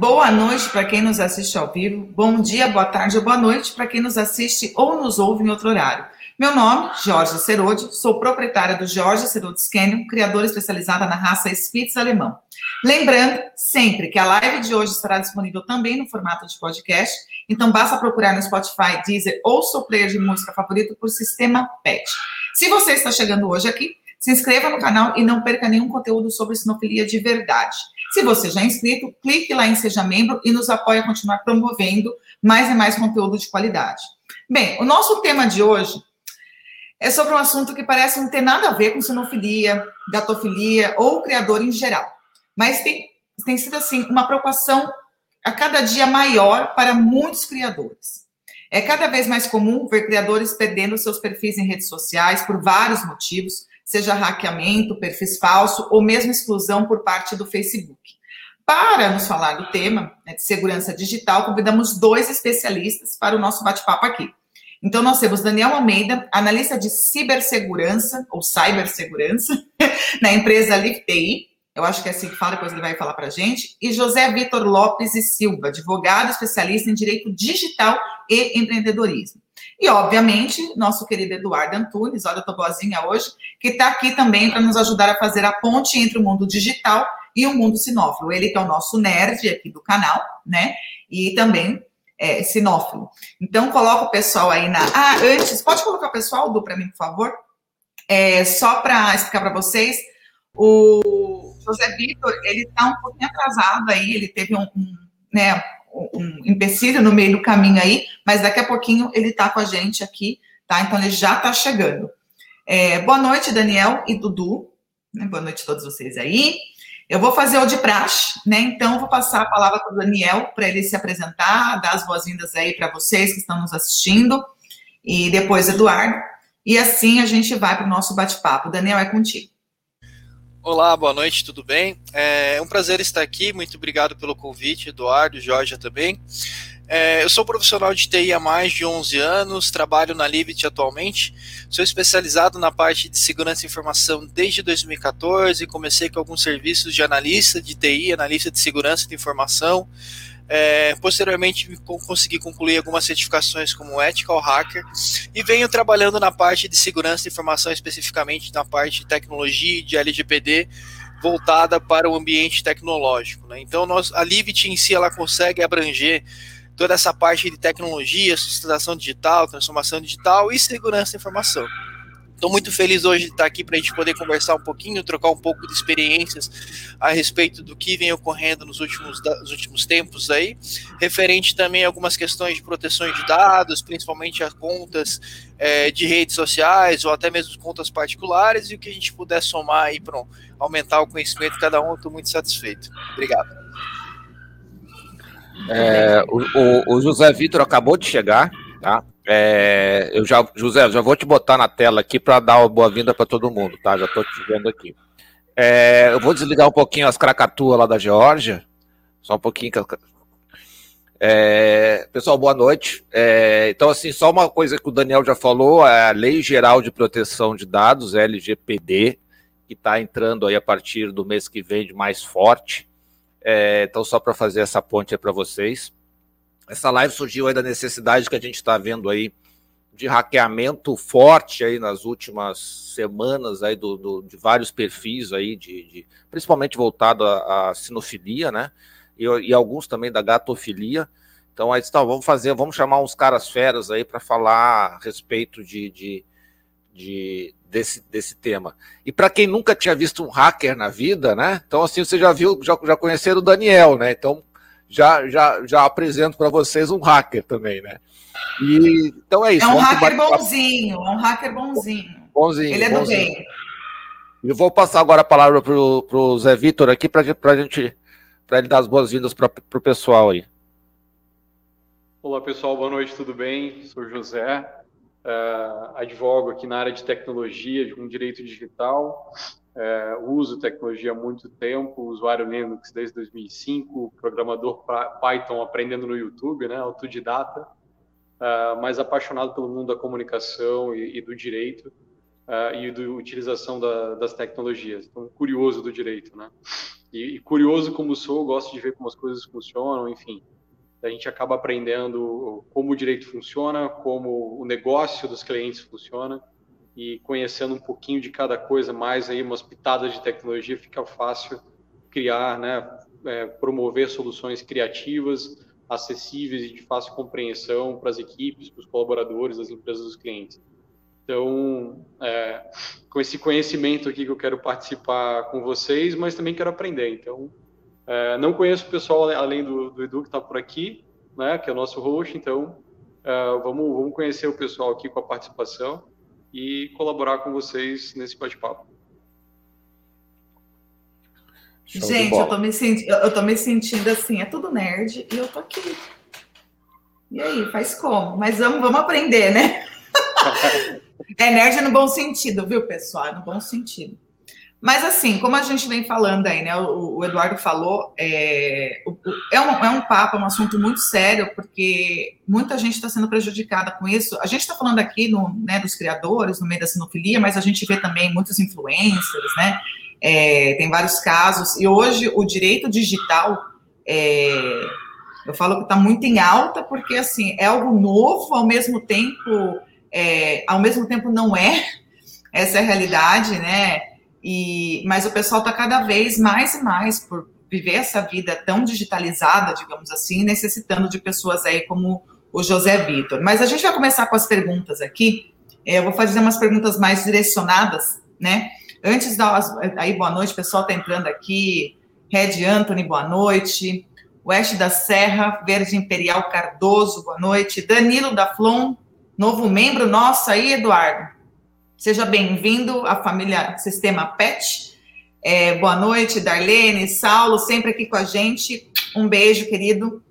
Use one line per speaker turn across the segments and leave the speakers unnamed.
Boa noite para quem nos assiste ao vivo. Bom dia, boa tarde ou boa noite para quem nos assiste ou nos ouve em outro horário. Meu nome, Jorge Serodi, sou proprietária do Jorge Serodi Canyon, criadora especializada na raça Spitz alemão. Lembrando sempre que a live de hoje estará disponível também no formato de podcast, então basta procurar no Spotify, Deezer ou seu player de música favorito por Sistema PET. Se você está chegando hoje aqui, se inscreva no canal e não perca nenhum conteúdo sobre sinofilia de verdade. Se você já é inscrito, clique lá em Seja Membro e nos apoie a continuar promovendo mais e mais conteúdo de qualidade. Bem, o nosso tema de hoje é sobre um assunto que parece não ter nada a ver com sinofilia, gatofilia ou criador em geral. Mas tem, tem sido, assim, uma preocupação a cada dia maior para muitos criadores. É cada vez mais comum ver criadores perdendo seus perfis em redes sociais por vários motivos, seja hackeamento, perfis falso ou mesmo exclusão por parte do Facebook. Para nos falar do tema né, de segurança digital, convidamos dois especialistas para o nosso bate-papo aqui. Então, nós temos Daniel Almeida, analista de cibersegurança, ou cibersegurança, na empresa LiftTI, eu acho que é assim que fala, depois ele vai falar para a gente, e José Vitor Lopes e Silva, advogado especialista em direito digital e empreendedorismo. E, obviamente, nosso querido Eduardo Antunes, olha, eu estou boazinha hoje, que está aqui também para nos ajudar a fazer a ponte entre o mundo digital e o mundo sinófilo. Ele que é o nosso nerd aqui do canal, né? E também é, sinófilo. Então, coloca o pessoal aí na. Ah, antes, pode colocar o pessoal, do para mim, por favor? É, só para explicar para vocês, o José Vitor, ele está um pouquinho atrasado aí, ele teve um, um, né, um empecilho no meio do caminho aí, mas daqui a pouquinho ele está com a gente aqui, tá? Então, ele já está chegando. É, boa noite, Daniel e Dudu. Né? Boa noite a todos vocês aí. Eu vou fazer o de praxe, né? Então, vou passar a palavra para o Daniel para ele se apresentar, dar as boas-vindas aí para vocês que estão nos assistindo, e depois Eduardo. E assim a gente vai para o nosso bate-papo. Daniel, é contigo.
Olá, boa noite, tudo bem? É um prazer estar aqui, muito obrigado pelo convite, Eduardo, Jorge também. É, eu sou profissional de TI há mais de 11 anos, trabalho na Livit atualmente, sou especializado na parte de segurança e informação desde 2014, comecei com alguns serviços de analista de TI, analista de segurança de informação, é, posteriormente consegui concluir algumas certificações como Ethical Hacker e venho trabalhando na parte de segurança de informação, especificamente na parte de tecnologia de LGPD, voltada para o ambiente tecnológico. Né? Então, nós, a Livit em si ela consegue abranger toda essa parte de tecnologia, sustentação digital, transformação digital e segurança da informação. Estou muito feliz hoje de estar aqui para a gente poder conversar um pouquinho, trocar um pouco de experiências a respeito do que vem ocorrendo nos últimos, nos últimos tempos aí, referente também a algumas questões de proteção de dados, principalmente as contas é, de redes sociais ou até mesmo contas particulares, e o que a gente puder somar aí para aumentar o conhecimento de cada um, estou muito satisfeito. Obrigado.
É, o, o, José Vitor acabou de chegar, tá? É, eu já, José, já vou te botar na tela aqui para dar uma boa-vinda para todo mundo, tá? Já estou te vendo aqui. É, eu vou desligar um pouquinho as cracatuas lá da Geórgia, só um pouquinho. É, pessoal, boa noite. É, então, assim, só uma coisa que o Daniel já falou: a Lei Geral de Proteção de Dados, LGPD, que está entrando aí a partir do mês que vem de mais forte. É, então, só para fazer essa ponte aí para vocês. Essa live surgiu aí da necessidade que a gente está vendo aí de hackeamento forte aí nas últimas semanas aí do, do de vários perfis aí, de, de principalmente voltado à, sinofilia, né? E, e, alguns também da gatofilia. Então, aí está, vamos fazer, vamos chamar uns caras feras aí para falar a respeito de, de, de desse, desse tema. E para quem nunca tinha visto um hacker na vida, né? Então, assim, você já viu, já, já conheceram o Daniel, né? Então, já, já, já apresento para vocês um hacker também, né?
E, então é isso. É um hacker bonzinho, é um hacker bonzinho.
Bonzinho.
Ele é bonzinho. do bem.
Eu vou passar agora a palavra para o Zé Vitor aqui para a gente, para ele dar as boas-vindas para o pessoal aí.
Olá pessoal, boa noite, tudo bem? Sou José, uh, advogo aqui na área de tecnologia, com direito digital, uh, uso tecnologia há muito tempo, usuário Linux desde 2005, programador Python aprendendo no YouTube, né, autodidata, uh, mas apaixonado pelo mundo da comunicação e, e do direito. uh, e da utilização da, das tecnologias. Então, curioso do direito, né? E, e, curioso como sou, gosto de ver como as coisas funcionam, enfim. A gente acaba aprendendo como o direito funciona, como o negócio dos clientes funciona e conhecendo um pouquinho de cada coisa mais aí, umas pitadas de tecnologia, fica fácil criar, né, é, promover soluções criativas, acessíveis e de fácil compreensão para as equipes, para os colaboradores, as empresas, dos clientes. Então, é, com esse conhecimento aqui que eu quero participar com vocês, mas também quero aprender. Então, é, não conheço o pessoal além do, do Edu que está por aqui, né, que é o nosso host, então é, vamos, vamos conhecer o pessoal aqui com a participação e colaborar com vocês nesse bate-papo.
Gente, eu tô, me senti... eu tô me sentindo assim, é tudo nerd e eu tô aqui. E aí, faz como? Mas vamos, vamos aprender, né? É nerd no bom sentido, viu, pessoal? É no bom sentido. Mas assim, como a gente vem falando aí, né? O, o Eduardo falou, é, o, é, um, é um papo, é um assunto muito sério, porque muita gente está sendo prejudicada com isso. A gente está falando aqui no, né, dos criadores, no meio da sinofilia, mas a gente vê também muitos influencers, né? É, tem vários casos. E hoje o direito digital, é, eu falo que está muito em alta, porque assim, é algo novo, ao mesmo tempo é, ao mesmo tempo não é, essa é a realidade, né? E, mas o pessoal está cada vez mais e mais por viver essa vida tão digitalizada, digamos assim, necessitando de pessoas aí como o José Vitor. Mas a gente vai começar com as perguntas aqui. É, eu vou fazer umas perguntas mais direcionadas, né? Antes da aí boa noite, pessoal está entrando aqui. Red Anthony, boa noite. Oeste da Serra, Verde Imperial Cardoso, boa noite. Danilo da Flon, novo membro nosso aí, Eduardo. Seja bem-vindo à família Sistema PET. É, boa noite, Darlene, Saulo, sempre aqui com a gente. Um beijo, querido.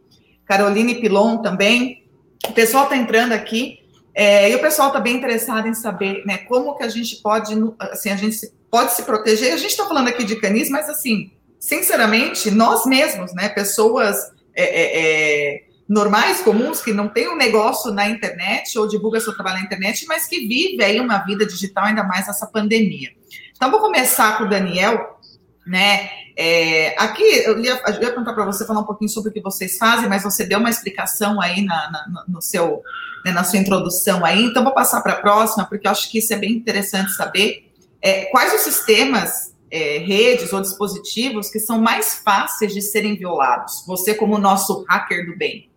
Caroline Pilon também. O pessoal está entrando aqui. É, e o pessoal está bem interessado em saber né, como que a gente pode, assim, a gente pode se proteger. A gente está falando aqui de canis, mas assim, sinceramente, nós mesmos, né, pessoas é, é, é normais, comuns, que não tem um negócio na internet ou divulga seu trabalho na internet, mas que vive aí uma vida digital, ainda mais nessa pandemia. Então, vou começar com o Daniel, né? É, aqui eu ia, eu ia perguntar para você falar um pouquinho sobre o que vocês fazem, mas você deu uma explicação aí na, na no seu, né, na sua introdução aí, então vou passar para a próxima, porque eu acho que isso é bem interessante saber. É, quais os sistemas, é, redes ou dispositivos que são mais fáceis de serem violados? Você, como nosso hacker do bem.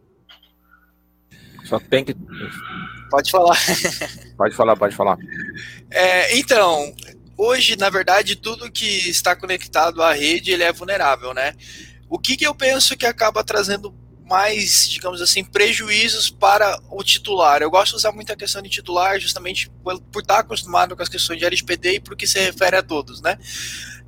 Só tem que.
Pode falar.
Pode falar, pode falar.
É, então, hoje, na verdade, tudo que está conectado à rede ele é vulnerável, né? O que, que eu penso que acaba trazendo mais, digamos assim, prejuízos para o titular. Eu gosto de usar muito a questão de titular, justamente por, por estar acostumado com as questões de LGPD e por que se refere a todos, né?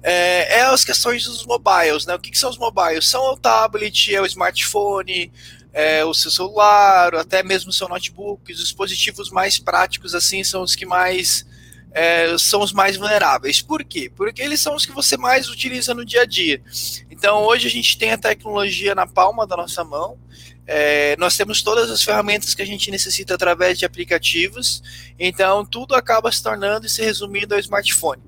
É, é as questões dos mobiles, né? O que, que são os mobiles? São o tablet, é o smartphone, é, o seu celular, até mesmo o seu notebook, os dispositivos mais práticos assim são os que mais é, são os mais vulneráveis. Por quê? Porque eles são os que você mais utiliza no dia a dia. Então hoje a gente tem a tecnologia na palma da nossa mão. É, nós temos todas as ferramentas que a gente necessita através de aplicativos, então tudo acaba se tornando e se resumindo ao smartphone.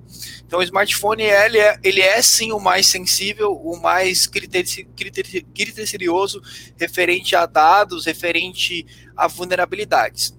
Então o smartphone ele é, ele é sim o mais sensível, o mais criterioso referente a dados, referente a vulnerabilidades.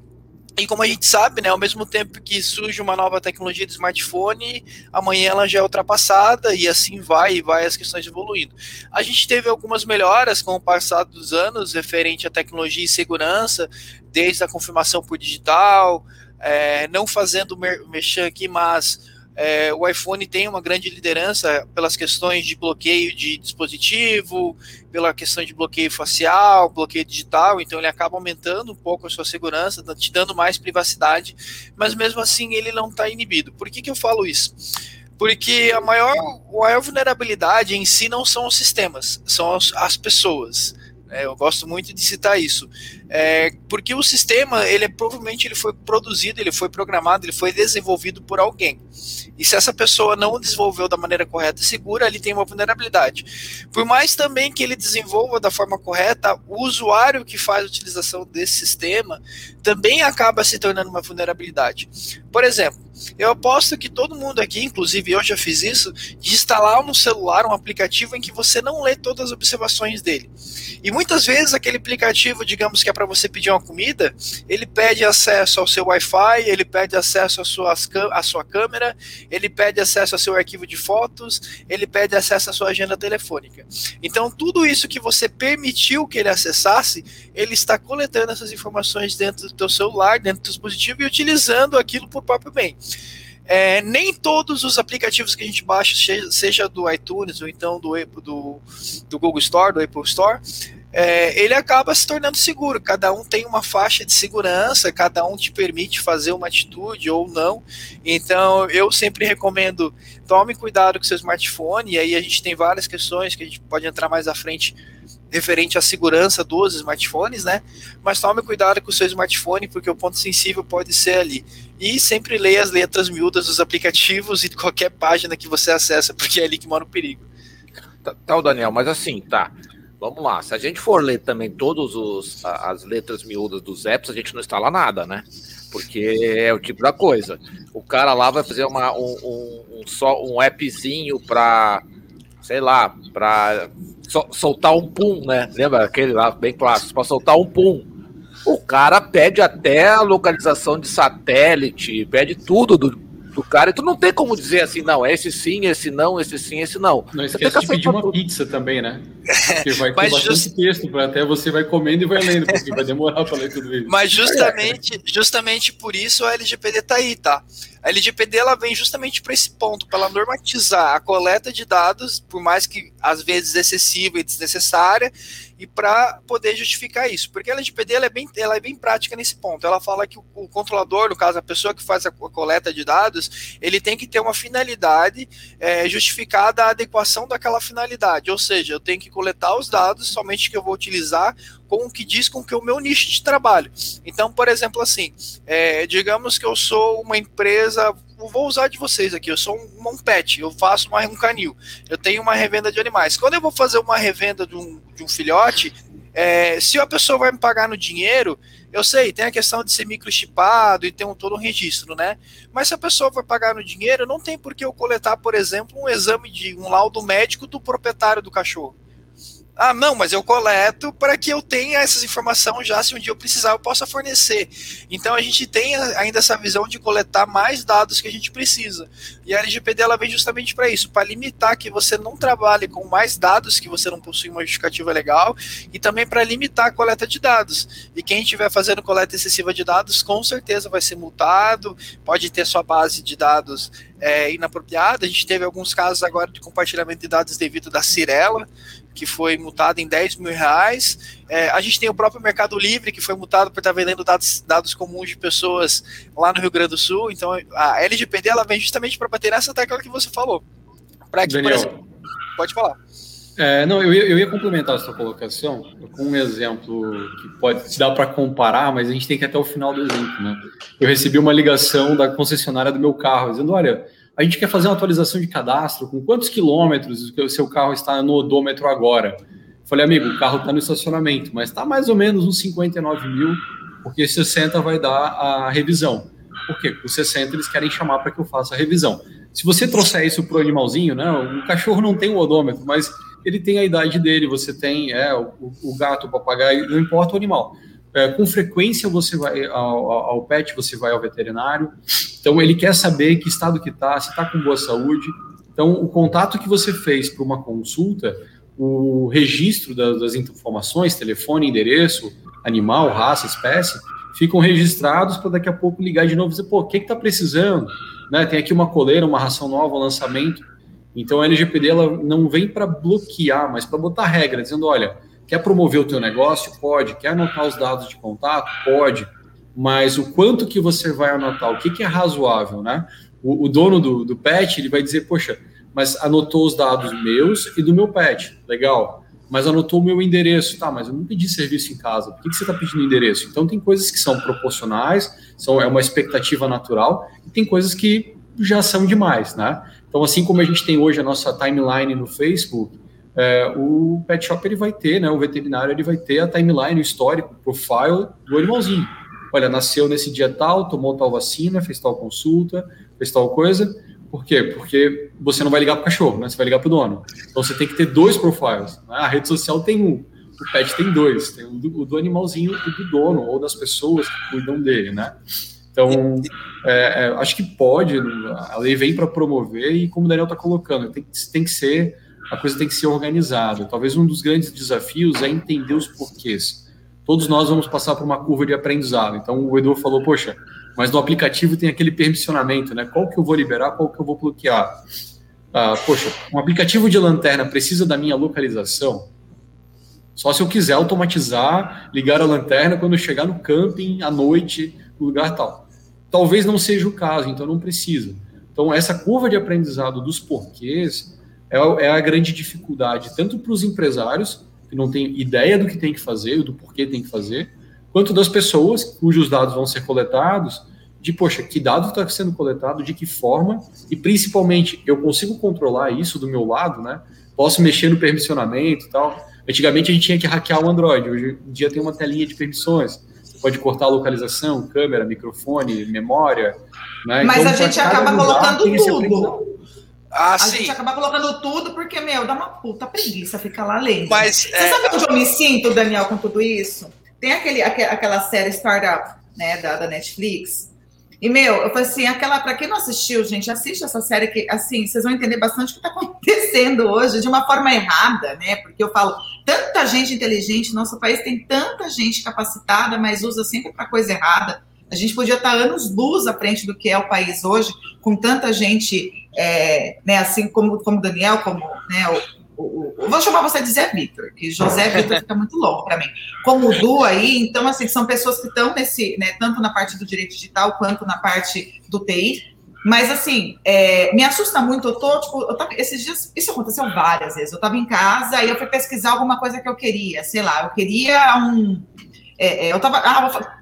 E como a gente sabe, né, ao mesmo tempo que surge uma nova tecnologia de smartphone, amanhã ela já é ultrapassada e assim vai e vai as questões evoluindo. A gente teve algumas melhoras com o passar dos anos referente à tecnologia e segurança, desde a confirmação por digital, é, não fazendo mexer aqui, mas é, o iPhone tem uma grande liderança pelas questões de bloqueio de dispositivo, pela questão de bloqueio facial, bloqueio digital, então ele acaba aumentando um pouco a sua segurança, te dando mais privacidade, mas mesmo assim ele não está inibido. Por que, que eu falo isso? Porque a maior, a maior vulnerabilidade em si não são os sistemas, são as, as pessoas. É, eu gosto muito de citar isso, é, porque o sistema, ele é, provavelmente ele foi produzido, ele foi programado, ele foi desenvolvido por alguém. E se essa pessoa não desenvolveu da maneira correta e segura, ele tem uma vulnerabilidade. Por mais também que ele desenvolva da forma correta, o usuário que faz a utilização desse sistema também acaba se tornando uma vulnerabilidade. Por exemplo, Eu aposto que todo mundo aqui, inclusive eu já fiz isso, de instalar no celular um aplicativo em que você não lê todas as observações dele. E muitas vezes aquele aplicativo, digamos que é para você pedir uma comida, ele pede acesso ao seu Wi-Fi, ele pede acesso à sua, à sua câmera, ele pede acesso ao seu arquivo de fotos, ele pede acesso à sua agenda telefônica. Então, tudo isso que você permitiu que ele acessasse, ele está coletando essas informações dentro do teu celular, dentro do dispositivo e utilizando aquilo por próprio bem. É, nem todos os aplicativos que a gente baixa, seja do iTunes ou então do, do, do Google Store, do Apple Store, é, ele acaba se tornando seguro. Cada um tem uma faixa de segurança, cada um te permite fazer uma atitude ou não. Então, eu sempre recomendo tome cuidado com seu smartphone. E aí a gente tem várias questões que a gente pode entrar mais à frente referente à segurança dos smartphones, né? Mas tome cuidado com o seu smartphone, porque o ponto sensível pode ser ali. E sempre leia as letras miúdas dos aplicativos e de qualquer página que você acessa, porque é ali que mora o perigo.
Tá, tá Daniel, mas assim, tá. Vamos lá, se a gente for ler também todas as letras miúdas dos apps, a gente não instala nada, né? Porque é o tipo da coisa. O cara lá vai fazer uma, um, um, um só, um appzinho para, sei lá, para soltar um pum, né? Lembra aquele lá bem clássico, para soltar um pum. O cara pede até a localização de satélite, pede tudo do, do cara, e tu não tem como dizer assim, não, esse sim, esse não, esse sim, esse não.
Não esquece de pedir uma pizza também, né? Porque vai ter bastante just... texto, para até você vai comendo e vai lendo, porque vai demorar para ler tudo isso.
Mas justamente, justamente por isso a LGPD tá aí, tá? A LGPD ela vem justamente para esse ponto, para ela normatizar a coleta de dados, por mais que às vezes excessiva e desnecessária, e para poder justificar isso. Porque a LGPD ela é, bem, ela é bem prática nesse ponto. Ela fala que o, o, controlador, no caso, a pessoa que faz a, a, coleta de dados, ele tem que ter uma finalidade é, justificada a adequação daquela finalidade. Ou seja, eu tenho que coletar os dados somente que eu vou utilizar com o que diz com que o meu nicho de trabalho. Então, por exemplo, assim, é, digamos que eu sou uma empresa, vou usar de vocês aqui, eu sou um, um pet, eu faço uma, um canil, eu tenho uma revenda de animais. Quando eu vou fazer uma revenda de um, de um filhote, é, se a pessoa vai me pagar no dinheiro, eu sei, tem a questão de ser microchipado e ter um, todo um registro, né? Mas se a pessoa vai pagar no dinheiro, não tem por que eu coletar, por exemplo, um exame de um laudo médico do proprietário do cachorro. Ah, não, mas eu coleto para que eu tenha essas informações já, se um dia eu precisar, eu possa fornecer. Então a gente tem ainda essa visão de coletar mais dados que a gente precisa. E a LGPD ela vem justamente para isso, para limitar que você não trabalhe com mais dados que você não possui uma justificativa legal e também para limitar a coleta de dados. E quem estiver fazendo coleta excessiva de dados, com certeza vai ser multado, pode ter sua base de dados é, inapropriada. A gente teve alguns casos agora de compartilhamento de dados devido da Cirela, que foi multado em 10 mil reais. É, a gente tem o próprio Mercado Livre, que foi multado por estar vendendo dados, dados comuns de pessoas lá no Rio Grande do Sul. Então, a LGPD ela vem justamente para bater nessa tecla que você falou. Para que, Daniel, exemplo, pode falar.
É, não, eu ia, eu ia complementar a sua colocação com um exemplo que pode se dar para comparar, mas a gente tem que ir até o final do exemplo. Né? Eu recebi uma ligação da concessionária do meu carro dizendo: olha, a gente quer fazer uma atualização de cadastro, com quantos quilômetros o seu carro está no odômetro agora? Falei, amigo, o carro está no estacionamento, mas está mais ou menos uns 59 mil, porque 60 vai dar a revisão. Por quê? Os 60 eles querem chamar para que eu faça a revisão. Se você trouxer isso para o animalzinho, né, o cachorro não tem o odômetro, mas ele tem a idade dele, você tem é, o, o gato, o papagaio, não importa o animal. É, com frequência você vai ao, ao, pet, você vai ao veterinário. Então ele quer saber que estado que está, se está com boa saúde. Então o contato que você fez para uma consulta, o registro das, das, informações, telefone, endereço, animal, raça, espécie, ficam registrados para daqui a pouco ligar de novo e dizer, pô, o que está precisando? Né, tem aqui uma coleira, uma ração nova, um lançamento. Então a LGPD não vem para bloquear, mas para botar regra, dizendo, olha, Quer promover o teu negócio? Pode. Quer anotar os dados de contato? Pode. Mas o quanto que você vai anotar? O que, que é razoável, né? O, o dono do, do pet, ele vai dizer, poxa, mas anotou os dados meus e do meu pet. Legal. Mas anotou o meu endereço. Tá, mas eu não pedi serviço em casa. Por que, que você está pedindo endereço? Então, tem coisas que são proporcionais, são, é uma expectativa natural, e tem coisas que já são demais, né? Então, assim como a gente tem hoje a nossa timeline no Facebook, é, o pet shop ele vai ter, né, o veterinário ele vai ter a timeline, o histórico, o profile do animalzinho. Olha, nasceu nesse dia tal, tomou tal vacina, fez tal consulta, fez tal coisa. Por quê? Porque você não vai ligar para o cachorro, né? Você vai ligar para o dono. Então você tem que ter dois profiles. Né? A rede social tem um, o pet tem dois. Tem o do, o do animalzinho e do dono, ou das pessoas que cuidam dele, né? Então, é, é, acho que pode, a lei vem para promover e, como o Daniel está colocando, tem, tem que ser, a coisa tem que ser organizada. Talvez um dos grandes desafios é entender os porquês. Todos nós vamos passar por uma curva de aprendizado. Então, o Edu falou, poxa, mas no aplicativo tem aquele permissionamento, né? Qual que eu vou liberar, qual que eu vou bloquear? Ah, poxa, um aplicativo de lanterna precisa da minha localização? Só se eu quiser automatizar, ligar a lanterna quando chegar no camping à noite, no lugar tal talvez não seja o caso, então não precisa. Então, essa curva de aprendizado dos porquês é, é a grande dificuldade, tanto para os empresários, que não têm ideia do que tem que fazer, do porquê tem que fazer, quanto das pessoas cujos dados vão ser coletados, de, poxa, que dado está sendo coletado, de que forma, e principalmente, eu consigo controlar isso do meu lado, né? Posso mexer no permissionamento e tal. Antigamente a gente tinha que hackear o Android, hoje em dia tem uma telinha de permissões pode cortar a localização, câmera, microfone, memória. Né?
Mas então, a gente acaba colocando tudo.
Ah,
a
sim.
gente acaba colocando tudo porque, meu, dá uma puta preguiça ficar lá lendo.
Mas,
Você
é...
sabe onde eu me sinto, Daniel, com tudo isso? Tem aquele, aquela série Startup, né, da, da Netflix. E, meu, eu falei assim, aquela, para quem não assistiu, gente, assiste essa série que, assim, vocês vão entender bastante o que está acontecendo hoje, de uma forma errada, né? Porque eu falo, tanta gente inteligente, nosso país tem tanta gente capacitada, mas usa sempre para coisa errada. A gente podia estar anos luz à frente do que é o país hoje, com tanta gente, é, né, assim como como Daniel, como né, o, o, o, vou chamar você de Zé Vitor, que José Vitor fica muito longo para mim. Como o Du aí, então, assim, são pessoas que estão nesse, né, tanto na parte do direito digital quanto na parte do TI. Mas, assim, é, me assusta muito. Eu tô, tipo, eu tava, esses dias, isso aconteceu várias vezes. Eu estava em casa e eu fui pesquisar alguma coisa que eu queria, sei lá, eu queria um. É, é eu tava. Ah,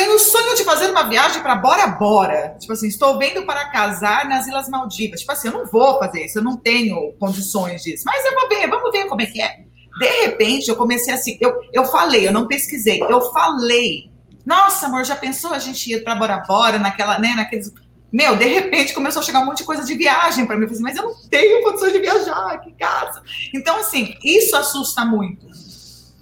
tenho o sonho de fazer uma viagem para Bora Bora. Tipo assim, estou vendo para casar nas Ilhas Maldivas. Tipo assim, eu não vou fazer isso, eu não tenho condições disso. Mas eu vou ver, vamos ver como é que é. De repente, eu comecei assim, eu, eu falei, eu não pesquisei, eu falei. Nossa, amor, já pensou a gente ir para Bora Bora, naquela, né, naqueles... Meu, de repente começou a chegar um monte de coisa de viagem para mim. Eu falei, assim, mas eu não tenho condições de viajar, que casa. Então, assim, isso assusta muito.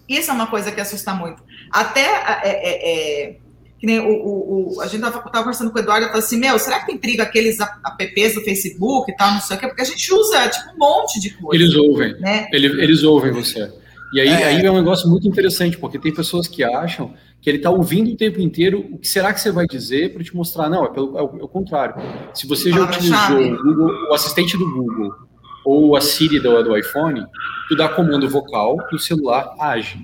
Isso é uma coisa que assusta muito. Até é, é, é que nem o, o, o a gente estava conversando com o Eduardo, eu falei assim, meu, será que tem perigo aqueles apps do Facebook e tal, não sei o quê, porque a gente usa, tipo, um monte de coisa.
Eles ouvem, né? eles, eles ouvem você. E aí é. aí é um negócio muito interessante, porque tem pessoas que acham que ele está ouvindo o tempo inteiro o que será que você vai dizer para te mostrar. Não, é, pelo, é, o, é o contrário. Se você já utilizou o, Google, o, assistente do Google ou a Siri do, do iPhone, tu dá comando vocal e o celular age.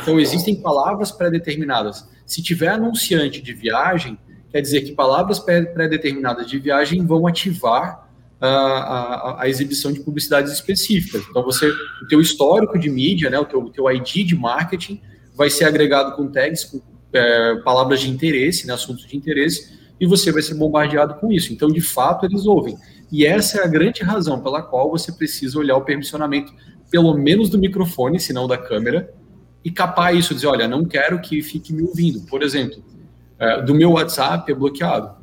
Então, existem palavras pré-determinadas. Se tiver anunciante de viagem, quer dizer que palavras pré-determinadas de viagem vão ativar a, a, a, exibição de publicidades específicas. Então, você, o teu histórico de mídia, né, o teu, o teu ID de marketing, vai ser agregado com tags, com é, palavras de interesse, né, assuntos de interesse, e você vai ser bombardeado com isso. Então, de fato, eles ouvem. E essa é a grande razão pela qual você precisa olhar o permissionamento, pelo menos do microfone, se não da câmera, e capar isso, dizer, olha, não quero que fique me ouvindo. Por exemplo, é, do meu WhatsApp é bloqueado.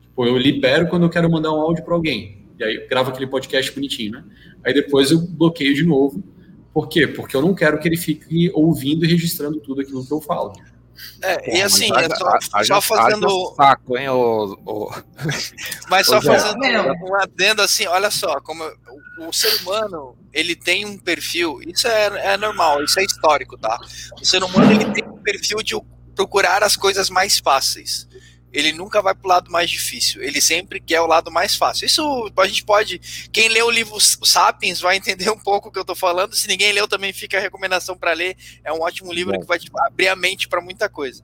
Tipo, eu libero quando eu quero mandar um áudio para alguém. E aí gravo aquele podcast bonitinho, né? Aí depois eu bloqueio de novo. Por quê? Porque eu não quero que ele fique ouvindo e registrando tudo aquilo que eu falo.
É, e assim, é só, a, só fazendo.
Saco, hein, o, o...
Mas só fazendo um adendo assim, olha só, como o, o, ser humano ele tem um perfil, isso é, é normal, isso é histórico, tá? O ser humano ele tem um perfil de procurar as coisas mais fáceis ele nunca vai para o lado mais difícil, ele sempre quer o lado mais fácil. Isso a gente pode. Quem lê o livro Sapiens vai entender um pouco o que eu estou falando. Se ninguém leu, também fica a recomendação para ler. É um ótimo livro Bom. que vai te abrir a mente para muita coisa.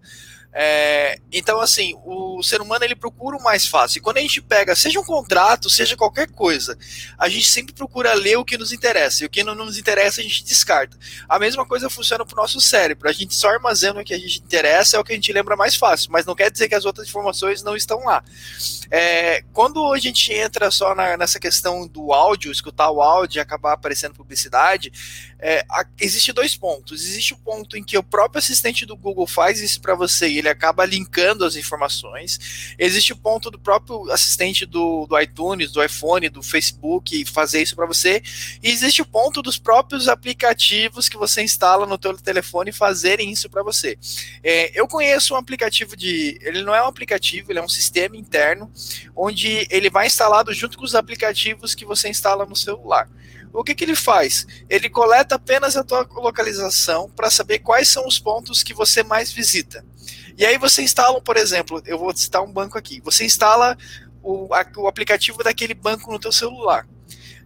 É, então, assim, o ser humano ele procura o mais fácil. E quando a gente pega, seja um contrato, seja qualquer coisa, a gente sempre procura ler o que nos interessa. E o que não nos interessa, a gente descarta. A mesma coisa funciona para o nosso cérebro. A gente só armazena o que a gente interessa, é o que a gente lembra mais fácil. Mas não quer dizer que as outras informações não estão lá. É, quando a gente entra só na, nessa questão do áudio, escutar o áudio e acabar aparecendo publicidade, é, a, existe dois pontos. Existe o ponto em que o próprio assistente do Google faz isso para você e ele acaba linkando as informações. Existe o ponto do próprio assistente do, do iTunes, do iPhone, do Facebook fazer isso para você. E existe o ponto dos próprios aplicativos que você instala no teu telefone fazerem isso para você. É, eu conheço um aplicativo de, ele não é um aplicativo, ele é um sistema interno onde ele vai instalado junto com os aplicativos que você instala no celular o que, que ele faz? Ele coleta apenas a tua localização para saber quais são os pontos que você mais visita. E aí você instala, por exemplo, eu vou citar um banco aqui. Você instala o, a, o aplicativo daquele banco no teu celular.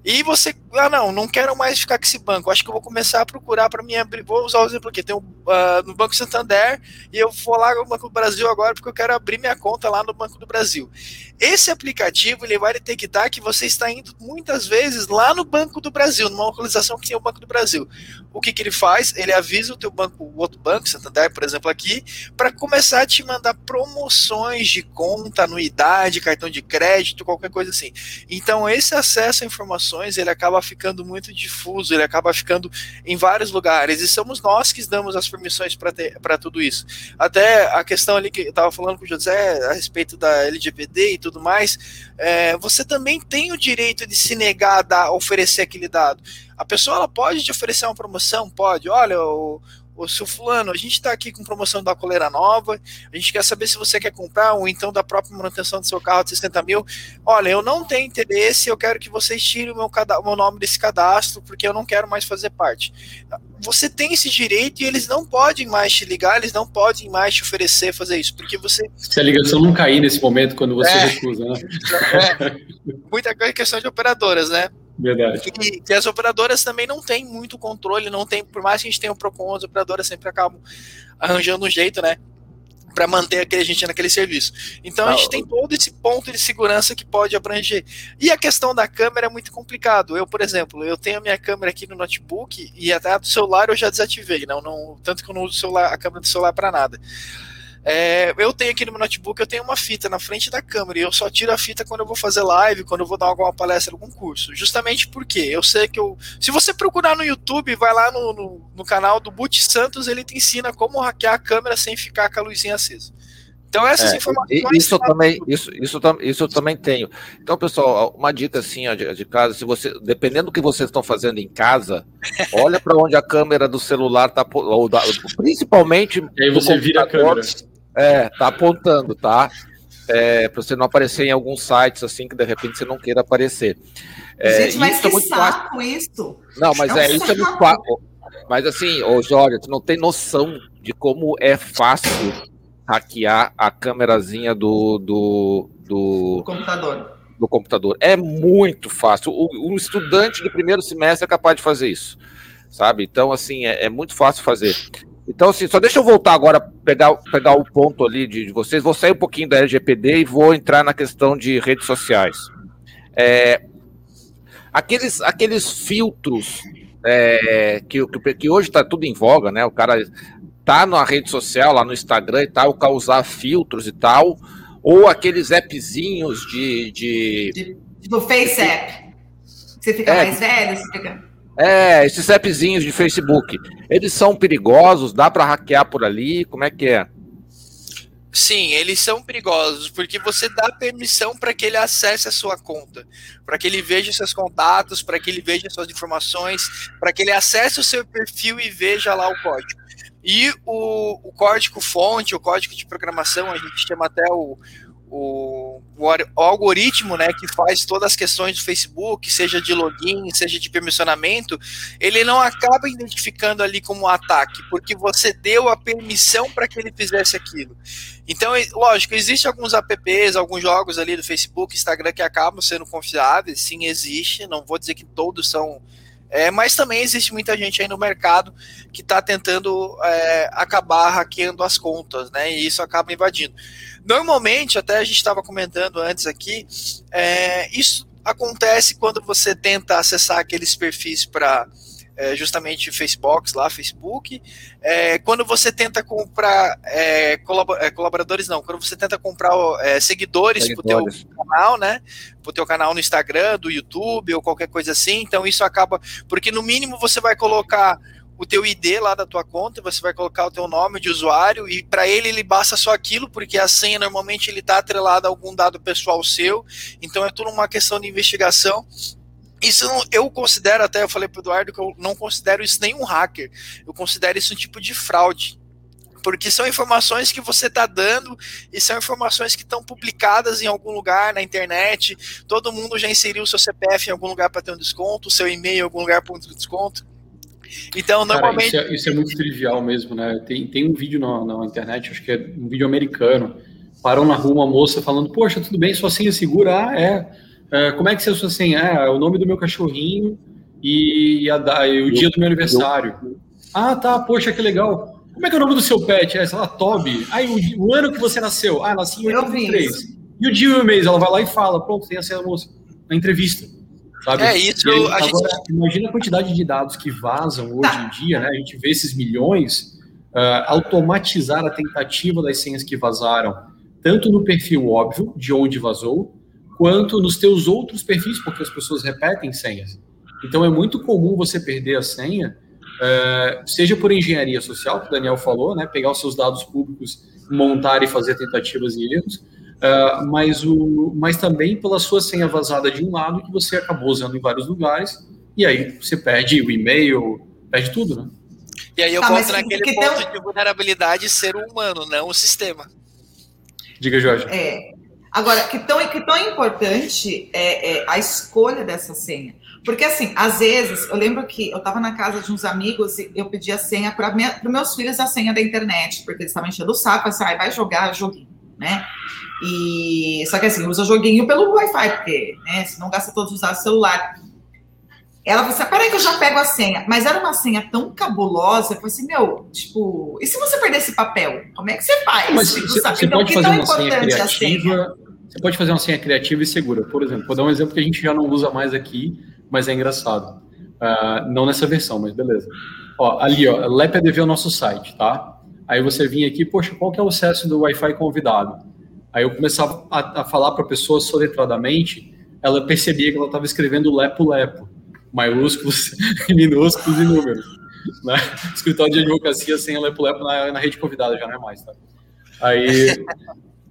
E você, ah, não, não quero mais ficar com esse banco. Acho que eu vou começar a procurar para abrir. Vou usar o exemplo aqui: tem um, uh, no Banco Santander e eu vou lá no Banco do Brasil agora porque eu quero abrir minha conta lá no Banco do Brasil. Esse aplicativo ele vai detectar que você está indo muitas vezes lá no Banco do Brasil, numa localização que tem o Banco do Brasil. O que, que ele faz? Ele avisa o teu banco, o outro banco, Santander, por exemplo, aqui, para começar a te mandar promoções de conta, anuidade, cartão de crédito, qualquer coisa assim. Então, esse acesso a informações ele acaba ficando muito difuso, ele acaba ficando em vários lugares, e somos nós que damos as permissões para tudo isso. Até a questão ali que eu estava falando com o José a respeito da LGPD e tudo mais, é, você também tem o direito de se negar a dar, oferecer aquele dado. A pessoa ela pode te oferecer uma promoção, pode. Olha, o, Ô, seu fulano, a gente está aqui com promoção da coleira nova, a gente quer saber se você quer comprar ou então da própria manutenção do seu carro de 60 mil. Olha, eu não tenho interesse, eu quero que vocês tirem o meu, o meu nome desse cadastro, porque eu não quero mais fazer parte. Você tem esse direito e eles não podem mais te ligar, eles não podem mais te oferecer fazer isso, porque você...
Se a ligação não cair nesse momento, quando você é, recusa, né?
É, muita coisa é questão de operadoras, né?
Verdade.
E, e, as operadoras também não têm muito controle, não tem, por mais que a gente tenha um PROCON, as operadoras sempre acabam arranjando um jeito, né? Para manter aquele gente naquele serviço. Então a gente ah, tem todo esse ponto de segurança que pode abranger. E a questão da câmera é muito complicado. Eu, por exemplo, eu tenho a minha câmera aqui no notebook e até a do celular eu já desativei, não, não tanto que eu não uso celular, a câmera do celular para nada. É, eu tenho aqui no meu notebook, eu tenho uma fita na frente da câmera e eu só tiro a fita quando eu vou fazer live, quando eu vou dar alguma palestra, algum curso. Justamente porque eu sei que eu. Se você procurar no YouTube, vai lá no, no, no canal do Boot Santos, ele te ensina como hackear a câmera sem ficar com a luzinha acesa. Então essas é, informações.
Isso também, isso, isso, isso eu também tenho. Então, pessoal, uma dica assim ó, de, de, casa, se você, dependendo do que vocês estão fazendo em casa, olha para onde a câmera do celular está, principalmente.
E aí você vira a câmera.
É, tá apontando, tá? É, para você não aparecer em alguns sites assim que de repente você não queira aparecer.
É, Gente, mas é que saco fácil. isso.
Não, mas é, é isso é muito fácil. Mas assim, ô Jorge, tu não tem noção de como é fácil hackear a câmerazinha do, do, do,
do computador.
Do computador. É muito fácil. O, um estudante de primeiro semestre é capaz de fazer isso, sabe? Então, assim, é, é muito fácil fazer. Então, assim, só deixa eu voltar agora, pegar, pegar o ponto ali de, de vocês. Vou sair um pouquinho da LGPD e vou entrar na questão de redes sociais. É, aqueles, aqueles filtros é, que, que, que, hoje está tudo em voga, né? O cara tá na rede social, lá no Instagram e tal, causar filtros e tal, ou aqueles appzinhos de. de...
de do Face App. Você fica é, mais velho, você fica.
É, esses appzinhos de Facebook, eles são perigosos? Dá para hackear por ali? Como é que é?
Sim, eles são perigosos porque você dá permissão para que ele acesse a sua conta, para que ele veja seus contatos, para que ele veja suas informações, para que ele acesse o seu perfil e veja lá o código. E o, o código fonte, o código de programação, a gente chama até o, o, o, algoritmo né, que faz todas as questões do Facebook, seja de login, seja de permissionamento, ele não acaba identificando ali como um ataque, porque você deu a permissão para que ele fizesse aquilo. Então, lógico, existem alguns apps, alguns jogos ali do Facebook, Instagram que acabam sendo confiáveis, sim, existe, não vou dizer que todos são. É, mas também existe muita gente aí no mercado que está tentando é, acabar hackeando as contas, né? E isso acaba invadindo. Normalmente, até a gente estava comentando antes aqui, é, isso acontece quando você tenta acessar aqueles perfis para é, justamente Facebook, lá, Facebook. É, quando você tenta comprar é, é colaboradores, não, quando você tenta comprar é, seguidores, seguidores. pro teu canal, né? Pro teu canal no Instagram, do YouTube ou qualquer coisa assim. Então isso acaba. Porque no mínimo você vai colocar o teu ID lá da tua conta, você vai colocar o teu nome de usuário e para ele ele basta só aquilo, porque a senha normalmente ele está atrelado a algum dado pessoal seu, então é tudo uma questão de investigação isso eu considero até, eu falei para o Eduardo que eu não considero isso nenhum hacker. Eu considero isso um tipo de fraude. Porque são informações que você está dando e são informações que estão publicadas em algum lugar na internet. Todo mundo já inseriu o seu CPF em algum lugar para ter um desconto, o seu e-mail em algum lugar para um desconto. Então,
Cara,
normalmente.
Isso é, isso é, muito trivial mesmo, né? Tem, tem um vídeo na, na internet, acho que é um vídeo americano. Parou na rua uma moça falando: Poxa, tudo bem, sua senha segura? Ah, é. é como é que você é sua senha? É, é o nome do meu cachorrinho e, a, e o dia do meu aniversário. Ah, tá, poxa, que legal. Como é que é o nome do seu pet? É, sei lá, Toby. Aí, o, o ano que você nasceu? Ah, nasci em 83. E o dia e o mês? Ela vai lá e fala, pronto, tem a senha da moça. Na entrevista. Sabe?
É isso.
Aí,
a
agora,
gente...
imagina a quantidade de dados que vazam hoje em dia, né? A gente vê esses milhões. Uh, automatizar a tentativa das senhas que vazaram, tanto no perfil óbvio, de onde vazou, quanto nos teus outros perfis, porque as pessoas repetem senhas. Então é muito comum você perder a senha é, seja por engenharia social, que o Daniel falou, né, pegar os seus dados públicos, montar e fazer tentativas e erros, é, mas, o, mas também pela sua senha vazada de um lado que você acabou usando em vários lugares, e aí você perde o e-mail, perde tudo, né?
E aí eu ah, volto naquele ponto tem... de vulnerabilidade ser o humano, não o sistema.
Diga, Jorge.
É. Agora, que tão, que tão importante é, é a escolha dessa senha. Porque, assim, às vezes, eu lembro que eu estava na casa de uns amigos e eu pedi a senha para os meus filhos, a senha da internet, porque eles estavam enchendo o saco, assim, ah, vai jogar joguinho, né? E, só que assim, usa joguinho pelo Wi-Fi, porque, né, se não gasta todos os dados do celular. Ela falou assim, peraí que eu já pego a senha. Mas era uma senha tão cabulosa, eu falei assim, meu, tipo, e se você perder esse papel? Como é que você faz?
Mas tipo, você, você então, pode fazer uma senha criativa, você pode fazer uma senha criativa e segura. Por exemplo, vou dar um exemplo que a gente já não usa mais aqui, mas é engraçado. Uh, não nessa versão, mas beleza. Ó, ali, ó, LepADV é o nosso site, tá? Aí você vinha aqui, poxa, qual que é o acesso do Wi-Fi convidado? Aí eu começava a, a falar para a pessoa soletradamente, ela percebia que ela estava escrevendo lepo-lepo, maiúsculos, minúsculos e números. Né? Escritório de advocacia sem lepo-lepo na, na rede convidada já não é mais, tá? Aí,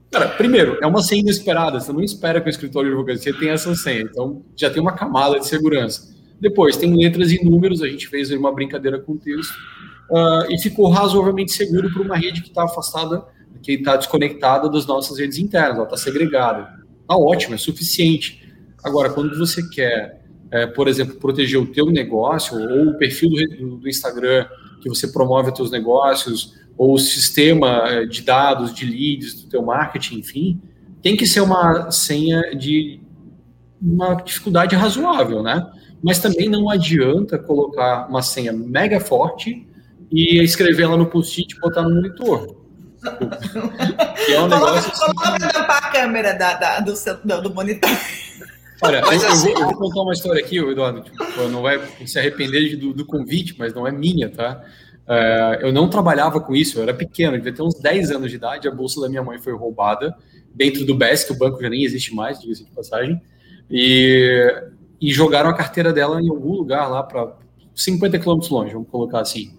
Cara, primeiro, é uma senha inesperada. Você não espera que o escritório de advocacia tenha essa senha. Então, já tem uma camada de segurança. Depois, tem letras e números. A gente fez uma brincadeira com o texto. Uh, e ficou razoavelmente seguro para uma rede que está afastada, que está desconectada das nossas redes internas. Ela está segregada. Está ótimo, é suficiente. Agora, quando você quer, é, por exemplo, proteger o teu negócio ou o perfil do, do Instagram que você promove os seus negócios, ou o sistema eh, de dados, de leads do teu marketing, enfim, tem que ser uma senha de uma dificuldade razoável, né? Mas também não adianta colocar uma senha mega forte e escrever ela no post-it e botar no monitor.
que é um negócio assim, Coloca tampar a câmera da, da, do, do, monitor.
Olha, eu, assim, eu, vou, eu, vou, contar uma história aqui, Eduardo. Tipo, não vai se arrepender do, do convite, mas não é minha, tá? Uh, eu não trabalhava com isso, eu era pequeno, devia ter uns 10 anos de idade, a bolsa da minha mãe foi roubada dentro do BES, que o banco já nem existe mais, diga-se de passagem, e, e jogaram a carteira dela em algum lugar lá para 50 quilômetros longe, vamos colocar assim.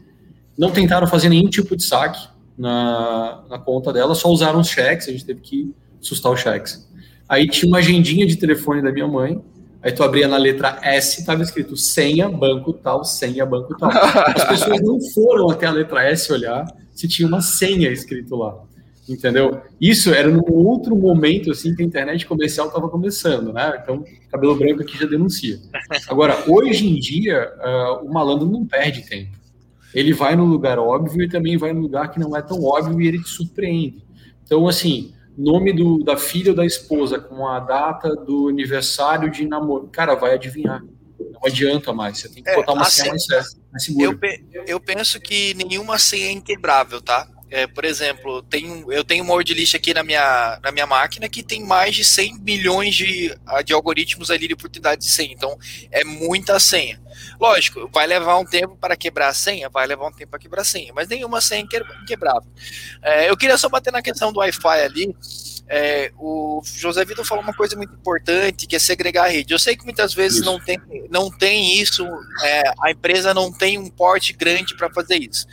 Não tentaram fazer nenhum tipo de saque na, na conta dela, só usaram os cheques, a gente teve que assustar os cheques. Aí tinha uma agendinha de telefone da minha mãe, Aí tu abria na letra S, estava escrito senha, banco tal, senha, banco tal. As pessoas não foram até a letra S olhar se tinha uma senha escrito lá. Entendeu? Isso era num outro momento, assim, que a internet comercial estava começando, né? Então, cabelo branco aqui já denuncia. Agora, hoje em dia, uh, o malandro não perde tempo. Ele vai no lugar óbvio e também vai no lugar que não é tão óbvio e ele te surpreende. Então, assim, nome do, da filha ou da esposa com a data do aniversário de namoro. Cara, vai adivinhar. Não adianta mais. Você tem que é, botar uma senha mais, mais segura.
Eu, pe eu penso que nenhuma senha é inquebrável, tá? É, por exemplo, eu tenho uma ordilist aqui na minha, na minha máquina que tem mais de 100 milhões de, de algoritmos ali de oportunidade de senha. Então, é muita senha. Lógico, vai levar um tempo para quebrar a senha? Vai levar um tempo para quebrar a senha, mas nenhuma senha é. É, eu queria só bater na questão do Wi-Fi ali. É, o José Vitor falou uma coisa muito importante, que é segregar a rede. Eu sei que muitas vezes não tem, não tem isso, é, a empresa não tem um porte grande para fazer isso.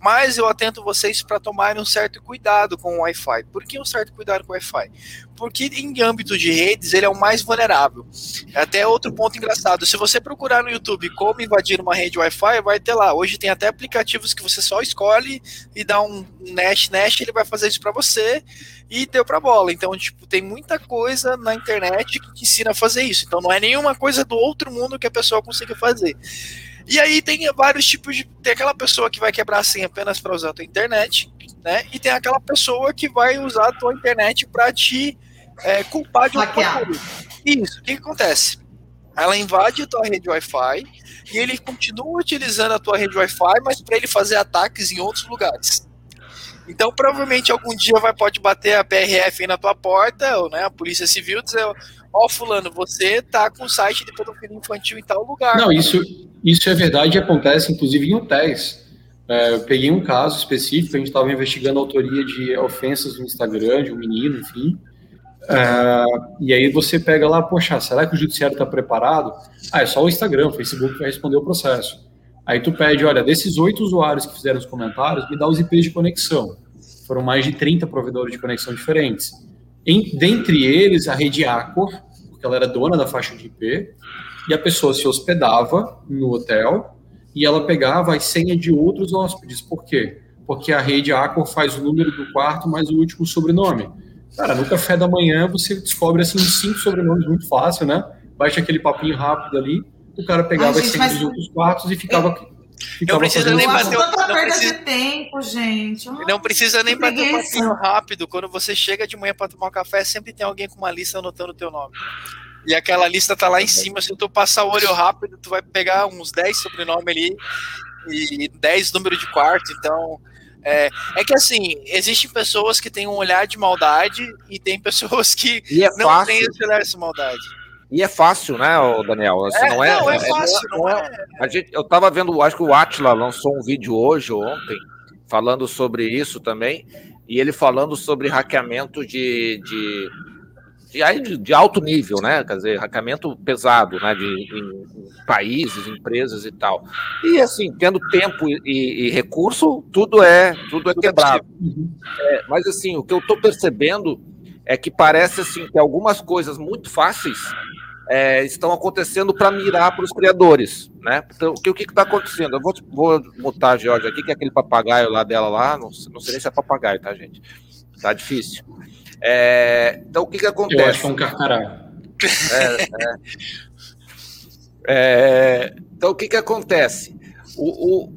Mas eu atento vocês para tomarem um certo cuidado com o Wi-Fi. Por que um certo cuidado com o Wi-Fi? Porque em âmbito de redes ele é o mais vulnerável. Até outro ponto engraçado: se você procurar no YouTube como invadir uma rede Wi-Fi, vai ter lá. Hoje tem até aplicativos que você só escolhe e dá um Nash Nash, ele vai fazer isso para você e deu para bola. Então, tipo, tem muita coisa na internet que te ensina a fazer isso. Então, não é nenhuma coisa do outro mundo que a pessoa consiga fazer. E aí tem vários tipos de. Tem aquela pessoa que vai quebrar a senha apenas para usar a tua internet, né? E tem aquela pessoa que vai usar a tua internet para te é, culpar de alguma coisa. Isso. O que, que acontece? Ela invade a tua rede Wi-Fi e ele continua utilizando a tua rede Wi-Fi, mas para ele fazer ataques em outros lugares. Então, provavelmente, algum dia vai pode bater a PRF na tua porta, ou né, a Polícia Civil, dizer, ó, oh, fulano, você tá com site de pedofilia infantil em tal lugar.
Não, isso, isso é verdade e acontece, inclusive, em hotéis. É, eu peguei um caso específico, a gente estava investigando a autoria de ofensas no Instagram, de um menino, enfim. É, e aí você pega lá, poxa, será que o judiciário está preparado? Ah, é só o Instagram, o Facebook vai responder o processo. Aí tu pede, olha, desses oito usuários que fizeram os comentários, me dá os IPs de conexão. Foram mais de 30 provedores de conexão diferentes. Em, dentre eles, a rede Accor, porque ela era dona da faixa de IP, e a pessoa se hospedava no hotel e ela pegava as senhas de outros hóspedes. Por quê? Porque a rede Accor faz o número do quarto mais o último sobrenome. Cara, no café da manhã você descobre assim cinco sobrenomes muito fácil, né? Baixa aquele papinho rápido ali o cara pegava Ai, gente, as dos outros quartos e ficava. Eu...
Não precisa nem bater
o não precisa... de tempo, gente.
Ai, não precisa nem bater o papinho rápido. Quando você chega de manhã para tomar um café, sempre tem alguém com uma lista anotando o teu nome. E aquela lista tá lá em cima. Se tu passar o olho rápido, tu vai pegar uns 10 sobrenomes ali e 10 números de quarto. Então, é, é, que assim, existem pessoas que têm um olhar de maldade e tem pessoas que
é
não
fácil.
têm esse olhar de maldade.
E é fácil, né, Daniel? Assim,
é, não, é, não, é, é fácil. Não é,
a gente, eu estava vendo, acho que o Atila lançou um vídeo hoje ou ontem, falando sobre isso também, e ele falando sobre hackeamento de, de, de, de alto nível, né? Quer dizer, hackeamento pesado, né? De, em, países, empresas e tal. E assim, tendo tempo e, e recurso, tudo é tudo é quebrado. É, mas assim, o que eu estou percebendo é que parece assim que algumas coisas muito fáceis é, estão acontecendo para mirar para os criadores, né? Então, o que está acontecendo? Eu vou, vou mutar a Georgia aqui, que é aquele papagaio lá dela lá, não, não sei nem se é papagaio, tá, gente? Tá difícil. É, então, o que que acontece? Eu
acho que é um carcará. É, é.
é, então, o que que acontece? O, o,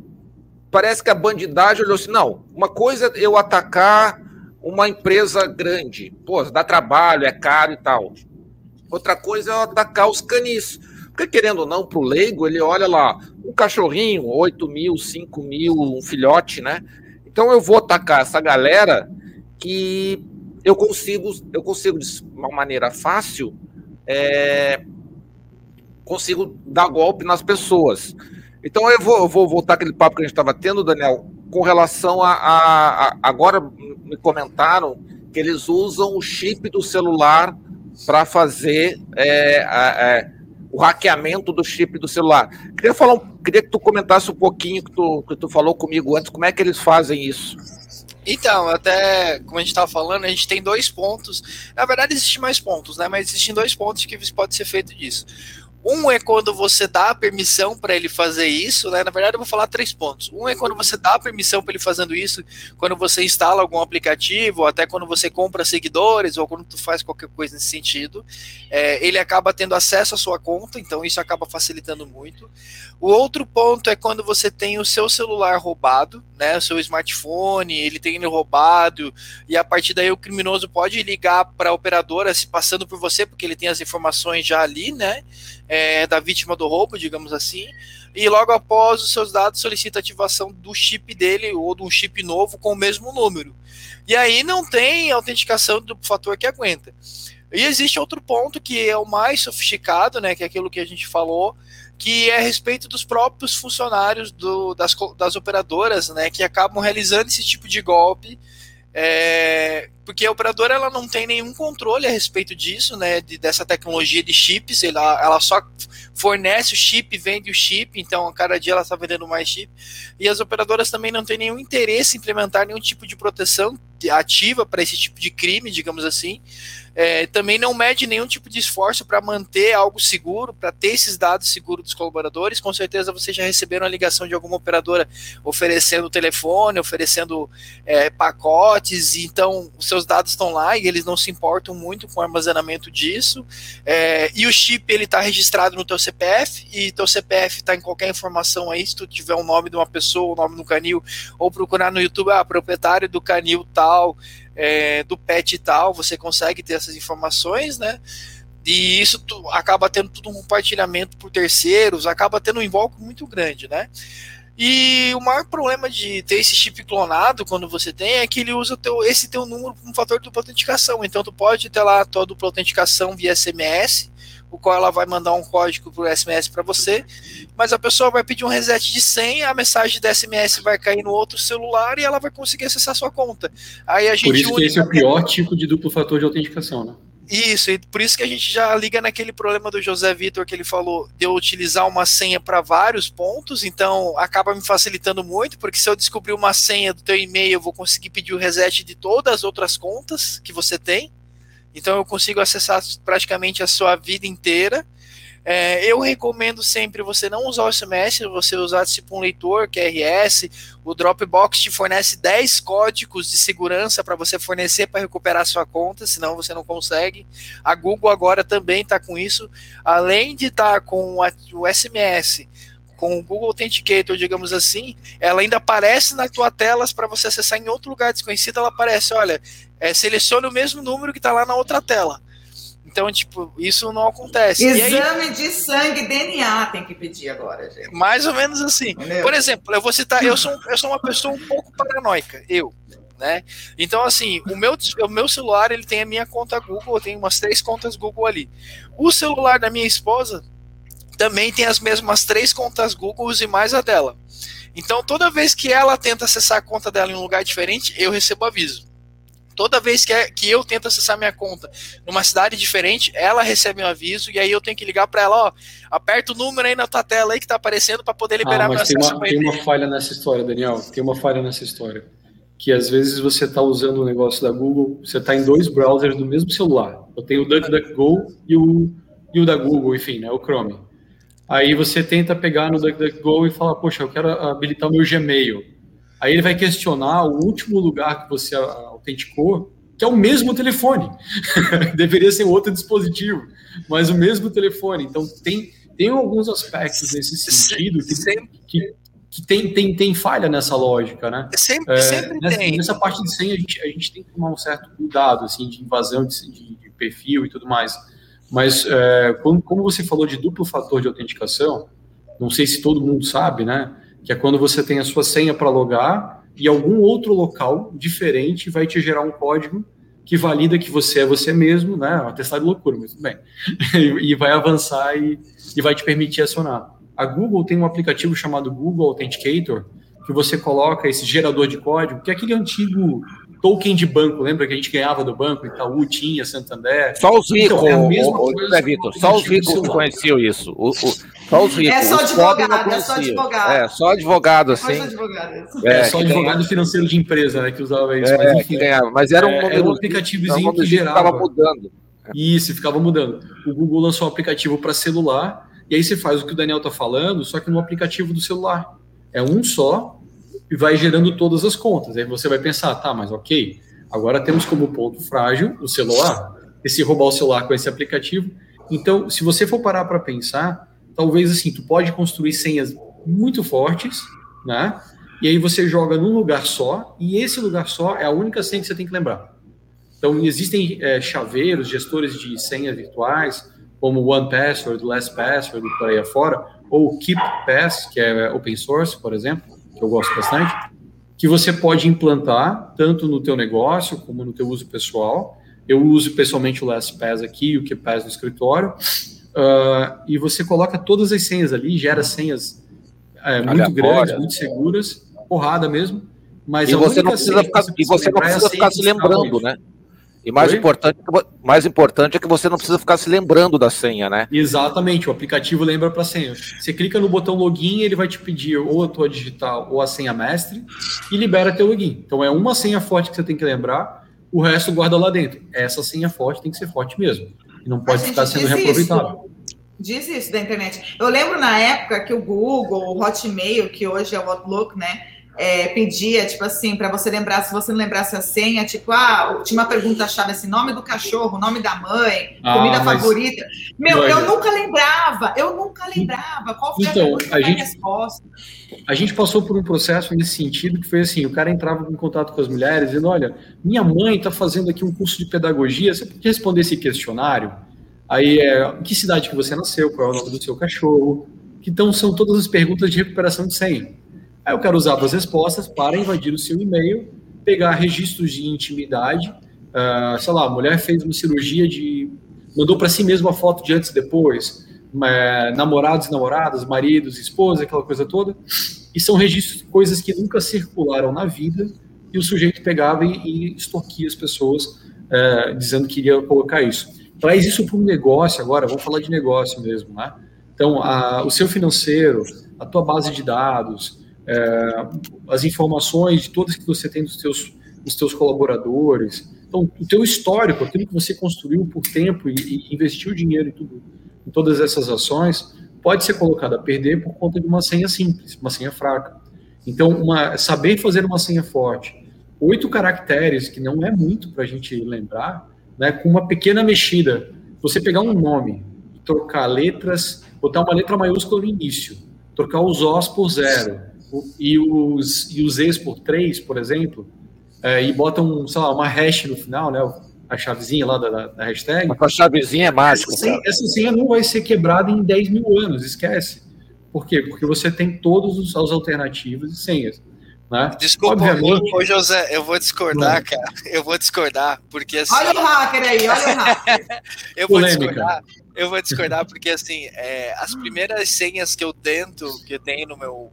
parece que a bandidagem olhou assim, não, uma coisa é eu atacar uma empresa grande, pô, dá trabalho, é caro e tal. Outra coisa é atacar os canis. Porque, querendo ou não, para o leigo, ele olha lá, um cachorrinho, 8 mil, 5 mil, um filhote, né? Então eu vou atacar essa galera que eu consigo, eu consigo de uma maneira fácil, é, consigo dar golpe nas pessoas. Então eu vou, eu vou voltar aquele papo que a gente estava tendo, Daniel, com relação a, a, a, Agora me comentaram que eles usam o chip do celular para fazer é, é, o hackeamento do chip do celular. Queria, falar, queria que tu comentasse um pouquinho que tu, que tu falou comigo antes, como é que eles fazem isso?
Então, até como a gente estava falando, a gente tem dois pontos. Na verdade, existem mais pontos, né? Mas existem dois pontos que pode ser feito disso. Um é quando você dá a permissão para ele fazer isso, né? Na verdade, eu vou falar três pontos. Um é quando você dá a permissão para ele fazendo isso, quando você instala algum aplicativo, ou até quando você compra seguidores, ou quando tu faz qualquer coisa nesse sentido. É, ele acaba tendo acesso à sua conta, então isso acaba facilitando muito. O outro ponto é quando você tem o seu celular roubado, né? O seu smartphone, ele tem ele roubado, e a partir daí o criminoso pode ligar para a operadora se passando por você, porque ele tem as informações já ali, né? é, da vítima do roubo, digamos assim, e logo após os seus dados solicita ativação do chip dele ou de um chip novo com o mesmo número. E aí não tem autenticação do fator que aguenta. E existe outro ponto que é o mais sofisticado, né, que é aquilo que a gente falou, que é a respeito dos próprios funcionários do, das, das operadoras, né, que acabam realizando esse tipo de golpe É, porque a operadora ela não tem nenhum controle a respeito disso, né, de, dessa tecnologia de chips, ela, ela só fornece o chip, vende o chip, então a cada dia ela está vendendo mais chip, e as operadoras também não têm nenhum interesse em implementar nenhum tipo de proteção ativa para esse tipo de crime, digamos assim, é, também não mede nenhum tipo de esforço para manter algo seguro, para ter esses dados seguros dos colaboradores. Com certeza vocês já receberam a ligação de alguma operadora oferecendo telefone, oferecendo é, pacotes, então os seus dados estão lá e eles não se importam muito com o armazenamento disso. É, e o chip ele está registrado no teu CPF e teu CPF está em qualquer informação aí. Se tu tiver o nome de uma pessoa, o nome do canil, ou procurar no YouTube, ah, proprietário do canil tal é, do pet e tal, você consegue ter essas informações, né? E isso tu, acaba tendo tudo um compartilhamento por terceiros, acaba tendo um invólucro muito grande, né? E o maior problema de ter esse chip clonado quando você tem é que ele usa teu, esse teu número como fator de dupla autenticação. Então tu pode ter lá a tua dupla autenticação via SMS, o qual ela vai mandar um código por SMS para você, mas a pessoa vai pedir um reset de senha, a mensagem da SMS vai cair no outro celular e ela vai conseguir acessar sua conta. Aí a gente
por isso que esse é o pior tipo de duplo fator de autenticação, né?
Isso, e por isso que a gente já liga naquele problema do José Vitor que ele falou de eu utilizar uma senha para vários pontos, então acaba me facilitando muito, porque se eu descobrir uma senha do teu e-mail, eu vou conseguir pedir o reset de todas as outras contas que você tem. Então eu consigo acessar praticamente a sua vida inteira. É, eu recomendo sempre você não usar o SMS, você usar tipo um leitor, QRS. O Dropbox te fornece 10 códigos de segurança para você fornecer para recuperar sua conta, senão você não consegue. A Google agora também está com isso. Além de estar tá com o SMS, com o Google Authenticator, digamos assim, ela ainda aparece na tua tela para você acessar em outro lugar desconhecido, ela aparece, olha, é, selecione o mesmo número que está lá na outra tela. Então, tipo, isso não acontece.
Exame aí, de sangue, DNA tem que pedir agora, gente.
Mais ou menos assim. Entendeu? Por exemplo, eu vou citar, eu sou, eu sou uma pessoa um pouco paranoica, eu. Né? Então, assim, o meu, o meu celular ele tem a minha conta Google, eu tenho umas três contas Google ali. O celular da minha esposa também tem as mesmas três contas Google e mais a dela. Então, toda vez que ela tenta acessar a conta dela em um lugar diferente, eu recebo aviso. Toda vez que, é, que eu tento acessar minha conta numa cidade diferente, ela recebe um aviso e aí eu tenho que ligar para ela, ó, aperta o número aí na tua tela aí que tá aparecendo para poder liberar
ah, mas tem uma, tem uma falha nessa história, Daniel. Tem uma falha nessa história. Que às vezes você está usando o negócio da Google, você está em dois browsers do mesmo celular. Eu tenho o DuckDuckGo e o, e o da Google, enfim, né, o Chrome. Aí você tenta pegar no DuckDuckGo e falar, poxa, eu quero habilitar o meu Gmail. Aí ele vai questionar o último lugar que você autenticou, que é o mesmo telefone. Deveria ser outro dispositivo, mas o mesmo telefone. Então tem, tem alguns aspectos nesse sentido que, que, que tem, tem, tem falha nessa lógica, né?
Sempre, é, sempre
nessa,
tem.
Nessa parte de senha, a gente, a gente tem que tomar um certo cuidado, assim, de invasão de, de, de perfil e tudo mais. Mas é, como, como você falou de duplo fator de autenticação, não sei se todo mundo sabe, né? Que é quando você tem a sua senha para logar e algum outro local diferente vai te gerar um código que valida que você é você mesmo, né? Uma testada de loucura, mas tudo bem. e, vai avançar e, e vai te permitir acionar. A Google tem um aplicativo chamado Google Authenticator, que você coloca esse gerador de código, que é aquele antigo token de banco, lembra que a gente ganhava do banco, Itaú tinha, Santander.
Só os ricos, então, é Vitor, só os ricos conheciam isso. O, o, só os ricos.
É só advogado, é só advogado.
É, só advogado, assim.
Só advogado.
É, é só advogado financeiro de empresa, né, que usava isso.
É, mas, enfim, ganhava, mas era um, é,
era um aplicativozinho que gerava.
Ficava mudando.
Isso, ficava mudando. O Google lançou um aplicativo para celular, e aí você faz o que o Daniel está falando, só que no aplicativo do celular. É um só, e vai gerando todas as contas. Aí você vai pensar, tá, mas ok, Agora temos como ponto frágil o celular, e se roubar o celular com esse aplicativo. Então, se você for parar para pensar, talvez assim, tu pode construir senhas muito fortes, né? E aí você joga num lugar só, e esse lugar só é a única senha que você tem que lembrar. Então, existem é, chaveiros, gestores de senhas virtuais, como OnePassword, LastPassword e por aí afora, ou KeepPass, que é open source, por exemplo, que eu gosto bastante, que você pode implantar tanto no teu negócio como no teu uso pessoal. Eu uso pessoalmente o LastPass aqui, o KeePass no escritório, uh, e você coloca todas as senhas ali, gera senhas é, muito grandes, muito seguras, porrada mesmo,
Mas e você não precisa ficar, e você não precisa ficar se lembrando, né? E mais importante, mais importante é que você não precisa ficar se lembrando da senha, né?
Exatamente, o aplicativo lembra para senha. Você clica no botão login, ele vai te pedir ou a tua digital ou a senha mestre e libera teu login. Então é uma senha forte que você tem que lembrar, o resto guarda lá dentro. Essa senha forte tem que ser forte mesmo. E não pode ficar sendo reaproveitado.
Diz isso da internet. Eu lembro na época que o Google, o Hotmail, que hoje é o Outlook, né? é, pedia, tipo assim, para você lembrar, se você não lembrasse a senha, tipo, ah, tinha uma pergunta-chave assim, nome do cachorro, nome da mãe, ah, comida mas... favorita. Meu, eu nunca lembrava, eu nunca lembrava qual foi
então, a, a, gente, resposta. A gente passou por um processo nesse sentido que foi assim, o cara entrava em contato com as mulheres dizendo, olha, minha mãe está fazendo aqui um curso de pedagogia, você pode responder esse questionário? Aí, é, que cidade que você nasceu, qual é o nome do seu cachorro? Então, são todas as perguntas de recuperação de senha. Aí eu quero usar as respostas para invadir o seu e-mail, pegar registros de intimidade. Uh, sei lá, a mulher fez uma cirurgia de. mandou para si mesma a foto de antes e depois, uh, namorados e namoradas, maridos, esposa, aquela coisa toda. E são registros, coisas que nunca circularam na vida, e o sujeito pegava e, e as pessoas, uh, dizendo que iria colocar isso. Traz isso para um negócio agora, vamos falar de negócio mesmo, né? Então, a, o seu financeiro, a tua base de dados, é, as informações de todas que você tem dos teus, dos teus colaboradores. Então, o teu histórico, aquilo que você construiu por tempo e, e investiu dinheiro em, tudo, em todas essas ações, pode ser colocado a perder por conta de uma senha simples, uma senha fraca. Então, uma, saber fazer uma senha forte, oito caracteres, que não é muito para a gente lembrar, né, com uma pequena mexida. Você pegar um nome, trocar letras, botar uma letra maiúscula no início, trocar os Os por zero, e os, e os ex por três, por exemplo, é, e botam, sei lá, uma hash no final, né? A chavezinha lá da, da hashtag.
a chavezinha é mágica.
Essa, senha, essa senha não vai ser quebrada em 10 mil anos, esquece. Por quê? Porque você tem todas as alternativas e senhas. Né?
Desculpa, Obviamente, ô, José, eu vou discordar, não. cara. Eu vou discordar, porque assim.
Olha o hacker aí, olha o hacker.
eu vou Polêmica. discordar. Eu vou discordar porque assim, é, as primeiras senhas que eu tento, que eu tenho no meu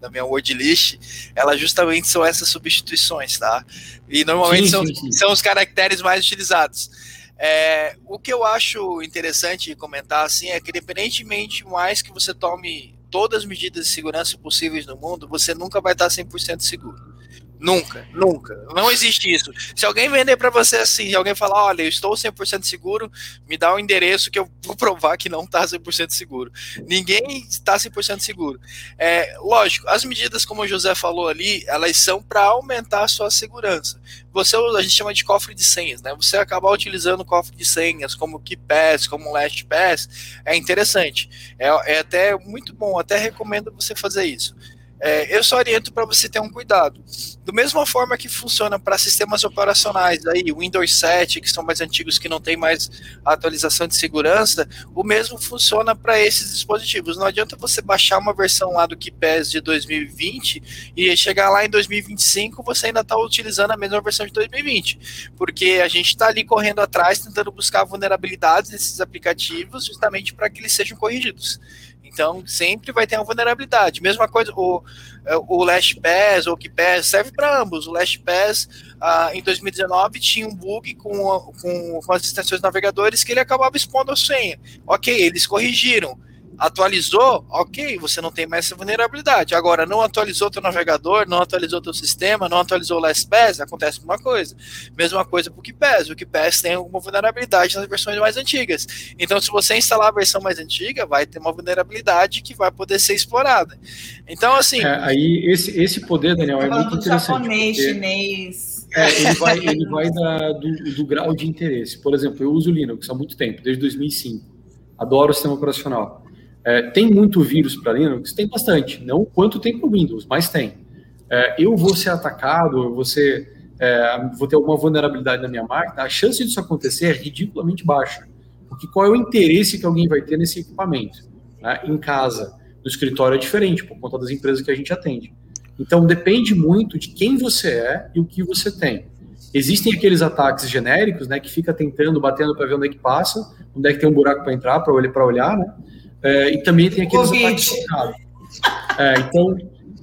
da minha word list, elas justamente são essas substituições, tá? E normalmente sim, são, sim, são os caracteres mais utilizados. É, o que eu acho interessante comentar assim é que, independentemente mais que você tome todas as medidas de segurança possíveis no mundo, você nunca vai estar 100% seguro. Nunca, nunca. Não existe isso. Se alguém vender para você assim, se alguém falar, olha, eu estou 100% seguro, me dá o um endereço que eu vou provar que não está 100% seguro. Ninguém está 100% seguro. É, lógico, as medidas, como o José falou ali, elas são para aumentar a sua segurança. Você, a gente chama de cofre de senhas, né? Você acabar utilizando cofre de senhas como KeyPass, como LastPass, é interessante. É, é até muito bom, até recomendo você fazer isso. É, eu só oriento para você ter um cuidado. Do mesma forma que funciona para sistemas operacionais, aí, Windows 7, que são mais antigos, que não tem mais atualização de segurança, o mesmo funciona para esses dispositivos. Não adianta você baixar uma versão lá do KeePass de 2020 e chegar lá em 2025 você ainda está utilizando a mesma versão de 2020, porque a gente está ali correndo atrás tentando buscar vulnerabilidades nesses aplicativos justamente para que eles sejam corrigidos. Então, sempre vai ter uma vulnerabilidade. Mesma coisa, o, o LastPass ou o KeePass serve para ambos. O LastPass, ah, em 2019, tinha um bug com, com, com as extensões navegadores que ele acabava expondo a senha. Ok, eles corrigiram atualizou, ok, você não tem mais essa vulnerabilidade. Agora, não atualizou teu navegador, não atualizou teu sistema, não atualizou o LastPass, acontece uma coisa. Mesma coisa para o KeePass. O KeePass tem alguma vulnerabilidade nas versões mais antigas. Então, se você instalar a versão mais antiga, vai ter uma vulnerabilidade que vai poder ser explorada. Então, assim... É,
aí, esse, esse poder, Daniel, é muito interessante.
japonês, porque... chinês...
É, ele vai, ele vai da, do, do grau de interesse. Por exemplo, eu uso Linux há muito tempo, desde 2005. Adoro o sistema operacional. É, tem muito vírus para Linux? Tem bastante. Não quanto tem para Windows, mas tem. É, eu vou ser atacado, eu vou, ser, é, vou ter alguma vulnerabilidade na minha máquina, a chance disso acontecer é ridiculamente baixa. Porque qual é o interesse que alguém vai ter nesse equipamento? Né? Em casa, no escritório é diferente, por conta das empresas que a gente atende. Então depende muito de quem você é e o que você tem. Existem aqueles ataques genéricos, né, que fica tentando, batendo para ver onde é que passa, onde é que tem um buraco para entrar, para olhar, olhar, né? É, e também tem aqueles ataques. É, então,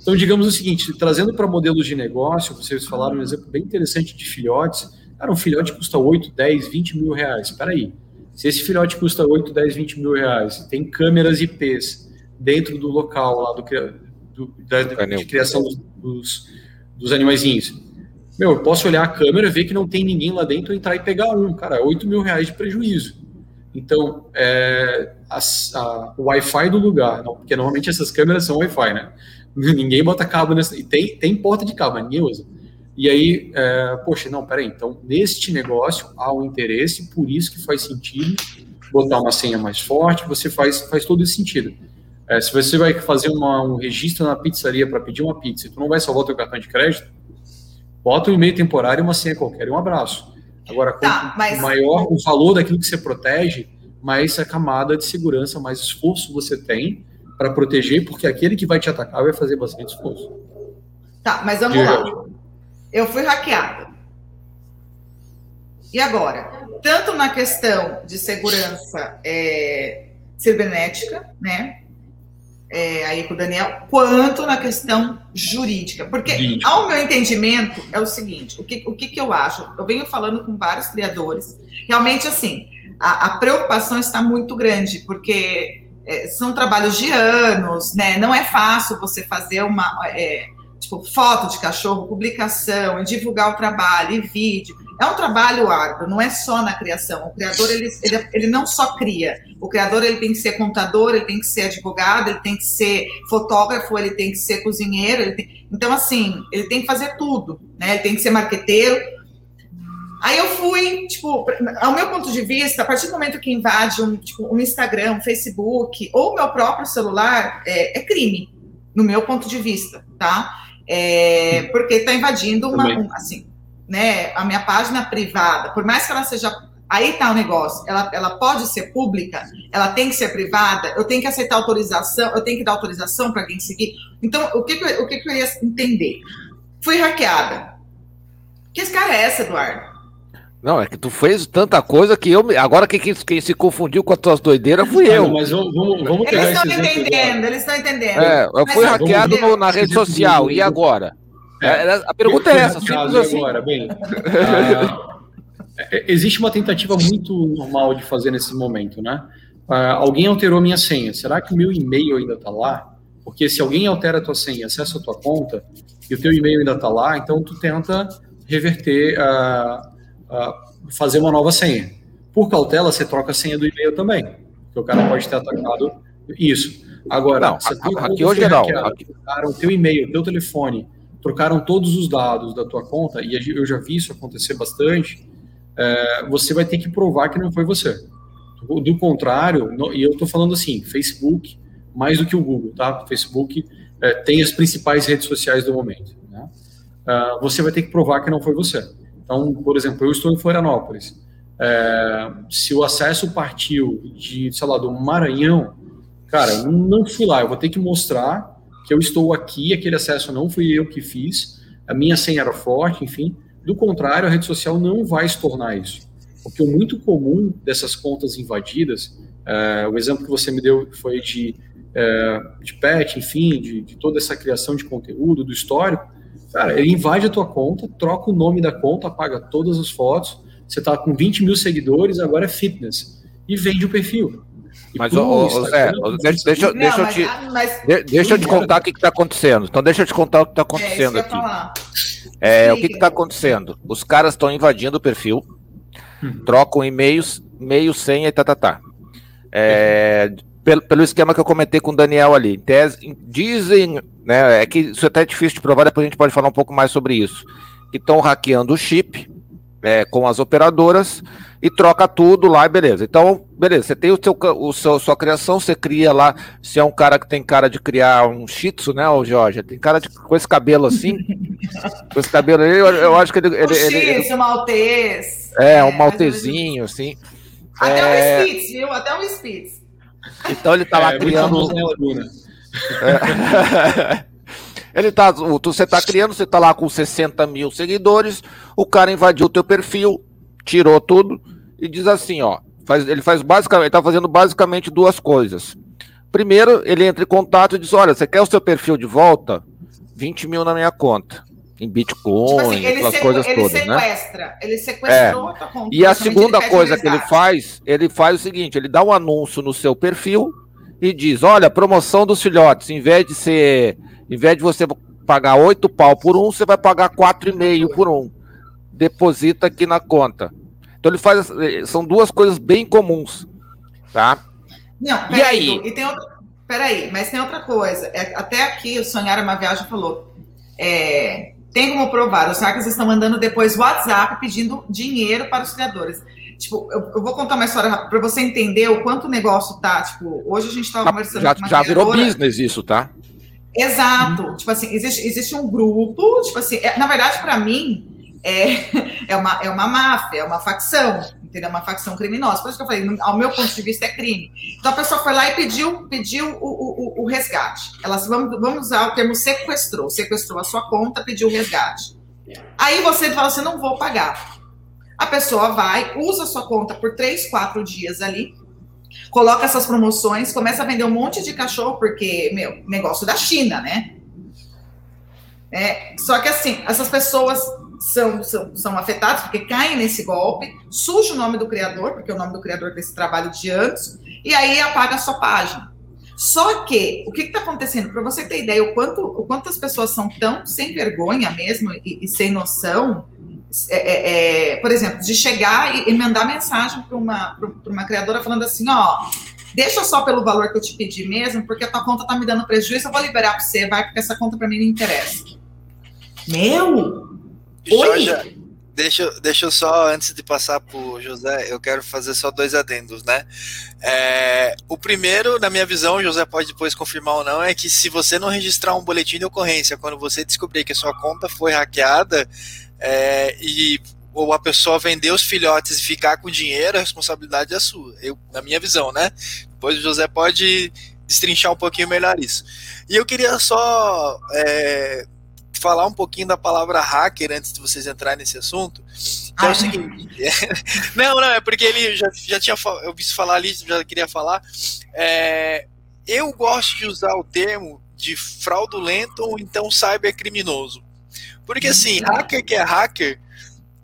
Então, digamos o seguinte, trazendo para modelos de negócio, vocês falaram um exemplo bem interessante de filhotes. Cara, um filhote custa 8, 10, 20 mil reais. Espera aí. Se esse filhote custa 8, 10, 20 mil reais, tem câmeras IPs dentro do local lá do, do da, de criação dos, dos, dos animaizinhos. Meu, eu posso olhar a câmera, ver que não tem ninguém lá dentro, entrar e pegar um. Cara, 8 mil reais de prejuízo. Então, é, a, a, o Wi-Fi do lugar, porque normalmente essas câmeras são Wi-Fi, né? Ninguém bota cabo nessa. E tem, tem porta de cabo, mas ninguém usa. E aí, é, poxa, não, peraí. Então, neste negócio há um interesse, por isso que faz sentido botar uma senha mais forte, você faz, faz todo esse sentido. É, se você vai fazer uma, um registro na pizzaria para pedir uma pizza, tu não vai salvar o teu cartão de crédito, bota um e-mail temporário e uma senha qualquer e um abraço. Agora, tá, mas... maior o valor daquilo que você protege, mais a camada de segurança, mais esforço você tem para proteger, porque aquele que vai te atacar vai fazer bastante esforço.
Tá, mas vamos lá. Eu fui hackeada. E agora? Tanto na questão de segurança é, cibernética, né? É, aí com o Daniel, quanto na questão jurídica. Porque, Jurídico. ao meu entendimento, é o seguinte: o que, o que, que eu acho? Eu venho falando com vários criadores. Realmente, assim, a, a preocupação está muito grande, porque é, são trabalhos de anos, né? Não é fácil você fazer uma é, tipo foto de cachorro, publicação, e divulgar o trabalho, e vídeo. É um trabalho árduo, não é só na criação. O criador ele, ele, ele não só cria. O criador ele tem que ser contador, ele tem que ser advogado, ele tem que ser fotógrafo, ele tem que ser cozinheiro. Tem... Então assim, ele tem que fazer tudo, né? Ele tem que ser marqueteiro. Aí eu fui, tipo, ao meu ponto de vista, a partir do momento que invade um, tipo, um Instagram, um Facebook ou meu próprio celular, é, é crime, no meu ponto de vista, tá? É, porque está invadindo uma, um, assim, né, a minha página privada, por mais que ela seja. Aí está o negócio, ela, ela pode ser pública, ela tem que ser privada, eu tenho que aceitar autorização, eu tenho que dar autorização para alguém seguir. Então, o que, que eu, o que, que eu ia entender? Fui hackeada. Que cara é essa, Eduardo?
Não, é que tu fez tanta coisa que eu. Agora quem, quem se confundiu com as tuas doideiras fui eu.
Mas vamos, vamos, pegar
Eles estão entendendo, eles estão entendendo.
É, eu fui hackeado no, na rede social, e agora? É, é a pergunta é essa.
Assim. Agora, bem. Ah, é, existe uma tentativa muito normal de fazer nesse momento, né? Ah, alguém alterou minha senha. Será que o meu e-mail ainda está lá? Porque se alguém altera a tua senha, acessa a tua conta e o teu e-mail ainda está lá, então tu tenta reverter a fazer uma nova senha. Por cautela, você troca a senha do e-mail também, porque o cara pode ter atacado isso. Agora,
não, se aqui hoje não. Aqui...
Trocaram o teu e-mail, teu telefone, trocaram todos os dados da tua conta, e eu já vi isso acontecer bastante, é, você vai ter que provar que não foi você. Do contrário, no, e eu estou falando assim, Facebook, mais do que o Google, tá? Facebook é, tem as principais redes sociais do momento. Né? Uh, você vai ter que provar que não foi você. Então, por exemplo, eu estou em Florianópolis. É, se o acesso partiu de, sei lá, do Maranhão, cara, não fui lá. Eu vou ter que mostrar que eu estou aqui, aquele acesso não fui eu que fiz, a minha senha era forte, enfim. Do contrário, a rede social não vai se tornar isso. Porque o muito comum dessas contas invadidas, é, o exemplo que você me deu foi de, é, de pet, enfim, de, de toda essa criação de conteúdo, do histórico, Cara, ele invade a tua conta, troca o nome da conta, apaga todas as fotos. Você tá com 20 mil seguidores, agora é fitness. E vende o perfil.
E mas, ô, Zé, deixa, deixa, não, deixa, eu te, mas, deixa eu te contar o que está acontecendo. Então, deixa eu te contar o que está acontecendo é, aqui. É, o que está acontecendo? Os caras estão invadindo o perfil, hum. trocam e-mails, e-mail, senha e tá, tá, tá. É, pelo, pelo esquema que eu comentei com o Daniel ali. Tese, dizem, né, é que isso é até difícil de provar, depois a gente pode falar um pouco mais sobre isso. Que estão hackeando o chip é, com as operadoras e troca tudo lá e beleza. Então, beleza, você tem o seu, o seu sua criação, você cria lá, se é um cara que tem cara de criar um shih tzu, né, o Jorge? Tem cara de, com esse cabelo assim, com esse cabelo aí, eu, eu acho que ele... ele,
ele, ele, ele
maltês. É, um é, maltezinho, assim.
Até é... um Spitz, viu? Até um Spitz.
Então ele tá lá é, criando. É. Ele tá, você tá criando, você tá lá com 60 mil seguidores, o cara invadiu o teu perfil, tirou tudo e diz assim, ó, faz, ele faz basicamente, ele tá fazendo basicamente duas coisas. Primeiro, ele entra em contato e diz, olha, você quer o seu perfil de volta? 20 mil na minha conta. Em Bitcoin, tipo assim, aquelas coisas
ele
todas,
né? sequestra, né? Ele sequestrou é. conta.
E a segunda coisa que ele faz, ele faz o seguinte: ele dá um anúncio no seu perfil e diz: olha, promoção dos filhotes, em vez de ser. Em vez de você pagar 8 pau por um, você vai pagar 4,5 por um. Deposita aqui na conta. Então ele faz. São duas coisas bem comuns. Tá?
Não, e aí? E tem outra, peraí, mas tem outra coisa. É, até aqui o Sonhar uma Viagem falou. É, tem como provar, os hackers estão mandando depois WhatsApp pedindo dinheiro para os criadores. Tipo, eu, eu vou contar uma história para você entender o quanto o negócio tá. Tipo, hoje a gente estava conversando
já, Já virou business isso, tá?
Exato. Hum. Tipo assim, existe, existe um grupo, tipo assim, é, na verdade, para mim, é, é, uma, é uma máfia, é uma facção entendeu? Uma facção criminosa. Por isso que eu falei, ao meu ponto de vista, é crime. Então a pessoa foi lá e pediu, pediu o, o, o resgate. Elas vamos, vamos usar o termo sequestrou, sequestrou a sua conta, pediu o resgate. Aí você fala assim, não vou pagar. A pessoa vai, usa a sua conta por três, quatro dias ali, coloca essas promoções, começa a vender um monte de cachorro, porque, meu, negócio da China, né? É, só que assim, essas pessoas são, são, são afetados porque caem nesse golpe, suja o nome do criador, porque é o nome do criador desse trabalho de anos, e aí apaga a sua página. Só que, o que está acontecendo? Para você ter ideia, o quanto, o quanto as pessoas são tão sem vergonha mesmo e, e sem noção, é, é, é, por exemplo, de chegar e, e mandar mensagem para uma, uma criadora falando assim, ó, deixa só pelo valor que eu te pedi mesmo, porque a tua conta está me dando prejuízo, eu vou liberar para você, vai, porque essa conta para mim não interessa. Meu,
Jorge, deixa, deixa eu só, antes de passar para o José, eu quero fazer só dois adendos, né? É, o primeiro, na minha visão, o José pode depois confirmar ou não, é que se você não registrar um boletim de ocorrência quando você descobrir que a sua conta foi hackeada é, e ou a pessoa vender os filhotes e ficar com dinheiro, a responsabilidade é sua. Eu, na minha visão, né? Depois o José pode destrinchar um pouquinho melhor isso. E eu queria só é, falar um pouquinho da palavra hacker antes de vocês entrarem nesse assunto. Que é o seguinte. não, não, é porque ele já, já tinha eu visto falar ali, já queria falar. É, eu gosto de usar o termo de fraudulento ou então cybercriminoso. Porque assim, uhum. hacker que é hacker,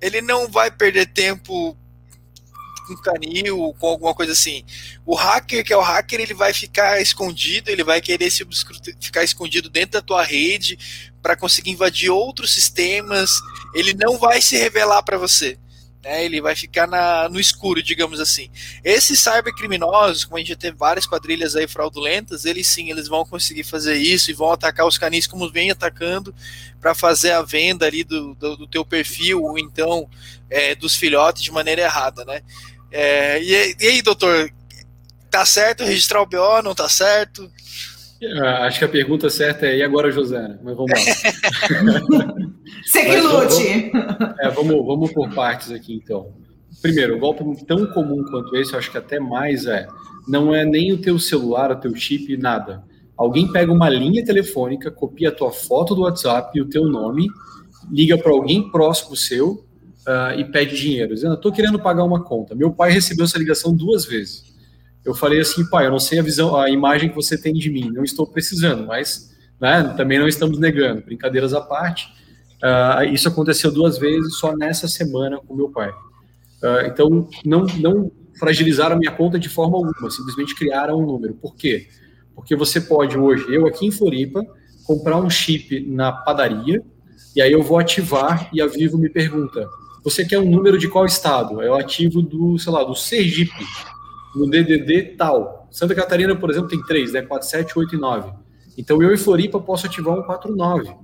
ele não vai perder tempo com canil, com alguma coisa assim. O hacker, que é o hacker, ele vai ficar escondido, ele vai querer se ficar escondido dentro da tua rede para conseguir invadir outros sistemas. Ele não vai se revelar para você. Né, ele vai ficar na, no escuro, digamos assim. Esses cybercriminosos, como a gente já teve várias quadrilhas aí fraudulentas, eles sim, eles vão conseguir fazer isso e vão atacar os canis como vem atacando para fazer a venda ali do, do, do teu perfil ou então é, dos filhotes de maneira errada, né? É, e, e, aí, doutor, tá certo registrar o BO, não tá certo?
Ah, acho que a pergunta certa é e agora, José? Mas vamos
lá. Você que lute.
Vamos, é, vamos, vamos por partes aqui, então. Primeiro, um golpe tão comum quanto esse, eu acho que até mais é, não é nem o teu celular, o teu chip, nada. Alguém pega uma linha telefônica, copia a tua foto do WhatsApp e o teu nome, liga para alguém próximo seu uh, e pede dinheiro, dizendo: estou querendo pagar uma conta. Meu pai recebeu essa ligação duas vezes. Eu falei assim, pai, eu não sei a visão, a imagem que você tem de mim, não estou precisando, mas né, também não estamos negando, brincadeiras à parte. Uh, isso aconteceu duas vezes só nessa semana com meu pai. Uh, então, não, não fragilizaram minha conta de forma alguma, simplesmente criaram um número. Por quê? Porque você pode hoje, eu aqui em Floripa, comprar um chip na padaria, e aí eu vou ativar e a Vivo me pergunta: você quer um número de qual estado? Eu ativo do, sei lá, do Sergipe, no DDD tal. Santa Catarina, por exemplo, tem três, né? 4, 7, 8 e 9. Então eu em Floripa posso ativar um 49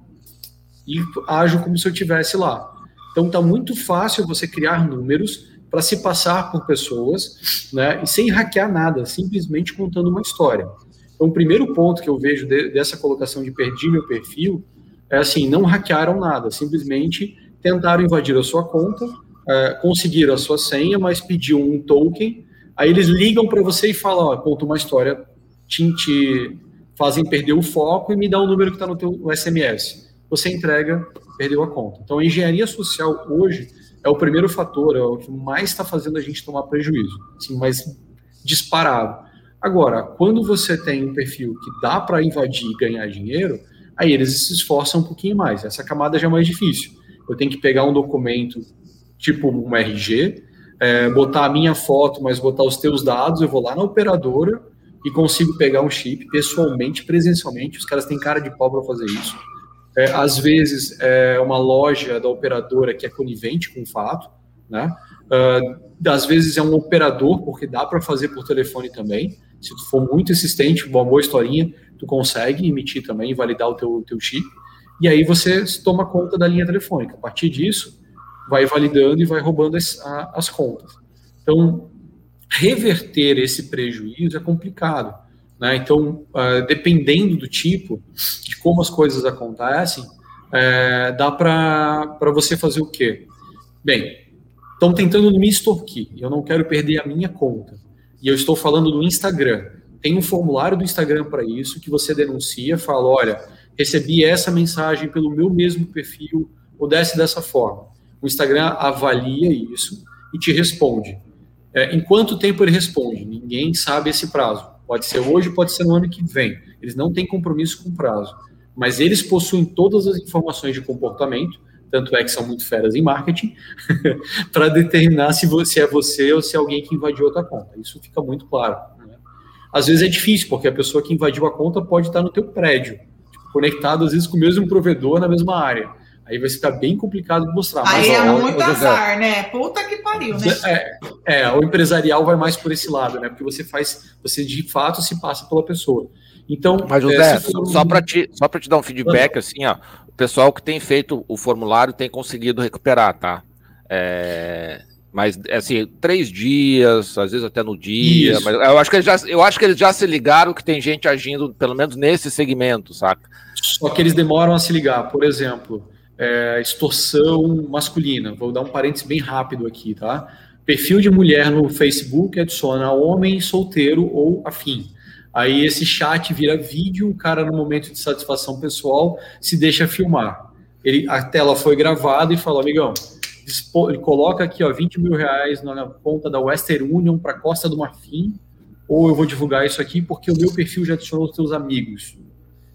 e ajo como se eu tivesse lá. Então tá muito fácil você criar números para se passar por pessoas, né? E sem hackear nada, simplesmente contando uma história. Então o primeiro ponto que eu vejo de, dessa colocação de perdi meu perfil é assim, não hackearam nada, simplesmente tentaram invadir a sua conta, é, conseguiram a sua senha, mas pediu um token, aí eles ligam para você e falam, ó, conta uma história, te, te, fazem perder o foco e me dá o um número que está no teu SMS. Você entrega, perdeu a conta. Então, a engenharia social hoje é o primeiro fator, é o que mais está fazendo a gente tomar prejuízo, assim, mais disparado. Agora, quando você tem um perfil que dá para invadir e ganhar dinheiro, Aí eles se esforçam um pouquinho mais. Essa camada já é mais difícil. Eu tenho que pegar um documento tipo um RG, é, botar a minha foto, mas botar os teus dados, eu vou lá na operadora e consigo pegar um chip pessoalmente, presencialmente. Os caras têm cara de pau para fazer isso. É, às vezes é uma loja da operadora que é conivente com o fato, né? Uh, às vezes é um operador, porque dá para fazer por telefone também. Se tu for muito insistente, uma boa historinha, tu consegue emitir também, validar o teu, teu chip. E aí você toma conta da linha telefônica. A partir disso, vai validando e vai roubando as, a, as contas. Então, reverter esse prejuízo é complicado. Né? Então, uh, dependendo do tipo, de como as coisas acontecem, é, dá para você fazer o quê? Bem, estão tentando me extorquir, eu não quero perder a minha conta. E eu estou falando do Instagram. Tem um formulário do Instagram para isso, que você denuncia, fala, olha, recebi essa mensagem pelo meu mesmo perfil, ou desce dessa forma. O Instagram avalia isso e te responde. É, em quanto tempo ele responde? Ninguém sabe esse prazo. Pode ser hoje, pode ser no ano que vem. Eles não têm compromisso com prazo. Mas eles possuem todas as informações de comportamento, tanto é que são muito feras em marketing, para determinar se, você, é você ou se é alguém que invadiu outra conta. Isso fica muito claro. Né? Às vezes é difícil, porque a pessoa que invadiu a conta pode estar no teu prédio, tipo, conectado às vezes com o mesmo provedor na mesma área. Aí vai ficar bem complicado de mostrar.
Aí é muito azar, né? Puta que pariu, né?
É, é, o empresarial vai mais por esse lado, né? Porque você faz, você de fato se passa pela pessoa. Então,
mas José, é, for... só para te, só para te dar um feedback assim, ó, o pessoal que tem feito o formulário tem conseguido recuperar, tá? É, mas assim, três dias, às vezes até no dia. Isso. Mas eu acho que eles já, eu acho que eles já se ligaram que tem gente agindo, pelo menos nesse segmento, saca?
Só que eles demoram a se ligar. Por exemplo, é, extorsão masculina. Vou dar um parênteses bem rápido aqui, tá? Perfil de mulher no Facebook adiciona homem solteiro ou afim. Aí esse chat vira vídeo, o cara, no momento de satisfação pessoal, se deixa filmar. Ele, a tela foi gravada e falou, amigão, ele coloca aqui ó, 20 mil reais na conta da Western Union para Costa do Marfim, ou eu vou divulgar isso aqui porque o meu perfil já adicionou os teus amigos.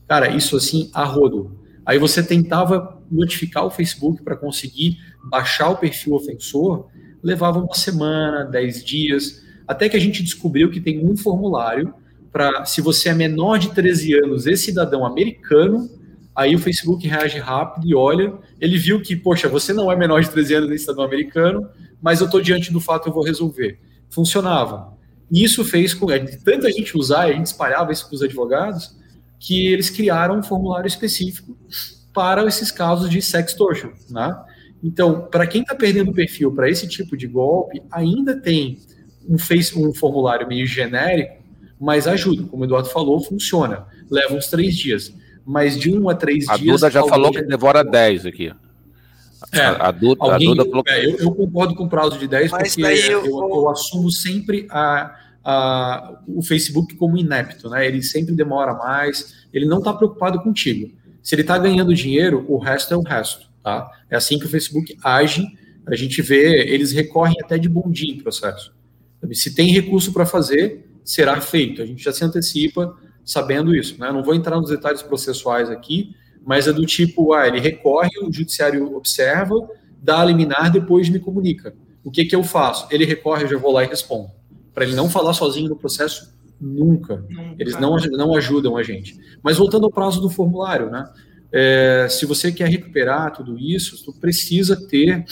Cara, isso assim, a rodo. Aí você tentava notificar o Facebook para conseguir baixar o perfil ofensor, levava uma semana, dez dias, até que a gente descobriu que tem um formulário para, se você é menor de 13 anos e cidadão americano, aí o Facebook reage rápido e olha, ele viu que, poxa, você não é menor de 13 anos e cidadão americano, mas eu estou diante do fato, eu vou resolver. Funcionava. E isso fez com, de tanta gente usar, a gente espalhava isso para os advogados, que eles criaram um formulário específico para esses casos de sextortion, né? Então, para quem está perdendo o perfil para esse tipo de golpe, ainda tem um, face, um formulário meio genérico, mas ajuda. Como o Eduardo falou, funciona. Leva uns três dias. Mas de um a três
a
dias.
A Duda já falou que devora dez aqui.
É, a, Duda, alguém, a Duda falou. É, eu, eu, concordo com o prazo de 10, mas porque eu, eu, eu assumo sempre a, a, o Facebook como inepto, né? Ele sempre demora mais, ele não está preocupado contigo. Se ele está ganhando dinheiro, o resto é o resto, tá? É assim que o Facebook age. A gente vê, eles recorrem até de bom em processo. Se tem recurso para fazer, será feito. A gente já se antecipa sabendo isso, né? Não vou entrar nos detalhes processuais aqui, mas é do tipo, ah, ele recorre, o judiciário observa, dá a liminar, depois me comunica. O que que eu faço? Ele recorre, eu já vou lá e respondo para ele não falar sozinho no processo nunca. nunca. Eles não, não ajudam a gente. Mas voltando ao prazo do formulário, né? É, se você quer recuperar tudo isso, tu precisa ter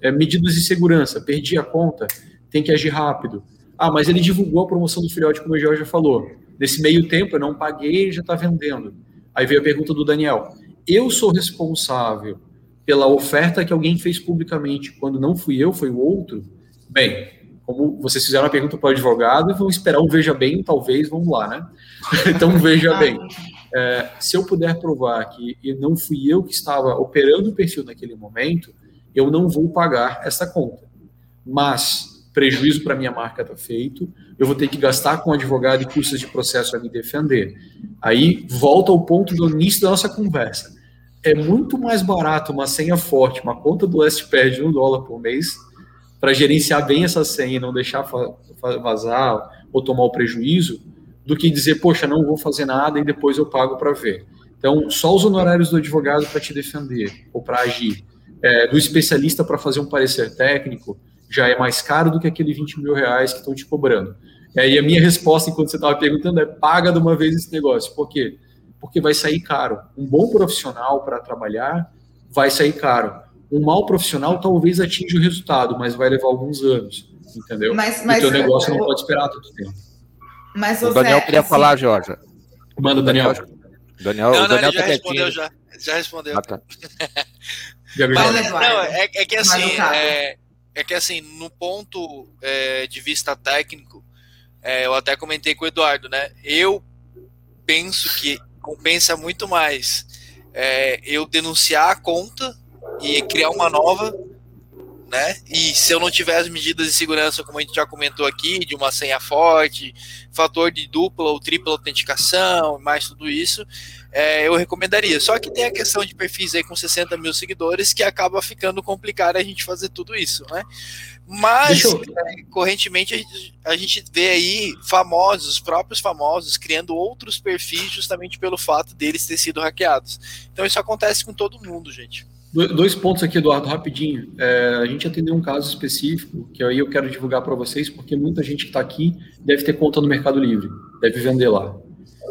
é, medidas de segurança. Perdi a conta, tem que agir rápido. Ah, mas ele divulgou a promoção do filhote, como o Jorge já falou. Nesse meio tempo, eu não paguei, já está vendendo. Aí veio a pergunta do Daniel. Eu sou responsável pela oferta que alguém fez publicamente, quando não fui eu, foi o outro? Bem, como vocês fizeram a pergunta para o advogado, vão esperar um veja bem, talvez, vamos lá, né? então, veja bem. É, se eu puder provar que não fui eu que estava operando o perfil naquele momento, eu não vou pagar essa conta. Mas prejuízo para minha marca está feito, eu vou ter que gastar com advogado e custos de processo a me defender. Aí volta ao ponto do início da nossa conversa. É muito mais barato uma senha forte, uma conta do LastPad de um dólar por mês, para gerenciar bem essa senha e não deixar vazar ou tomar o prejuízo, do que dizer, poxa, não vou fazer nada e depois eu pago para ver. Então, só os honorários do advogado para te defender ou para agir, é, do especialista para fazer um parecer técnico, já é mais caro do que aquele 20 mil reais que estão te cobrando. E aí a minha resposta, enquanto você estava perguntando, é paga de uma vez esse negócio. Por quê? Porque vai sair caro. Um bom profissional para trabalhar vai sair caro. Um mau profissional talvez atinja o resultado, mas vai levar alguns anos, entendeu? Mas, mas, o teu negócio eu, não pode esperar tanto tempo.
Mas, o Daniel queria assim, falar, Jorge.
Manda, Daniel.
Daniel, não, não, Daniel tá já respondeu, já. Já respondeu. Ah, tá. Mas, não, é, é, que assim, é, é, que assim, no ponto é, de vista técnico, é, eu até comentei com o Eduardo, né? Eu penso que compensa muito mais é, eu denunciar a conta e criar uma nova, né? E se eu não tiver as medidas de segurança, como a gente já comentou aqui, de uma senha forte, fator de dupla ou tripla autenticação, mais tudo isso, é, eu recomendaria. Só que tem a questão de perfis aí com 60 mil seguidores que acaba ficando complicado a gente fazer tudo isso, né? Mas, eu... é, correntemente, a gente, a gente vê aí famosos, os próprios famosos, criando outros perfis justamente pelo fato deles ter sido hackeados. Então isso acontece com todo mundo, gente.
Dois pontos aqui, Eduardo, rapidinho. É, a gente atendeu um caso específico que aí eu quero divulgar para vocês, porque muita gente que está aqui deve ter conta no Mercado Livre, deve vender lá.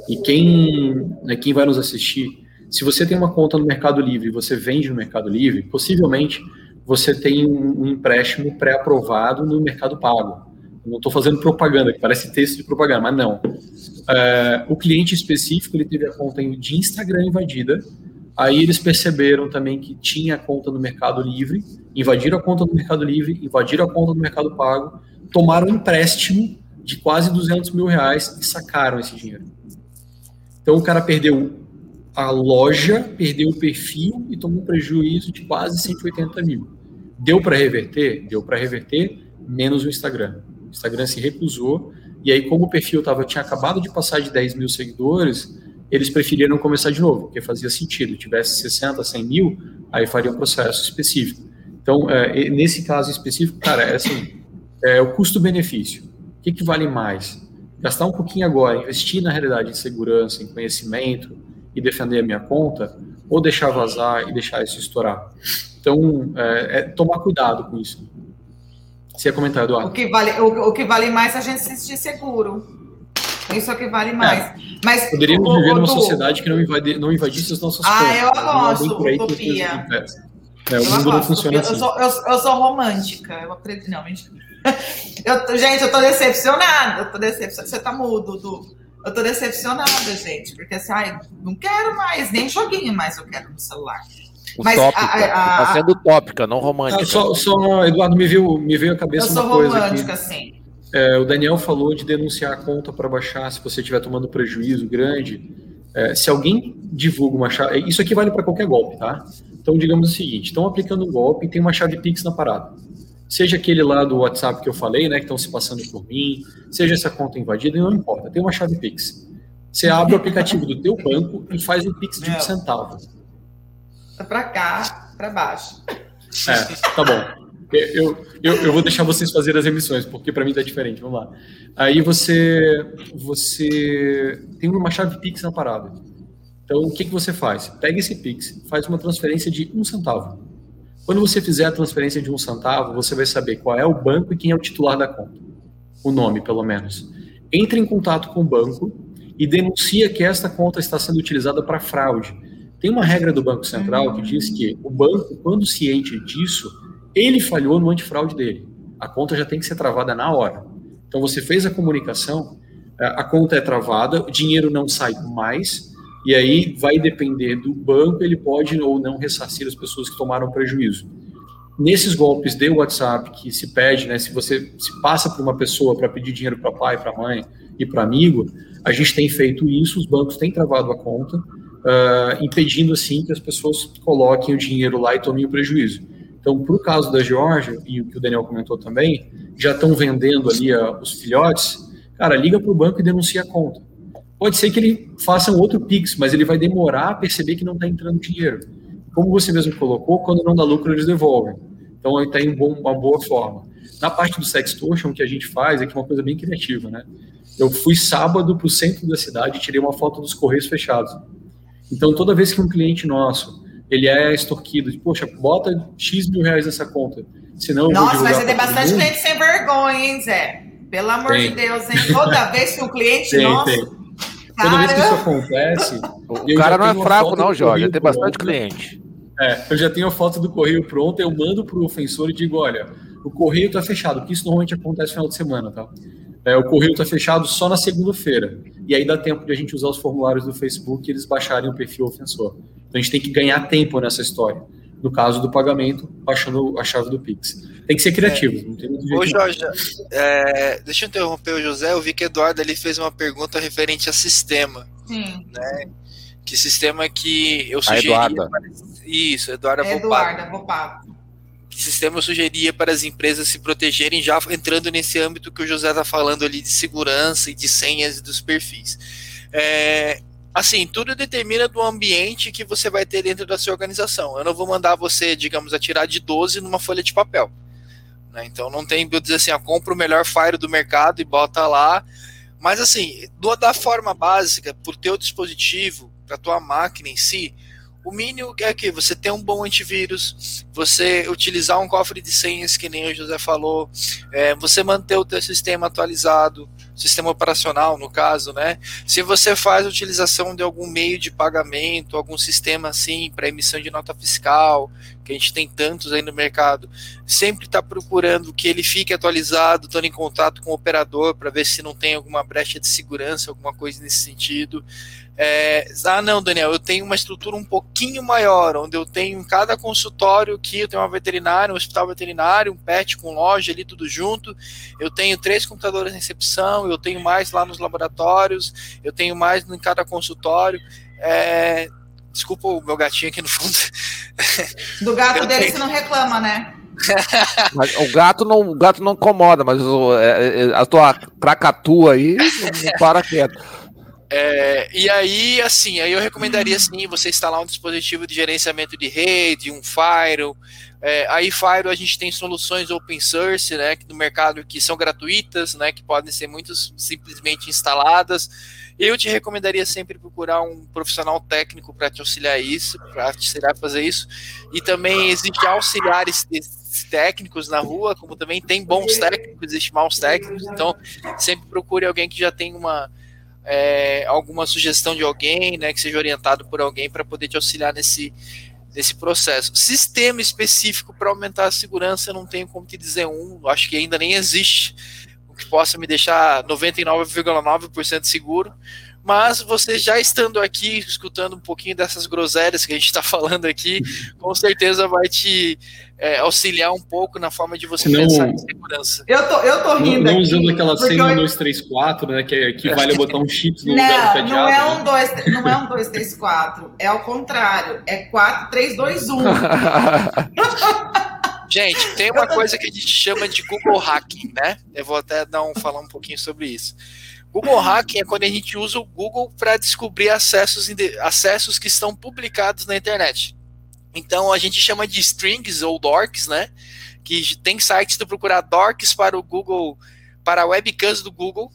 E quem, né, quem vai nos assistir, se você tem uma conta no Mercado Livre e você vende no Mercado Livre, possivelmente você tem um empréstimo pré-aprovado no Mercado Pago. não estou fazendo propaganda, que parece texto de propaganda, mas não. É, o cliente específico ele teve a conta de Instagram invadida, aí eles perceberam também que tinha conta no Mercado Livre, invadiram a conta do Mercado Livre, invadiram a conta do Mercado Pago, tomaram um empréstimo de quase 200 mil reais e sacaram esse dinheiro. Então o cara perdeu a loja, perdeu o perfil e tomou um prejuízo de quase 180 mil. Deu para reverter? Deu para reverter, menos o Instagram. O Instagram se recusou, e aí, como o perfil tava, tinha acabado de passar de 10 mil seguidores, eles preferiram começar de novo, porque fazia sentido. Tivesse 60, 100 mil, aí faria um processo específico. Então, é, nesse caso específico, cara, é assim, é o custo-benefício. O que, que vale mais? gastar um pouquinho agora, investir na realidade em segurança, em conhecimento e defender a minha conta, ou deixar vazar e deixar isso estourar. Então, é, é tomar cuidado com isso. Você ia comentar, Eduardo?
O que vale, o, o que vale mais é a gente se sentir seguro. Isso é o que vale mais. É. Mas,
Poderíamos o, viver o, numa sociedade que não, invade, não invadisse as nossas
ah. Ah, eu gosto, utopia.
É, o eu mundo não funciona assim.
Eu sou, eu, eu sou romântica. Eu acredito. Não, mentira. Eu, gente, eu tô decepcionada. Eu tô decepcionada. Você tá mudo, Du. Eu tô decepcionada, gente. Porque assim, ai, não quero mais, nem joguinho mais eu quero no celular.
Mas a, a, a, tá sendo tópica, não romântica. Ah,
só, só, Eduardo, me veio, me veio a cabeça uma coisa. Eu sou romântica,
sim.
É, o Daniel falou de denunciar a conta para baixar se você estiver tomando prejuízo grande. É, se alguém divulga uma chave. Isso aqui vale para qualquer golpe, tá? Então, digamos o seguinte: estão aplicando um golpe e tem uma chave Pix na parada seja aquele lá do WhatsApp que eu falei, né, que estão se passando por mim, seja essa conta invadida, não importa, tem uma chave Pix. Você abre o aplicativo do teu banco e faz um Pix de um centavo.
Tá para cá, para baixo.
É, tá bom. Eu, eu, eu vou deixar vocês fazerem as emissões, porque para mim tá diferente. Vamos lá. Aí você, você tem uma chave Pix na parada. Então, o que, que você faz? Pega esse Pix, faz uma transferência de um centavo quando você fizer a transferência de um centavo, você vai saber qual é o banco e quem é o titular da conta. O nome, pelo menos. Entre em contato com o banco e denuncia que esta conta está sendo utilizada para fraude. Tem uma regra do Banco Central que diz que o banco, quando ciente disso, ele falhou no antifraude dele. A conta já tem que ser travada na hora. Então você fez a comunicação, a conta é travada, o dinheiro não sai mais, e aí vai depender do banco, ele pode ou não ressarcir as pessoas que tomaram prejuízo. Nesses golpes de WhatsApp que se pede, né, se você se passa por uma pessoa para pedir dinheiro para pai, para mãe e para amigo, a gente tem feito isso, os bancos têm travado a conta, uh, impedindo assim que as pessoas coloquem o dinheiro lá e tomem o prejuízo. Então, para o caso da Georgia, e o que o Daniel comentou também, já estão vendendo ali uh, os filhotes, cara, liga para o banco e denuncia a conta pode ser que ele faça um outro Pix, mas ele vai demorar a perceber que não está entrando dinheiro. Como você mesmo colocou, quando não dá lucro, eles devolvem. Então, aí está em bom, uma boa forma. Na parte do sextortion, o que a gente faz é que é uma coisa bem criativa, né? Eu fui sábado para o centro da cidade e tirei uma foto dos correios fechados.
Então, toda vez que um cliente nosso ele é extorquido, de, poxa, bota X mil reais nessa conta, senão
Nossa, mas você tem bastante mundo. cliente sem vergonha, hein, Zé? Pelo amor tem. de Deus, hein? Toda vez que um cliente tem, nosso... Tem.
Toda vez que isso acontece...
O cara não é fraco não, Jorge, tem bastante cliente.
É, eu já tenho a foto do correio pronta, eu mando para o ofensor e digo, olha, o correio está fechado, porque isso normalmente acontece no final de semana, tá? É, o correio está fechado só na segunda-feira. E aí dá tempo de a gente usar os formulários do Facebook e eles baixarem o perfil ofensor. Então a gente tem que ganhar tempo nessa história. No caso do pagamento, baixando a chave do Pix. Tem que ser criativo. É. Não tem muito
Ô, Jorge, é, deixa eu interromper o José. Eu vi que o Eduardo ele fez uma pergunta referente a sistema. Sim. Né? Que sistema que eu sugeri. Eduarda. Isso, Eduarda
é Eduarda Vopado
que sistema eu sugeria para as empresas se protegerem, já entrando nesse âmbito que o José está falando ali de segurança e de senhas e dos perfis. É, assim, tudo determina do ambiente que você vai ter dentro da sua organização. Eu não vou mandar você, digamos, atirar de 12 numa folha de papel. Né? Então não tem eu dizer assim, ah, compra o melhor Fire do mercado e bota lá. Mas assim, da forma básica, por teu dispositivo, para tua máquina em si, o mínimo é que você ter um bom antivírus, você utilizar um cofre de senhas, que nem o José falou, é, você manter o teu sistema atualizado, sistema operacional, no caso, né? Se você faz utilização de algum meio de pagamento, algum sistema assim para emissão de nota fiscal, que a gente tem tantos aí no mercado, sempre está procurando que ele fique atualizado, estando em contato com o operador para ver se não tem alguma brecha de segurança, alguma coisa nesse sentido. É, ah, não, Daniel, eu tenho uma estrutura um pouquinho maior, onde eu tenho em cada consultório que eu tenho uma veterinária, um hospital veterinário, um pet com loja ali, tudo junto. Eu tenho três computadores de recepção, eu tenho mais lá nos laboratórios, eu tenho mais em cada consultório. É, desculpa o meu gatinho aqui no fundo.
Do gato dele tenho... você não reclama, né?
Mas o gato não, o gato não incomoda, mas o, é, é, a tua cracatua aí não para quieto.
É, e aí, assim, aí eu recomendaria sim você instalar um dispositivo de gerenciamento de rede, um firewall. É, aí firewall a gente tem soluções open source, né, no mercado que são gratuitas, né, que podem ser muito simplesmente instaladas. Eu te recomendaria sempre procurar um profissional técnico para te auxiliar isso, para te auxiliar a fazer isso. E também existem auxiliares técnicos na rua, como também tem bons técnicos, existem maus técnicos. Então, sempre procure alguém que já tem uma é, alguma sugestão de alguém, né, que seja orientado por alguém para poder te auxiliar nesse, nesse processo. Sistema específico para aumentar a segurança, eu não tenho como te dizer um, acho que ainda nem existe que possa me deixar 99,9% seguro. Mas você já estando aqui, escutando um pouquinho dessas groselhas que a gente está falando aqui, com certeza vai te é, auxiliar um pouco na forma de você não, pensar em segurança.
Eu tô, eu tô rindo.
Não, não usando aquela senha 1, 2, 3, 4, né? Que, que vale botar um chip no não, lugar do cadeado.
Não é um 2, não é um 2, 3, 4. É ao contrário. É 4, 3, 2, 1.
Gente, tem uma coisa que a gente chama de Google Hacking, né? Eu vou até dar um, falar um pouquinho sobre isso. Google Hacking é quando a gente usa o Google para descobrir acessos, acessos que estão publicados na internet. Então a gente chama de strings ou dorks, né? Que tem sites tu procurar dorks para o Google, para webcams do Google,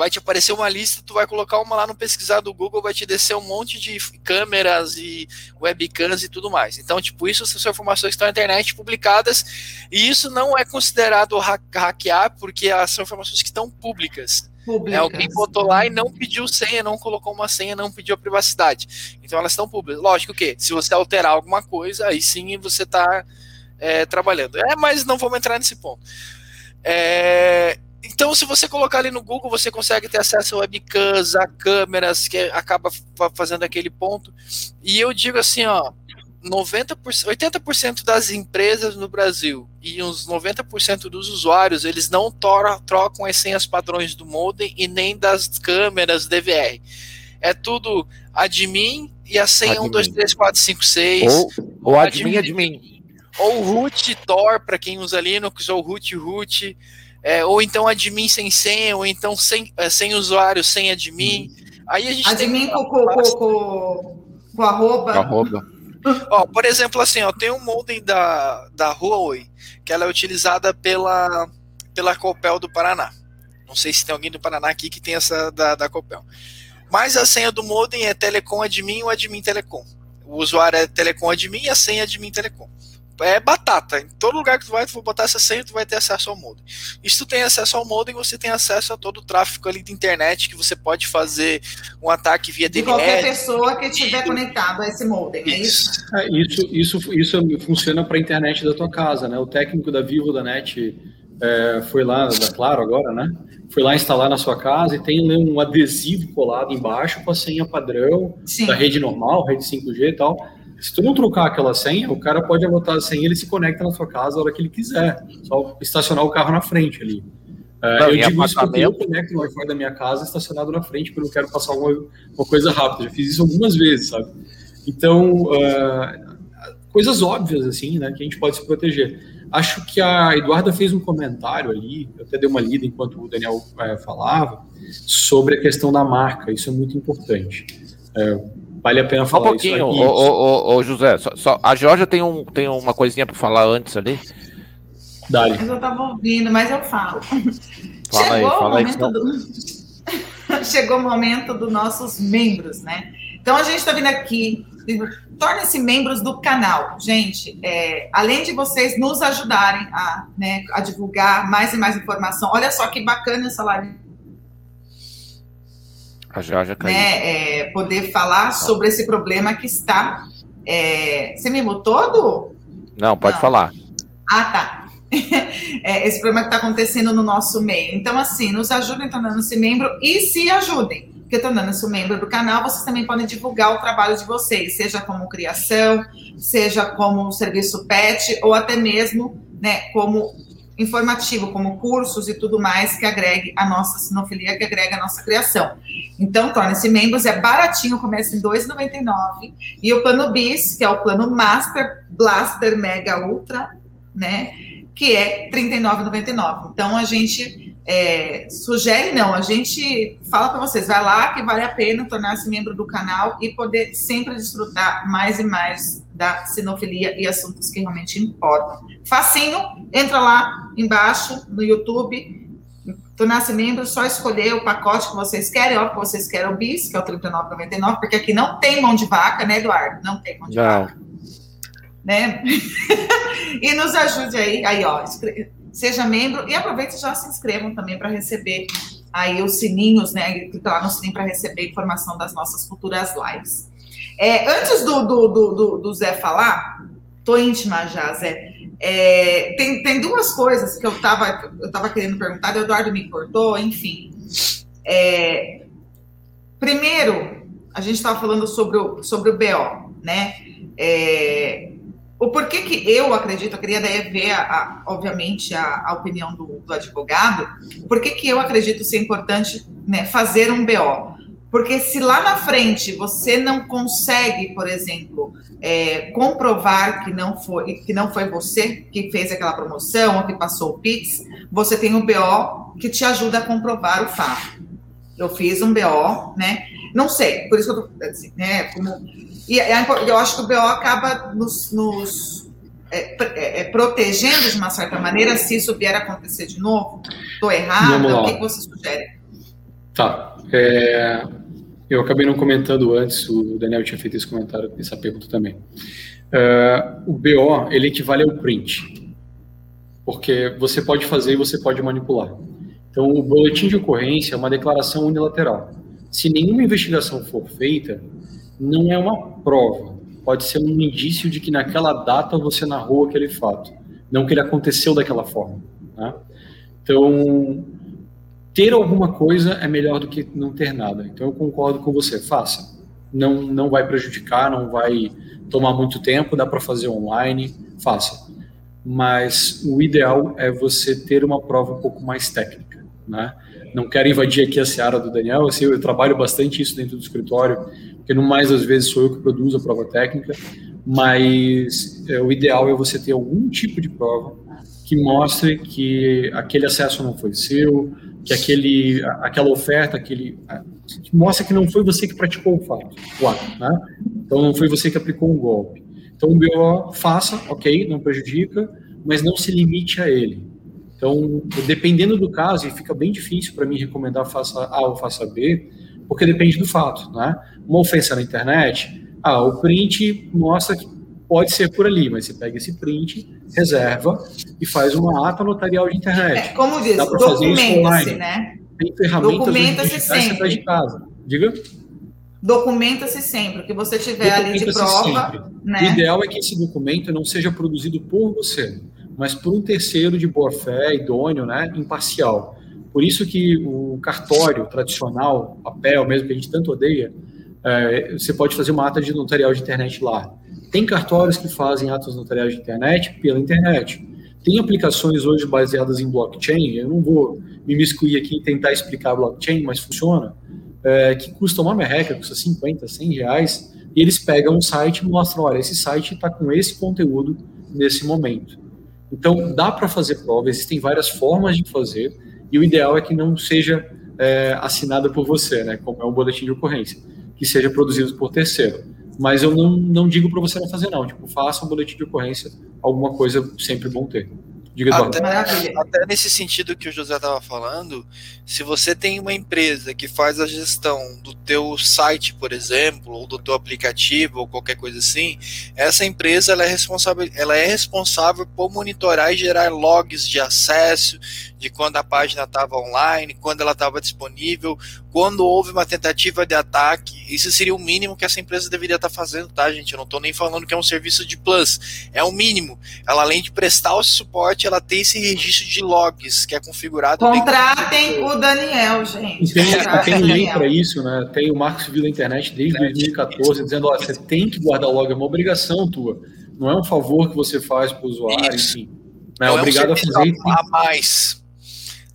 vai te aparecer uma lista, tu vai colocar uma lá no pesquisar do Google, vai te descer um monte de câmeras e webcams e tudo mais. Então, tipo, isso são informações que estão na internet publicadas, e isso não é considerado hackear, porque são informações que estão públicas. Públicas. É, alguém botou lá e não pediu senha, não colocou uma senha, não pediu a privacidade. Então elas estão públicas. Lógico que, se você alterar alguma coisa, aí sim você está é, trabalhando. É, mas não vamos entrar nesse ponto. É, então, se você colocar ali no Google, você consegue ter acesso a webcams, a câmeras, que acaba fazendo aquele ponto. E eu digo assim, ó, 90%, 80% das empresas no Brasil e uns 90% dos usuários, eles não trocam as senhas padrões do modem e nem das câmeras DVR. É tudo admin e a senha admin. 1, 2, 3, 4, 5, 6.
Ou, ou admin, admin, admin.
Ou root Tor, para quem usa Linux, ou root root. É, ou então admin sem senha, ou então sem, é, sem usuário, sem admin. Aí a gente
admin tem... com, com, com, com arroba.
arroba.
ó, por exemplo, assim, ó, tem um modem da, da Huawei, que ela é utilizada pela, pela Copel do Paraná. Não sei se tem alguém do Paraná aqui que tem essa da, da Copel. Mas a senha do modem é telecom admin ou admin telecom. O usuário é telecom admin e a senha é admin telecom é batata. Em todo lugar que tu vai, tu vai botar essa senha, tu vai ter acesso ao modem. E se tu tem acesso ao modem, você tem acesso a todo o tráfego ali de internet que você pode fazer um ataque via
de qualquer pessoa que estiver conectado a esse modem, é isso?
É, isso, isso, isso funciona para a internet da tua casa, né? O técnico da Vivo da Net é, foi lá, da Claro agora, né? Foi lá instalar na sua casa e tem um adesivo colado embaixo com a senha padrão Sim. da rede normal, rede 5G e tal se tu não trocar aquela senha, o cara pode anotar a senha e ele se conecta na sua casa a hora que ele quiser. Só estacionar o carro na frente ali. Uh, eu digo isso porque eu conecto no Wi-Fi da minha casa estacionado na frente porque eu quero passar uma, uma coisa rápida. Já fiz isso algumas vezes, sabe? Então, uh, coisas óbvias, assim, né, que a gente pode se proteger. Acho que a Eduarda fez um comentário ali, eu até dei uma lida enquanto o Daniel uh, falava, sobre a questão da marca. Isso é muito importante. Vale a pena falar
um pouquinho, isso aqui. Ô, ô, ô, José, só, só, a Georgia tem, um, tem uma coisinha para falar antes ali.
Dali. Eu estava ouvindo, mas eu falo. Fala Chegou aí, fala o momento aí, do... Chegou o momento dos nossos membros, né? Então a gente está vindo aqui, tornem-se membros do canal. Gente, é, além de vocês nos ajudarem a, né, a divulgar mais e mais informação, olha só que bacana essa live
a Georgia caiu.
Né, é, poder falar sobre esse problema que está. É, você me mutou, Du?
Não, pode Não. falar.
Ah, tá. é, esse problema que está acontecendo no nosso meio. Então, assim, nos ajudem tornando-se membro e se ajudem. Porque tornando-se membro do canal, vocês também podem divulgar o trabalho de vocês, seja como criação, seja como serviço pet, ou até mesmo né, como informativo, como cursos e tudo mais que agregue a nossa sinofilia, que agrega a nossa criação. Então, torne-se membros, é baratinho, começa em R$ 2,99. E o plano BIS, que é o plano Master Blaster Mega Ultra, né? Que é R$ 39,99. Então, a gente é, sugere, não, a gente fala para vocês, vai lá que vale a pena tornar-se membro do canal e poder sempre desfrutar mais e mais da sinofilia e assuntos que realmente importam. Facinho, entra lá embaixo no YouTube, tornar-se membro, só escolher o pacote que vocês querem, ó, que vocês querem o BIS, que é o 39,99, porque aqui não tem mão de vaca, né, Eduardo? Não tem mão de não. vaca. Né? e nos ajude aí, aí, ó, seja membro e aproveite e já se inscrevam também para receber aí os sininhos, né? Clica lá no sininho para receber informação das nossas futuras lives. É, antes do, do, do, do, Zé falar, tô íntima já, Zé. É, tem, tem duas coisas que eu tava, eu tava querendo perguntar, o Eduardo me cortou, enfim. É, primeiro, a gente estava falando sobre o, sobre o BO, né? É, o porquê que eu acredito, eu queria daí ver, a, a, obviamente, a, a opinião do, do, advogado, por que eu acredito ser importante né, fazer um BO? Porque se lá na frente você não consegue, por exemplo, é, comprovar que não, foi, que não foi você que fez aquela promoção ou que passou o Pix, você tem um BO que te ajuda a comprovar o fato. Eu fiz um BO, né? Não sei, por isso que eu tô, assim, né? Como, e é eu acho que o BO acaba nos, nos é, é, é, protegendo de uma certa maneira se isso vier a acontecer de novo. Estou errada? O que, que você sugere?
Tá. É, eu acabei não comentando antes, o Daniel tinha feito esse comentário, essa pergunta também. Uh, o BO, ele equivale ao print, porque você pode fazer e você pode manipular. Então, o boletim de ocorrência é uma declaração unilateral. Se nenhuma investigação for feita, não é uma prova, pode ser um indício de que naquela data você narrou aquele fato, não que ele aconteceu daquela forma. Né? Então, ter alguma coisa é melhor do que não ter nada. Então eu concordo com você, faça. Não, não vai prejudicar, não vai tomar muito tempo, dá para fazer online, faça. Mas o ideal é você ter uma prova um pouco mais técnica, né? Não quero invadir aqui a seara do Daniel, assim, eu trabalho bastante isso dentro do escritório, porque no mais das vezes sou eu que produzo a prova técnica, mas é, o ideal é você ter algum tipo de prova que mostre que aquele acesso não foi seu, que aquele, aquela oferta, aquele, que mostra que não foi você que praticou o fato, o ato, né? Então não foi você que aplicou um golpe. Então o BO faça, ok, não prejudica, mas não se limite a ele. Então, dependendo do caso, e fica bem difícil para mim recomendar faça A ou faça B, porque depende do fato, né? Uma ofensa na internet, ah, o print mostra que pode ser por ali, mas você pega esse print, reserva e faz uma ata notarial de internet.
É, como diz, documenta-se, né?
Tem ferramentas documenta-se
sempre.
de casa. Diga.
Documenta-se sempre, o que você tiver ali de prova. Né?
O ideal é que esse documento não seja produzido por você, mas por um terceiro de boa fé, idôneo, né, imparcial. Por isso que o cartório tradicional, papel mesmo que a gente tanto odeia, é, você pode fazer uma ata de notarial de internet lá. Tem cartórios que fazem atos notariais de internet pela internet. Tem aplicações hoje baseadas em blockchain, eu não vou me miscuir aqui e tentar explicar blockchain, mas funciona, é, que custa uma merreca, custa 50, 100 reais, e eles pegam um site e mostram, olha, esse site está com esse conteúdo nesse momento. Então, dá para fazer prova, existem várias formas de fazer, e o ideal é que não seja é, assinada por você, né, como é um boletim de ocorrência, que seja produzido por terceiro. Mas eu não, não digo para você não fazer, não. Tipo, faça um boletim de ocorrência, alguma coisa sempre bom ter.
Diga, até, até nesse sentido que o José estava falando, se você tem uma empresa que faz a gestão do teu site, por exemplo, ou do teu aplicativo, ou qualquer coisa assim, essa empresa ela é responsável, ela é responsável por monitorar e gerar logs de acesso, de quando a página estava online, quando ela estava disponível, quando houve uma tentativa de ataque. Isso seria o mínimo que essa empresa deveria estar tá fazendo, tá, gente? Eu não estou nem falando que é um serviço de plus, é o mínimo. Ela além de prestar o suporte, ela tem esse registro de logs que é configurado.
Contratem o Daniel, gente.
Tem, tem um link para isso, né? Tem o Marco Civil da Internet desde 2014 dizendo: ó, você tem que guardar log, é uma obrigação tua. Não é um favor que você faz para o usuário, isso. enfim. Não é, não obrigado é um a fazer.
A mais.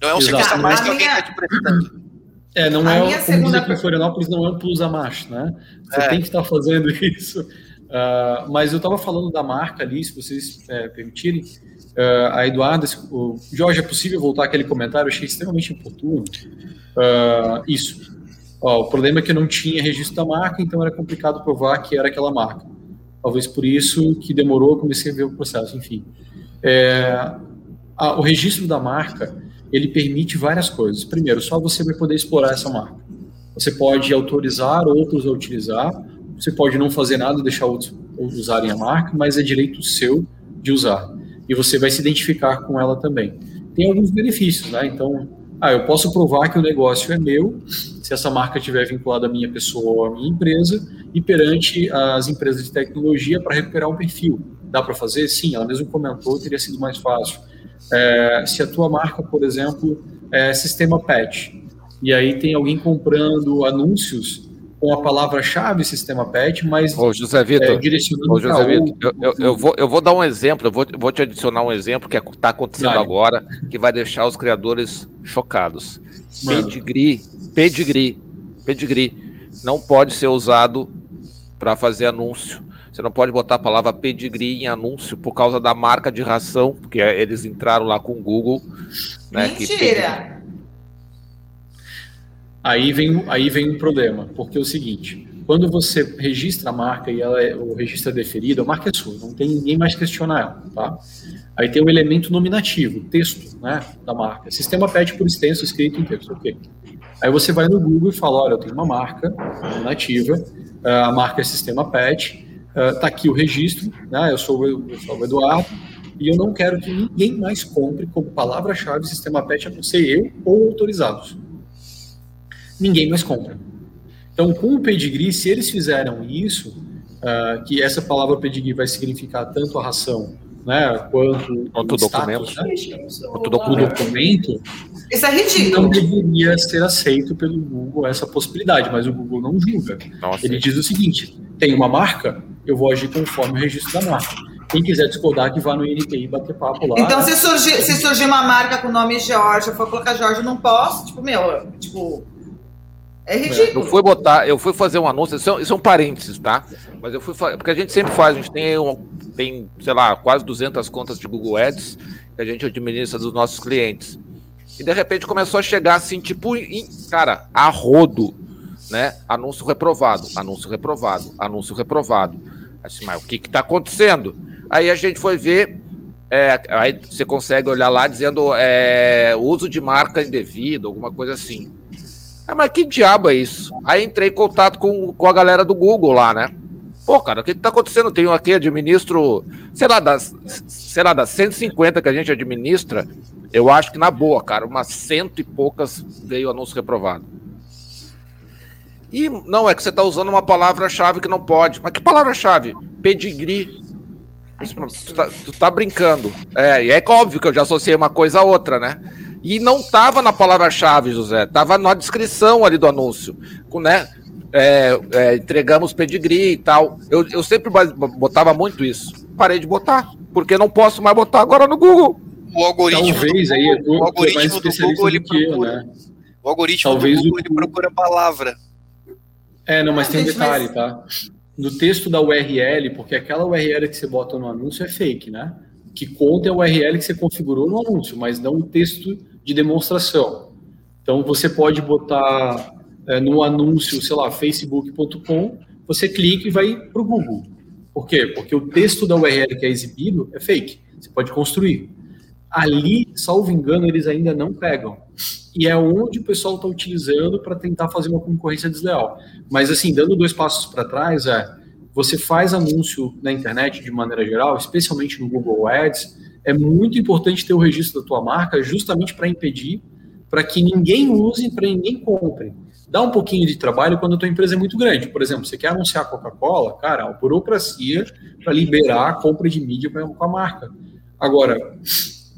Não é um Exato. mais que alguém está te prestando.
É, não a é, como segunda... aqui em Florianópolis, não é um plus a mais, né? Você é. tem que estar fazendo isso. Uh, mas eu estava falando da marca ali, se vocês é, permitirem. Uh, a Eduarda, o Jorge, é possível voltar aquele comentário? Eu achei extremamente oportuno. Uh, isso. Ó, o problema é que eu não tinha registro da marca, então era complicado provar que era aquela marca. Talvez por isso que demorou, comecei a ver o processo, enfim. É, a, o registro da marca, ele permite várias coisas. Primeiro, só você vai poder explorar essa marca. Você pode autorizar outros a utilizar, você pode não fazer nada, deixar outros usarem a marca, mas é direito seu de usar. E você vai se identificar com ela também. Tem alguns benefícios, né? Então, ah, eu posso provar que o negócio é meu, se essa marca estiver vinculada à minha pessoa ou à minha empresa, e perante as empresas de tecnologia para recuperar um perfil. Dá para fazer? Sim, ela mesmo comentou, teria sido mais fácil. É, se a tua marca, por exemplo, é sistema pet, e aí tem alguém comprando anúncios com a palavra-chave sistema pet, mas
Ô, José Vitor, é, direcionando Ô, José Vitor, eu, eu, eu, vou, eu vou dar um exemplo, eu vou, vou te adicionar um exemplo que está acontecendo Vai. agora, que vai deixar os criadores chocados. Pedigree, pedigree, pedigree não pode ser usado para fazer anúncio você não pode botar a palavra pedigree em anúncio por causa da marca de ração, porque eles entraram lá com o Google.
Né, Mentira!
Aí vem, aí vem um problema, porque é o seguinte: quando você registra a marca e ela é, o registro é deferido, a marca é sua, não tem ninguém mais questionar ela, tá? Aí tem o elemento nominativo, texto, né, da marca. Sistema pede por extenso escrito em texto, ok. Aí você vai no Google e fala, olha, eu tenho uma marca nominativa, a marca é sistema pet, está ah, aqui o registro, né? eu, sou, eu sou o Eduardo, e eu não quero que ninguém mais compre como palavra-chave sistema PET, a não ser eu ou autorizados. Ninguém mais compra. Então, com o pedigree, se eles fizeram isso, uh, que essa palavra pedigree vai significar tanto a ração né, quanto,
quanto o documento,
né? quanto documento. documento,
isso é ridículo.
Não deveria ser aceito pelo Google essa possibilidade, mas o Google não julga. Nossa. Ele diz o seguinte: tem uma marca, eu vou agir conforme o registro da marca. Quem quiser discordar, que vá no INPI e bater papo lá.
Então, se surgir, se surgir uma marca com o nome Jorge, eu for colocar Jorge, eu não posso, tipo, meu, tipo. É ridículo.
Eu fui botar, eu fui fazer um anúncio, isso é, isso é um parênteses, tá? Mas eu fui porque a gente sempre faz, a gente tem, um, tem, sei lá, quase 200 contas de Google Ads que a gente administra dos nossos clientes. E de repente começou a chegar assim, tipo, em, cara, a rodo, né? Anúncio reprovado, anúncio reprovado, anúncio reprovado. Assim, mas o que está acontecendo? Aí a gente foi ver, é, aí você consegue olhar lá dizendo é, uso de marca indevida, alguma coisa assim. Ah, mas que diabo é isso? Aí entrei em contato com, com a galera do Google lá, né? Pô, cara, o que, que tá acontecendo? Tem aqui, administro, sei lá, das, sei lá, das 150 que a gente administra, eu acho que na boa, cara, umas cento e poucas veio anúncio reprovado. E não, é que você está usando uma palavra-chave que não pode. Mas que palavra-chave? Pedigree. Tu tá, tu tá, brincando. É, e é óbvio que eu já associei uma coisa a outra, né? E não tava na palavra-chave, José. Tava na descrição ali do anúncio. Com, né? É, é, entregamos pedigree e tal. Eu, eu sempre botava muito isso. Parei de botar, porque não posso mais botar agora no Google.
O algoritmo
Talvez,
do
aí,
Google, o algoritmo do Google ele procura. Eu, né? O algoritmo Talvez do Google o... ele procura a palavra.
É, não, mas tem um detalhe, tá? No texto da URL, porque aquela URL que você bota no anúncio é fake, né? O que conta é a URL que você configurou no anúncio, mas não o texto de demonstração. Então, você pode botar é, no anúncio, sei lá, facebook.com, você clica e vai para o Google. Por quê? Porque o texto da URL que é exibido é fake. Você pode construir. Ali, salvo engano, eles ainda não pegam e é onde o pessoal está utilizando para tentar fazer uma concorrência desleal. Mas, assim, dando dois passos para trás, é você faz anúncio na internet de maneira geral, especialmente no Google Ads, é muito importante ter o registro da tua marca justamente para impedir para que ninguém use, para ninguém compre. Dá um pouquinho de trabalho quando a tua empresa é muito grande. Por exemplo, você quer anunciar Coca-Cola, cara, a burocracia para liberar a compra de mídia com a marca. Agora,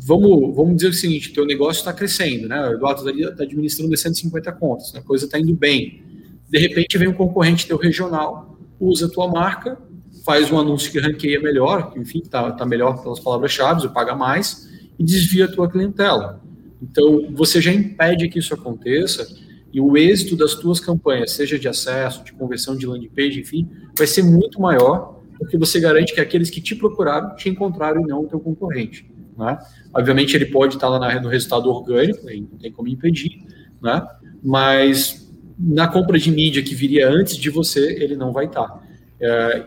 vamos, vamos dizer o seguinte, teu negócio está crescendo, né? O Eduardo está tá administrando 150 contas, a coisa está indo bem. De repente vem um concorrente teu regional, usa a tua marca, faz um anúncio que ranqueia melhor, que, enfim, está tá melhor pelas palavras-chave, ou paga mais, e desvia a tua clientela. Então, você já impede que isso aconteça e o êxito das tuas campanhas, seja de acesso, de conversão de landing page, enfim, vai ser muito maior, porque você garante que aqueles que te procuraram te encontraram e não o teu concorrente. Né? Obviamente, ele pode estar lá no resultado orgânico, não tem como impedir, né? mas na compra de mídia que viria antes de você, ele não vai estar. É,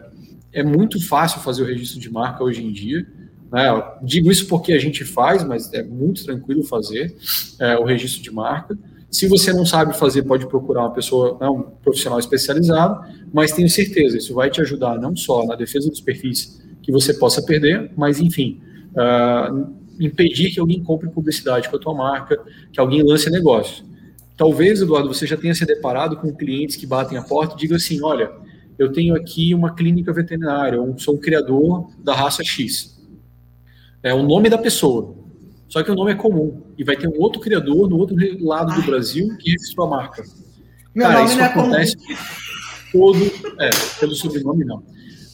é muito fácil fazer o registro de marca hoje em dia. Né? Digo isso porque a gente faz, mas é muito tranquilo fazer é, o registro de marca. Se você não sabe fazer, pode procurar uma pessoa, né, um profissional especializado, mas tenho certeza, isso vai te ajudar não só na defesa dos perfis que você possa perder, mas enfim, uh, impedir que alguém compre publicidade com a tua marca, que alguém lance negócio. Talvez, Eduardo, você já tenha se deparado com clientes que batem a porta e digam assim, olha, eu tenho aqui uma clínica veterinária, eu sou um criador da raça X. É o nome da pessoa. Só que o nome é comum. E vai ter um outro criador no outro lado do Brasil que registrou a marca.
Meu Cara, isso é acontece
comum. todo. É, pelo sobrenome não.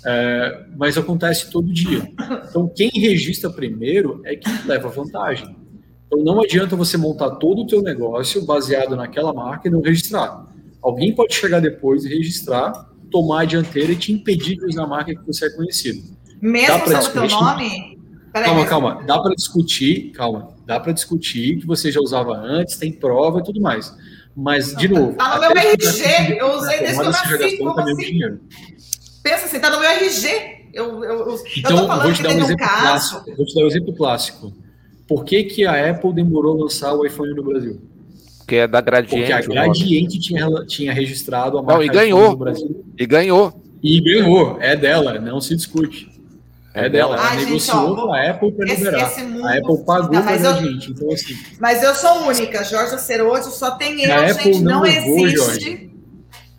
É, mas acontece todo dia. Então, quem registra primeiro é quem leva vantagem. Então, não adianta você montar todo o teu negócio baseado naquela marca e não registrar. Alguém pode chegar depois e registrar, tomar a dianteira e te impedir de usar a marca que você é conhecido.
Mesmo sendo o teu nome?
Peraí, calma, calma. Dá para discutir, calma. Dá para discutir que você já usava antes, tem prova e tudo mais. Mas, de novo...
Tá no meu RG, eu usei desde que eu nasci, como assim? Dinheiro. Pensa assim, tá no meu RG. Eu, eu, eu,
então, eu vou te dar um exemplo caso... clássico. Vou te dar um exemplo clássico. Por que, que a Apple demorou a lançar o iPhone no Brasil?
Que é da Gradiente.
Porque a Gradiente tinha, tinha registrado a marca
não, e ganhou, no Brasil. E ganhou.
E ganhou. É dela, não se discute. É dela. Ela Ai, negociou com a Apple para liberar. Esse mundo... A Apple pagou para a gente. Então, assim.
Mas eu sou única. Jorge Ceroso só tem eu, gente. Apple não, não levou, existe. Jorge.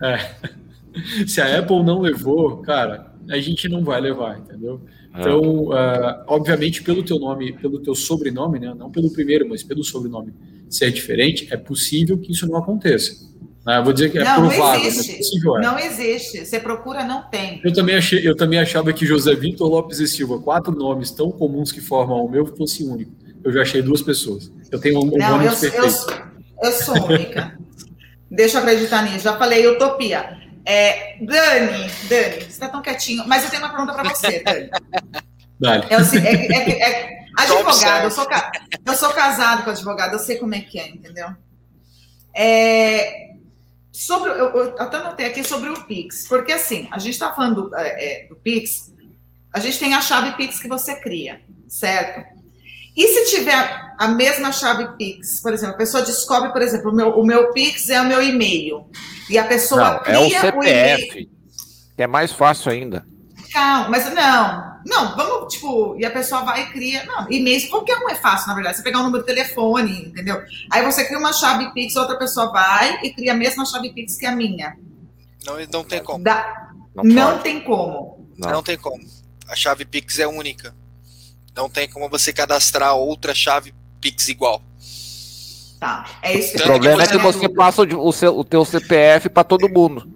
É. se a Apple não levou, cara, a gente não vai levar, entendeu? É. Então, uh, obviamente, pelo teu nome, pelo teu sobrenome, né? Não pelo primeiro, mas pelo sobrenome ser diferente, é possível que isso não aconteça. Né? vou dizer que é não, provável, não existe.
Possível, é. Não existe. Você procura, não tem.
Eu também, achei, eu também achava que José Vitor Lopes e Silva, quatro nomes tão comuns que formam o meu, fosse único. Eu já achei duas pessoas. Eu tenho um, um não,
eu, perfeito. Eu, eu sou única. Deixa eu acreditar nisso. Já falei utopia. É, Dani, Dani, você está tão quietinho, mas eu tenho uma pergunta para você, Dani.
Dani.
É, é, é, é, advogado, eu sou, eu sou casado com advogado, eu sei como é que é, entendeu? É, sobre, eu, eu até anotei aqui sobre o Pix, porque assim, a gente está falando do, é, é, do Pix, a gente tem a chave Pix que você cria, certo? E se tiver a mesma chave Pix, por exemplo, a pessoa descobre, por exemplo, o meu, o meu Pix é o meu e-mail. E a pessoa
Não,
cria
é o
o e-mail.
CPF, que é mais fácil ainda.
Calma, mas não, não, vamos, tipo, e a pessoa vai e cria, não, e-mail, qualquer um é fácil, na verdade, você pegar um número de telefone, entendeu? Aí você cria uma chave Pix, outra pessoa vai e cria a mesma chave Pix que a minha.
Não, não tem como.
Dá-
Não,
não tem como.
Não.
Não tem como. A chave Pix é única. Não tem como você cadastrar outra chave Pix igual.
Tá, é isso
O problema é
que
que
você
passa o, seu- o teu CPF para todo mundo.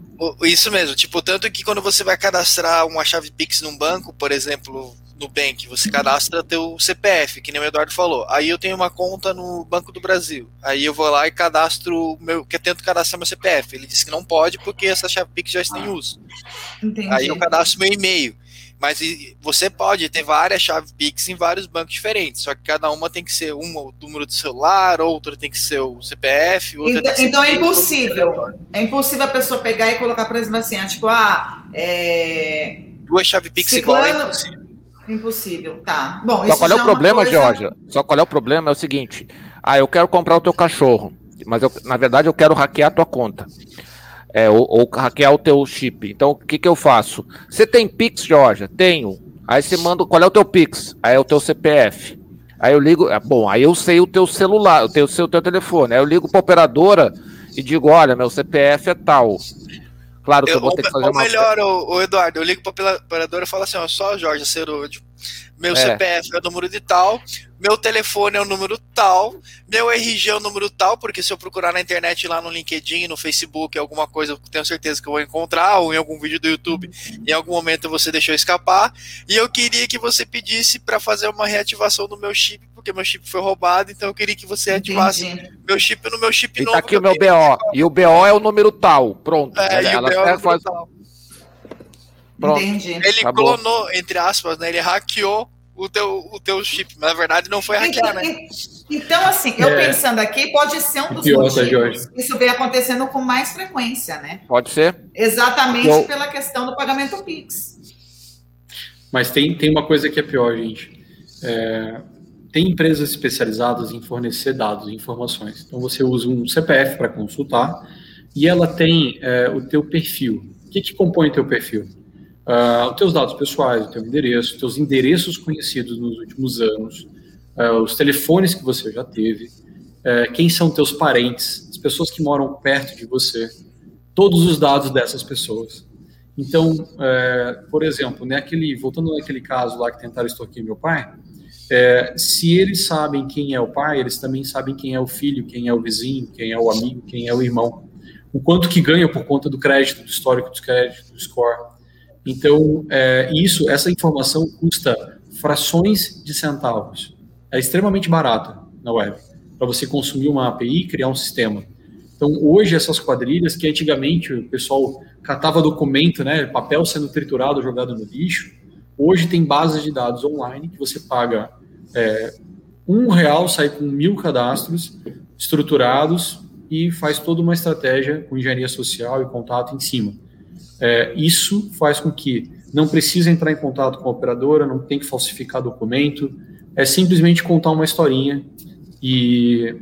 Isso mesmo, tipo, tanto que quando você vai cadastrar uma chave Pix num banco, por exemplo, no Bank, você cadastra teu CPF, que nem o Eduardo falou. Aí eu tenho uma conta no Banco do Brasil. Aí eu vou lá e cadastro o meu, que eu tento cadastrar meu CPF. Ele disse que não pode porque essa chave Pix já está em uso.
Entendi.
Aí eu cadastro meu e-mail. Mas e- você pode ter várias chaves Pix em vários bancos diferentes, só que cada uma tem que ser uma o número do celular, outra tem que ser o CPF, outra
Então,
tem que ser
então é impossível. É impossível a pessoa pegar e colocar, por exemplo, assim, ah, tipo, ah, é.
Duas chaves Pix igual é impossível.
Impossível, tá. Bom,
Só
isso
qual é o problema,
coisa-
Georgia? Só qual é o problema? É o seguinte: ah, eu quero comprar o teu cachorro, mas eu, na verdade eu quero hackear a tua conta. É, ou, ou hackear o teu chip. Então, o que, que eu faço? Você tem Pix, Georgia? Tenho. Aí você manda. Qual é o teu Pix? Aí é o teu CPF. Aí eu ligo. é, Bom, aí eu sei o teu celular, o teu, seu teu telefone. Aí eu ligo pra operadora e digo: olha, meu CPF é tal. Claro que eu,
Eu,
vou ter que fazer
ou
uma.
melhor, o, Eduardo, eu ligo para operadora e falo assim: ó, só Jorge Cerúdio. Meu
É.
CPF é o número de tal, meu telefone é o número tal, meu RG é o número tal, porque se eu procurar na internet lá no LinkedIn, no Facebook, alguma coisa, eu tenho certeza que eu vou encontrar, ou em algum vídeo do YouTube, em algum momento você deixou escapar. E eu queria que você pedisse para fazer uma reativação do meu chip, porque meu chip foi roubado, então eu queria que você reativasse
Entendi.
meu chip no meu chip
E
novo.
tá aqui o meu. BO. E o BO é o número tal. Pronto.
É,
Ela-
o
ela
BO é
faz-
tal.
Pronto.
Entendi.
Ele
Tá bom.
clonou, entre aspas, né? Ele hackeou o teu, o teu chip. Mas na verdade não foi hackear,
Então,
né?
então, assim, eu
É.
pensando aqui, pode ser um dos
Pior, tá,
motivos. Isso vem acontecendo com mais frequência, né?
Pode ser?
Exatamente
Eu-
pela questão do pagamento Pix.
Mas tem, tem uma coisa que é pior, gente. É, tem empresas especializadas em fornecer dados, informações. Então você usa um CPF para consultar e ela tem é, o teu perfil. O que, que compõe o teu perfil? Ah, os teus dados pessoais, o teu endereço, teus endereços conhecidos nos últimos anos, ah, os telefones que você já teve, eh, quem são teus parentes, as pessoas que moram perto de você, todos os dados dessas pessoas. Então, por exemplo, naquele, voltando naquele caso lá que tentaram extorquir meu pai, se eles sabem quem é o pai, eles também sabem quem é o filho, quem é o vizinho, quem é o amigo, quem é o irmão. O quanto que ganha por conta do crédito, do histórico dos créditos, do score. Então, é, isso, essa informação custa frações de centavos. É extremamente barata na web, para você consumir uma API criar um sistema. Então, hoje, essas quadrilhas, que antigamente o pessoal catava documento, né, papel sendo triturado, jogado no lixo, hoje tem bases de dados online que você paga é, um real, sai com mil cadastros estruturados e faz toda uma estratégia com engenharia social e contato em cima. É, isso faz com que não precise entrar em contato com a operadora, não tem que falsificar documento, é simplesmente contar uma historinha e,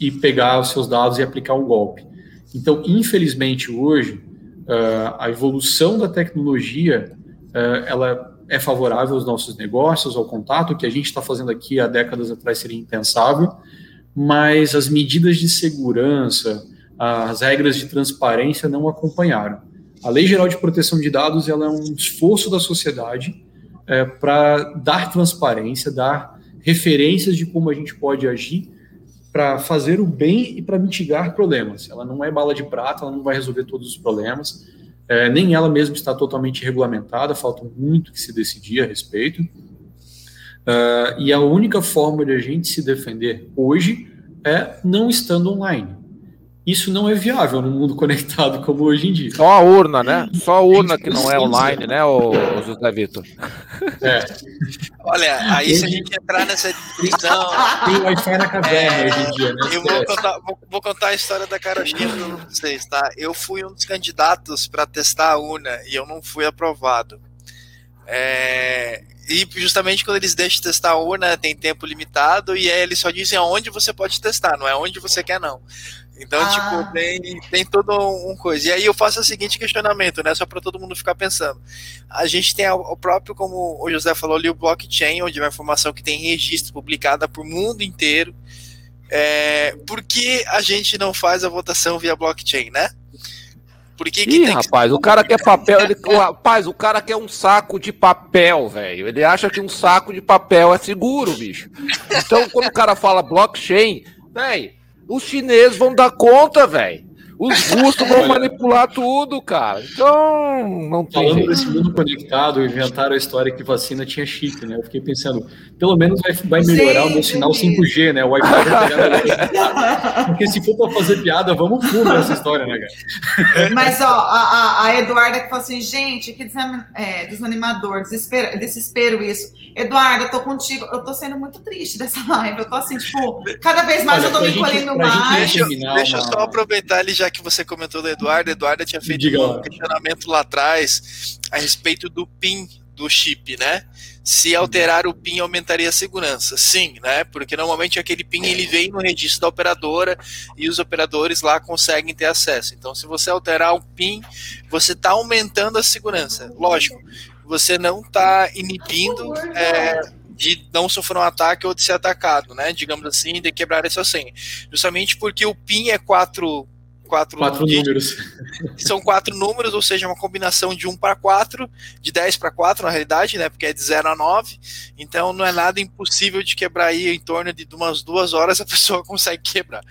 e pegar os seus dados e aplicar um golpe. Então, infelizmente, hoje, uh, a evolução da tecnologia, uh, ela é favorável aos nossos negócios, ao contato, que a gente está fazendo aqui há décadas atrás seria impensável, mas as medidas de segurança, as regras de transparência não acompanharam. A Lei Geral de Proteção de Dados ela é um esforço da sociedade é, para dar transparência, dar referências de como a gente pode agir para fazer o bem e para mitigar problemas. Ela não é bala de prata, ela não vai resolver todos os problemas, é, nem ela mesma está totalmente regulamentada, falta muito que se decidir a respeito. Uh, e a única forma de a gente se defender hoje é não estando online. Isso não é viável no mundo conectado como hoje em dia.
Só a urna, né? Só a urna que não é online, né, o, José Vitor?
É.
Olha, aí se a gente entrar nessa discussão.
Tem Wi-Fi na caverna é, hoje em dia, né?
Eu vou contar, vou, vou contar, a história da carochinha para vocês, tá? Eu fui um dos candidatos para testar a urna e eu não fui aprovado. É, e justamente quando eles deixam testar a urna, tem tempo limitado, e aí eles só dizem aonde você pode testar, não é onde você quer, não. Então, ah. tipo, tem, tem todo um coisa. E aí eu faço o seguinte questionamento, né? Só para todo mundo ficar pensando. A gente tem o próprio, como o José falou ali, o blockchain, onde é uma informação que tem registro publicada o mundo inteiro. É, por que a gente não faz a votação via blockchain, né?
Por que, que Ih, rapaz, o cara quer papel. Ele, o, rapaz, o cara quer um saco de papel, velho. Ele acha que um saco de papel é seguro, bicho. Então, quando o cara fala blockchain, velho, os chineses vão dar conta, velho. Os russos vão manipular tudo, cara. Então, não
tem. Falando jeito. desse mundo conectado, inventaram a história que vacina tinha chip, né? Eu fiquei pensando, pelo menos vai, vai melhorar Sim. o meu sinal 5G, né? O Wi-Fi vai pegar. Porque se for pra fazer piada, vamos fundo nessa história, né,
cara? Mas, ó, a, a Eduarda que falou assim, gente, que é, desanimador, desespero, desespero isso. Eduarda, eu tô contigo, eu tô sendo muito triste dessa live. Eu tô assim, tipo, cada vez mais Olha, eu tô me encolhendo mais.
Deixa, deixa eu só aproveitar ali já que você comentou do Eduardo, Eduardo tinha feito Diga um questionamento lá atrás a respeito do PIN do chip, né? Se alterar o PIN aumentaria a segurança. Sim, né? Porque normalmente aquele PIN ele vem no registro da operadora e os operadores lá conseguem ter acesso. Então, se você alterar o PIN, você está aumentando a segurança. Lógico, você não está inibindo é, de não sofrer um ataque ou de ser atacado, né? Digamos assim, de quebrar essa senha. Justamente porque o PIN é quatro quatro,
quatro números.
São quatro números, ou seja, uma combinação de 1 para 4, de 10 para 4 na realidade, né? Porque é de 0 a 9. Então não é nada impossível de quebrar aí em torno de umas duas horas a pessoa consegue quebrar.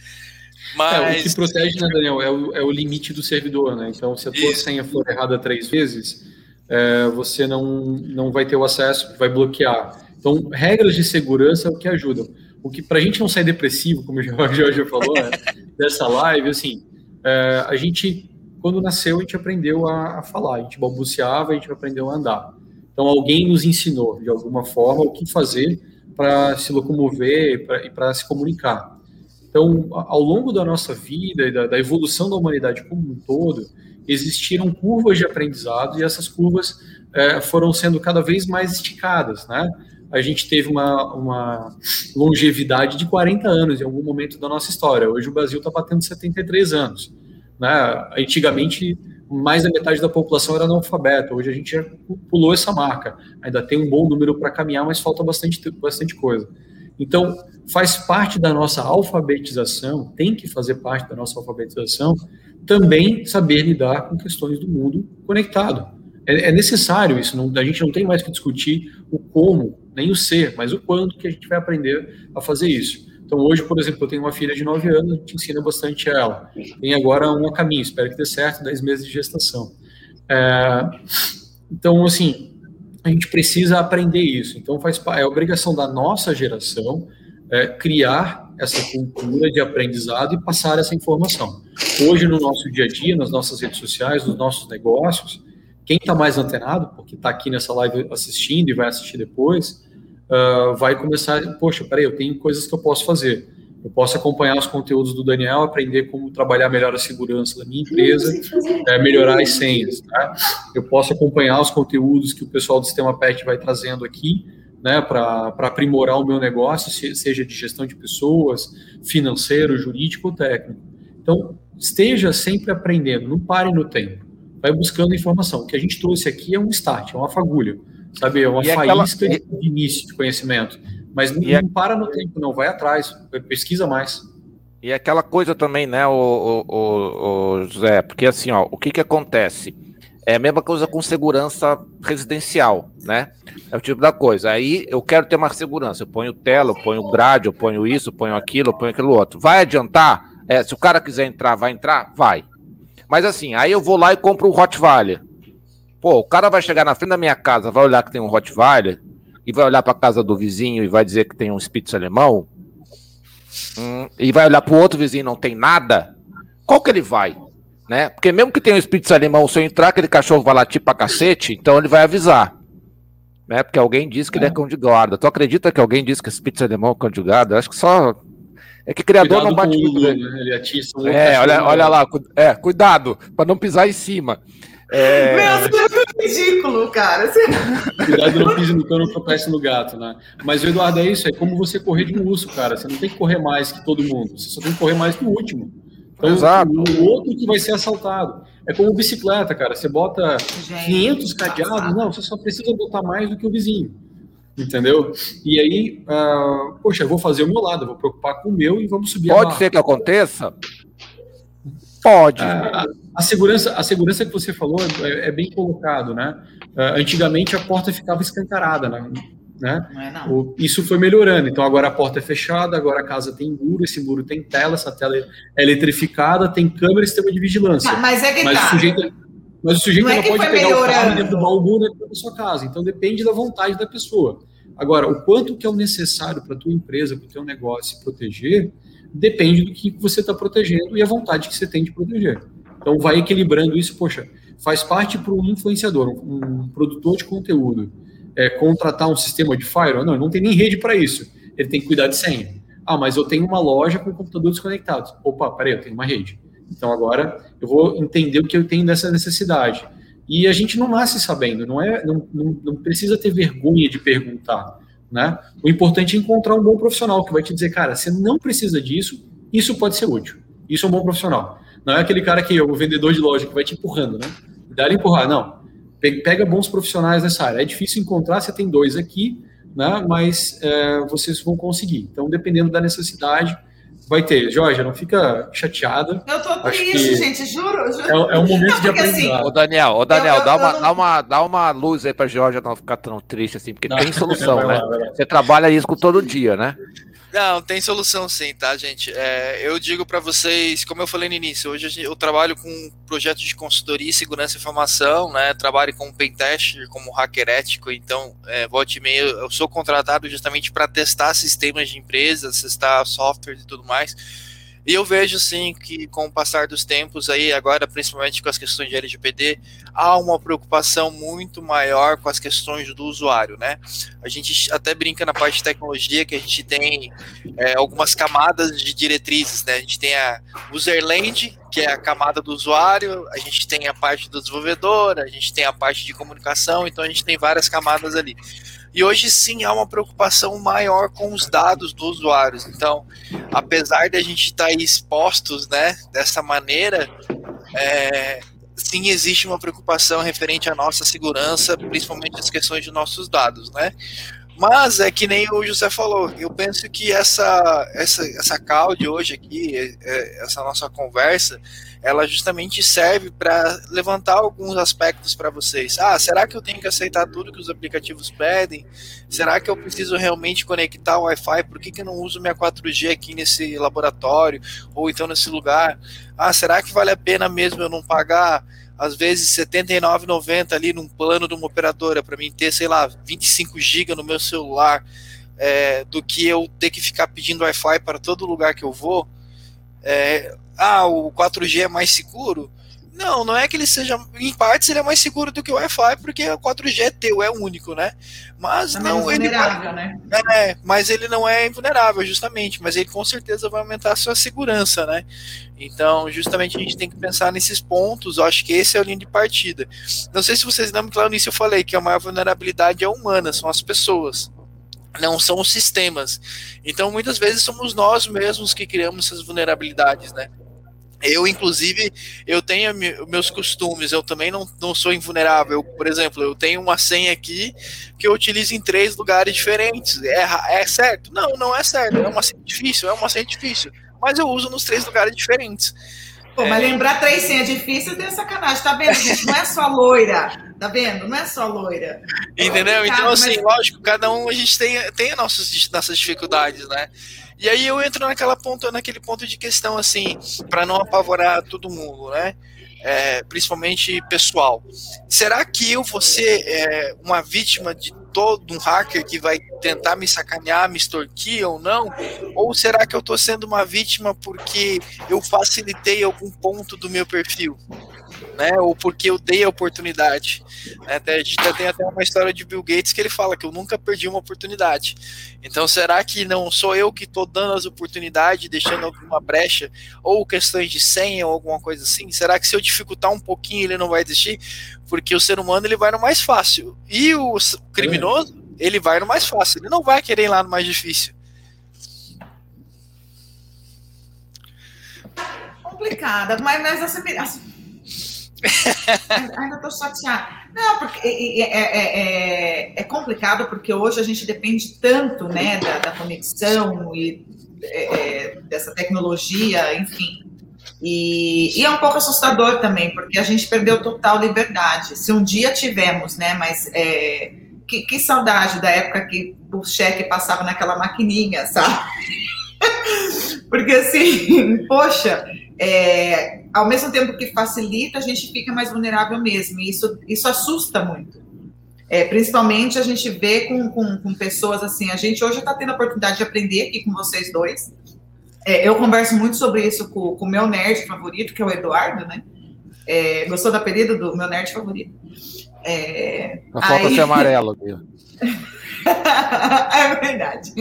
Mas... É, o que protege, né, Daniel, é o, é o limite do servidor, né? Então, se a tua Isso. senha for errada três vezes, é, você não, não vai ter o acesso, vai bloquear. Então, regras de segurança é o que ajudam. O que, para a gente não sair depressivo, como o Jorge falou, né, dessa live, assim, é, a gente, quando nasceu, a gente aprendeu a, a, falar, a gente balbuciava, a gente aprendeu a andar. Então, alguém nos ensinou, de alguma forma, o que fazer para se locomover e para se comunicar. Então, ao longo da nossa vida e da, da, evolução da humanidade como um todo, existiram curvas de aprendizado e essas curvas é, foram sendo cada vez mais esticadas, né? A gente teve uma, uma longevidade de 40 anos em algum momento da nossa história. Hoje o Brasil está batendo 73 anos. Né? Antigamente, mais da metade da população era analfabeta. Hoje a gente já pulou essa marca. Ainda tem um bom número para caminhar, mas falta bastante, bastante coisa. Então, faz parte da nossa alfabetização, tem que fazer parte da nossa alfabetização, também saber lidar com questões do mundo conectado. É, é necessário isso, não, a gente não tem mais que discutir o como, nem o ser, mas o quando que a gente vai aprender a fazer isso. Então, hoje, por exemplo, eu tenho uma filha de 9 anos, a gente ensina bastante ela. Tem agora um a caminho, espero que dê certo, 10 meses de gestação. É, então, assim, a gente precisa aprender isso. Então, faz é obrigação da nossa geração é, criar essa cultura de aprendizado e passar essa informação. Hoje, no nosso dia a dia, nas nossas redes sociais, nos nossos negócios, quem está mais antenado, porque está aqui nessa live assistindo e vai assistir depois, uh, vai começar, poxa, peraí, eu tenho coisas que eu posso fazer. Eu posso acompanhar os conteúdos do Daniel, aprender como trabalhar melhor a segurança da minha empresa, é, melhorar as senhas. Tá? Eu posso acompanhar os conteúdos que o pessoal do Sistema PET vai trazendo aqui, né, para aprimorar o meu negócio, seja de gestão de pessoas, financeiro, jurídico ou técnico. Então, esteja sempre aprendendo, não pare no tempo. Vai buscando informação. O que a gente trouxe aqui é um start, é uma fagulha sabe? É uma e faísca aquela... de início de conhecimento. Mas não, não para no tempo, não, vai atrás, pesquisa mais.
E aquela coisa também, né, o, o, o, José, porque assim, ó, o que que acontece? É a mesma coisa com segurança residencial, né? É o tipo da coisa. Aí eu quero ter mais segurança. Eu ponho tela, eu ponho grade, eu ponho isso, eu ponho aquilo, eu ponho aquilo outro. Vai adiantar? É, se o cara quiser entrar, vai entrar? Vai. Mas assim, aí eu vou lá e compro o Hot Valley. Pô, o cara vai chegar na frente da minha casa, vai olhar que tem um Rottweiler e vai olhar para a casa do vizinho e vai dizer que tem um Spitz alemão hum, e vai olhar para o outro vizinho e não tem nada. Qual que ele vai? Né? Porque mesmo que tenha um Spitz alemão, se eu entrar, aquele cachorro vai latir pra cacete, então ele vai avisar. Né? Porque alguém disse que é. ele é cão de guarda. Tu acredita que alguém disse que Spitz alemão é cão de guarda? Acho que só é que criador cuidado não bate muito. Né? Ele atiça um é, olha, olha lá, é, cuidado para não pisar em cima.
É... Meu, isso é muito ridículo, cara. Você...
Cuidado, não pise no cano, não tropece no gato, né? Mas, Eduardo, é isso, é como você correr de um urso, cara. Você não tem que correr mais que todo mundo, você só tem que correr mais que o último. Então, Exato. o outro que vai ser assaltado. É como bicicleta, cara. Você bota Gente, 500 cadeados, não, você só precisa botar mais do que o vizinho. Entendeu? E aí, uh, poxa, eu vou fazer o meu lado, eu vou preocupar com o meu e vamos subir
Pode ser que aconteça? Pode.
A, a, segurança, a segurança que você falou é, é bem colocado, né? Uh, antigamente a porta ficava escancarada, né? né? Não é, não. O, isso foi melhorando. Então agora a porta é fechada, agora a casa tem muro, esse muro tem tela, essa tela é eletrificada, tem câmera e sistema de vigilância.
Mas, mas é que mas
tá. O sujeito, mas o sujeito não, é não pode pegar melhorando. o carro dentro do baú dentro da sua casa. Então depende da vontade da pessoa. Agora, o quanto que é o necessário para a tua empresa, para o teu negócio proteger, depende do que você está protegendo e a vontade que você tem de proteger. Então, vai equilibrando isso. Poxa, faz parte para um influenciador, um, produtor de conteúdo, é, contratar um sistema de firewall? Não, não tem nem rede para isso. Ele tem que cuidar de senha. Ah, mas eu tenho uma loja com computadores conectados. Opa, peraí, eu tenho uma rede. Então, agora eu vou entender o que eu tenho dessa necessidade. E a gente não nasce sabendo, não é, não, não, não precisa ter vergonha de perguntar. Né? O importante é encontrar um bom profissional que vai te dizer, cara, você não precisa disso, isso pode ser útil. Isso é um bom profissional. Não é aquele cara que é o vendedor de loja que vai te empurrando, né? Dá empurrar, não. Pega bons profissionais nessa área. É difícil encontrar, você tem dois aqui, né? Mas é, vocês vão conseguir. Então, dependendo da necessidade, vai ter. Jorge, não fica chateada.
Eu tô triste, gente, juro.
juro. É, é um momento não, de assim, aprendizado.
Assim, ô, Daniel, ô, Daniel, eu, eu, dá, uma, dá, uma, dá uma luz aí pra Jorge não ficar tão triste assim, porque não. tem solução, né? Você trabalha isso todo dia, né?
Não, tem solução sim, tá, gente? É, eu digo para vocês, como eu falei no início, hoje eu trabalho com projetos de consultoria, segurança e informação, né? Trabalho com pentester, como hacker ético, então, é, volte e eu sou contratado justamente para testar sistemas de empresas, testar softwares e tudo mais. E eu vejo sim que com o passar dos tempos aí, agora principalmente com as questões de LGPD, há uma preocupação muito maior com as questões do usuário, né? A gente até brinca na parte de tecnologia que a gente tem é, algumas camadas de diretrizes, né? A gente tem a userland, que é a camada do usuário, a gente tem a parte do desenvolvedor, a gente tem a parte de comunicação, então a gente tem várias camadas ali. E hoje sim há uma preocupação maior com os dados dos usuários. Então, apesar de a gente estar tá expostos né, dessa maneira, é, sim existe uma preocupação referente à nossa segurança, principalmente as questões de nossos dados, né? Mas é que nem o José falou, eu penso que essa essa essa call de hoje aqui, é, é, essa nossa conversa, ela justamente serve para levantar alguns aspectos para vocês. Ah, será que eu tenho que aceitar tudo que os aplicativos pedem? Será que eu preciso realmente conectar o Wi-Fi? Por que, que eu não uso minha 4G aqui nesse laboratório ou então nesse lugar? Ah, será que vale a pena mesmo eu não pagar às vezes R$ 79,90 ali num plano de uma operadora para mim ter, sei lá, 25 GB no meu celular, é, do que eu ter que ficar pedindo Wi-Fi para todo lugar que eu vou? É, ah, o 4G é mais seguro? Não, não é que ele seja, em partes ele é mais seguro do que o Wi-Fi, porque o 4G é teu, é único, né? Mas é não ele né? É, mas ele não é invulnerável, justamente, mas ele com certeza vai aumentar a sua segurança, né? Então, justamente a gente tem que pensar nesses pontos, eu acho que esse é o linha de partida. Não sei se vocês lembram que lá no início eu falei que a maior vulnerabilidade é humana, são as pessoas não são os sistemas. Então, muitas vezes somos nós mesmos que criamos essas vulnerabilidades, né? Eu, inclusive, eu tenho meus costumes, eu também não, não sou invulnerável. Por exemplo, eu tenho uma senha aqui que eu utilizo em três lugares diferentes. É, é certo? Não, não é certo. É uma senha difícil, é uma senha difícil. Mas eu uso nos três lugares diferentes.
Pô, mas é... lembrar três senhas difíceis é sacanagem, tá vendo, gente? Não é só loira, tá vendo? Não é só loira.
Entendeu? Então, assim, mas... lógico, cada um a gente tem, tem nossas, nossas dificuldades, né? E aí eu entro naquela ponto, naquele ponto de questão, assim, para não apavorar todo mundo, né? É, principalmente pessoal. Será que eu vou ser é, uma vítima de todo um hacker que vai tentar me sacanear, me extorquir ou não? Ou será que eu estou sendo uma vítima porque eu facilitei algum ponto do meu perfil? né? Ou porque eu dei a oportunidade. Né? Até, a gente tem até uma história de Bill Gates que ele fala que eu nunca perdi uma oportunidade. Então, será que não sou eu que estou dando as oportunidades, deixando alguma brecha, ou questões de senha ou alguma coisa assim? Será que se eu dificultar um pouquinho ele não vai desistir? Porque o ser humano ele vai no mais fácil. E o criminoso, ele vai no mais fácil. Ele não vai querer ir lá no mais difícil.
complicada, mas, mas assim, ainda estou chateada. Não, porque é, é, é, é, complicado porque hoje a gente depende tanto né, da, da conexão e é, dessa tecnologia, enfim. E, e, é um pouco assustador também, porque a gente perdeu total liberdade. Se um dia tivemos, né, mas é, que, que saudade da época que o cheque passava naquela maquininha, sabe? porque assim, poxa, é, ao mesmo tempo que facilita, a gente fica mais vulnerável mesmo. E isso, isso assusta muito. É, principalmente a gente vê com, com, com, pessoas assim. A gente hoje está tendo a oportunidade de aprender aqui com vocês dois. É, eu converso muito sobre isso com o meu nerd favorito, que é o Eduardo, né? É, gostou do apelido do meu nerd favorito?
É, Só falta aí... ser amarelo, viu?
é verdade.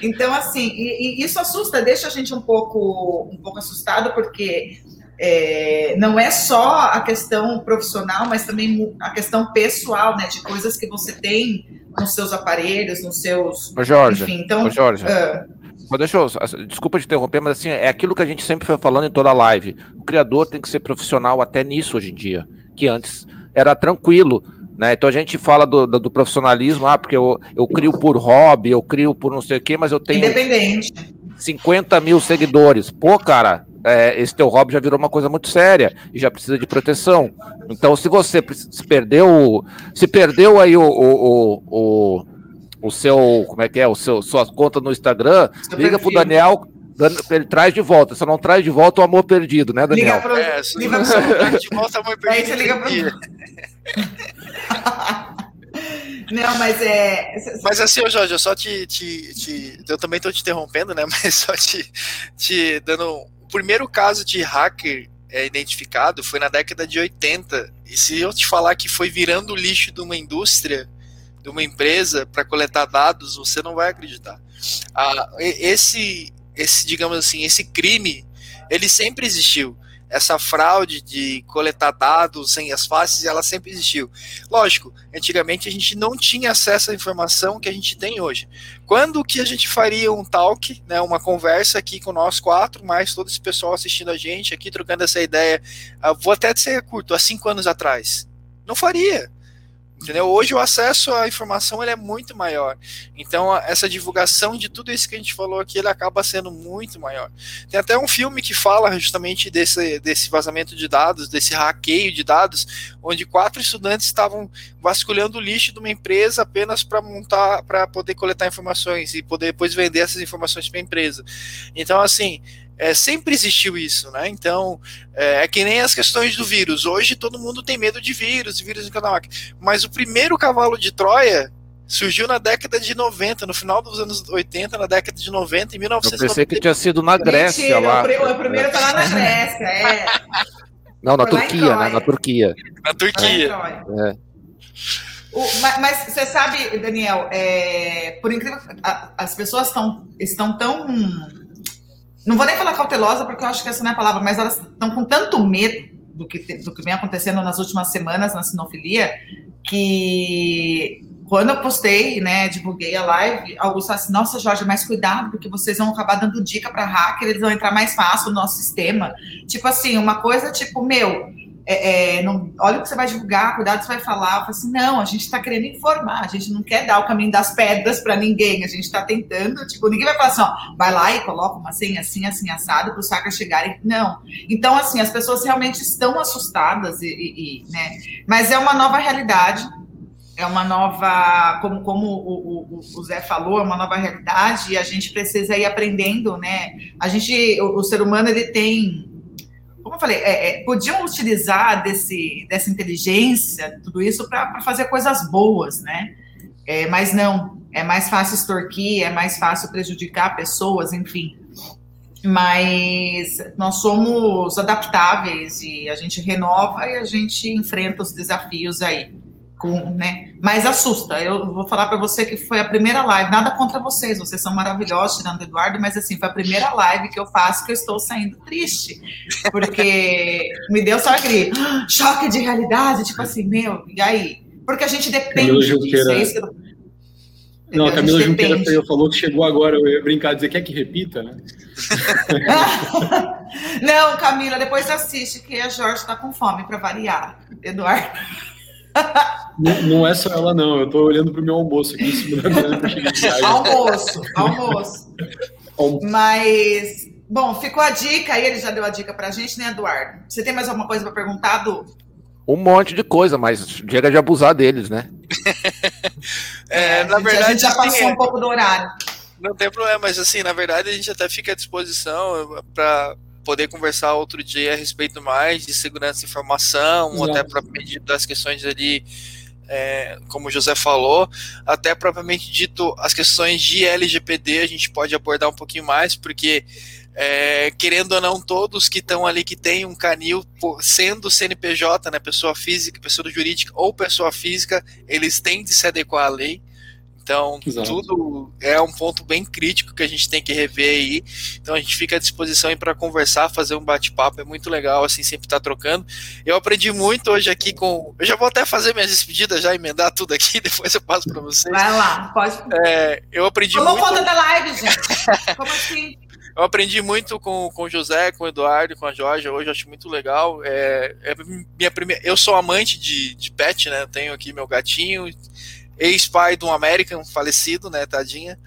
Então, assim, e, e, isso assusta, deixa a gente um pouco, um pouco assustado, porque é, não é só a questão profissional, mas também a questão pessoal, né? De coisas que você tem nos seus aparelhos, nos seus.
Ô Jorge, enfim, então. Ô Jorge. Uh, mas deixa eu, desculpa te interromper, mas assim, é aquilo que a gente sempre foi falando em toda a live. O criador tem que ser profissional até nisso hoje em dia, que antes era tranquilo. Né? Então a gente fala do, do, do, profissionalismo, ah, porque eu, eu crio por hobby, eu crio por não sei o quê, mas eu tenho
Independente.
50 mil seguidores. Pô, cara, é, esse teu hobby já virou uma coisa muito séria e já precisa de proteção. Então, se você se perdeu, se perdeu aí o, o, o, o, seu, como é que é, o seu, sua conta no Instagram, seu liga perfil. pro Daniel, ele traz de volta, só não traz de volta o amor perdido, né, Daniel? Liga pro, é, liga pro... de volta o amor perdido. Aí você liga pro...
Não, mas é.
Mas assim, Jorge, eu só te, te, te. Eu também estou te interrompendo, né? Mas só te, te dando. O primeiro caso de hacker é, identificado foi na década de 80. E se eu te falar que foi virando lixo de uma indústria, de uma empresa, para coletar dados, você não vai acreditar. Ah, esse, esse, digamos assim, esse crime, ele sempre existiu essa fraude de coletar dados sem as faces, ela sempre existiu. Lógico, antigamente a gente não tinha acesso à informação que a gente tem hoje. Quando que a gente faria um talk, né, uma conversa aqui com nós quatro, mais todo esse pessoal assistindo a gente aqui, trocando essa ideia, uh, vou até ser curto, há cinco anos atrás? Não faria. Entendeu? Hoje o acesso à informação ele é muito maior. Então, essa divulgação de tudo isso que a gente falou aqui, ele acaba sendo muito maior. Tem até um filme que fala justamente desse, desse vazamento de dados, desse hackeio de dados, onde quatro estudantes estavam vasculhando o lixo de uma empresa apenas para montar, para poder coletar informações e poder depois vender essas informações para a empresa. Então, assim, é, sempre existiu isso, né? Então, é, é, que nem as questões do vírus. Hoje todo mundo tem medo de vírus, vírus em cada máquina. Mas o primeiro cavalo de Troia surgiu na década de 90, no final dos anos 80, na década de 90, em 1990. Eu
pensei que tinha sido na Grécia Mentira, lá.
O primeiro tá lá na Grécia, é.
Não, na Turquia, né? Na Turquia.
Na Turquia. É.
O, mas, mas, você sabe, Daniel, é, por incrível as pessoas tão, estão tão não vou nem falar cautelosa, porque eu acho que essa não é a palavra, mas elas estão com tanto medo do que, do que vem acontecendo nas últimas semanas na sinofilia, que quando eu postei, né, divulguei a live, alguns falaram assim, nossa, Jorge, mais cuidado, porque vocês vão acabar dando dica para hacker, eles vão entrar mais fácil no nosso sistema. Tipo assim, uma coisa tipo, meu, é, é, não, olha o que você vai divulgar, cuidado você vai falar. Falo assim, não, a gente está querendo informar, a gente não quer dar o caminho das pedras para ninguém, a gente está tentando, tipo, ninguém vai falar assim, ó, vai lá e coloca uma senha assim, assim, assado, para os hackers chegarem. Não. Então, assim, as pessoas realmente estão assustadas, e, e, e, né? Mas é uma nova realidade, é uma nova, como, como o, o, o, Zé falou, é uma nova realidade e a gente precisa ir aprendendo, né? A gente, o, o ser humano, ele tem como eu falei, é, é, podiam utilizar desse, dessa inteligência, tudo isso, para fazer coisas boas, né? É, mas não, é mais fácil extorquir, é mais fácil prejudicar pessoas, enfim. mas nós somos adaptáveis e a gente renova e a gente enfrenta os desafios aí. Com, né? Mas assusta. Eu vou falar para você que foi a primeira live, nada contra vocês, vocês são maravilhosos, tirando o Eduardo, mas assim, foi a primeira live que eu faço que eu estou saindo triste, porque me deu só aquele choque de realidade, tipo assim, meu, e aí? Porque a gente depende disso, é isso que eu
não, a Camila Junqueira foi, falou que chegou agora, eu ia brincar, dizer, quer que repita, né?
não, Camila, depois assiste, que a Jorge está com fome, para variar, Eduardo.
Não, não, é só ela, não, eu estou olhando para o meu almoço aqui em cima da mesa.
almoço, almoço. Mas, bom, ficou a dica, aí ele já deu a dica para a gente, né, Eduardo? Você tem mais alguma coisa para perguntar, Du?
Um monte de coisa, mas chega de abusar deles, né?
É, é, na verdade, a gente já passou um pouco do horário.
Não tem problema, mas assim, na verdade, a gente até fica à disposição para poder conversar outro dia a respeito mais de segurança de informação, Exato. até propriamente das questões ali, é, como o José falou, até propriamente dito as questões de LGPD a gente pode abordar um pouquinho mais, porque é, querendo ou não, todos que estão ali que tem um canil, sendo CNPJ, né, pessoa física, pessoa jurídica ou pessoa física, eles têm de se adequar à lei. Então, Exato. tudo é um ponto bem crítico que a gente tem que rever aí. Então, a gente fica à disposição para conversar, fazer um bate-papo, é muito legal, assim, sempre estar tá trocando. Eu aprendi muito hoje aqui com. Eu já vou até fazer minhas despedidas, já emendar tudo aqui, depois eu passo para vocês.
Vai lá, pode.
É, eu aprendi
Tomou
muito.
conta da live, gente. Como assim?
Eu aprendi muito com, com o José, com o Eduardo, com a Jorge, hoje eu acho muito legal. É, é minha primeira, eu sou amante de, de pet, né? Eu tenho aqui meu gatinho, ex-pai de um American falecido, né, tadinha.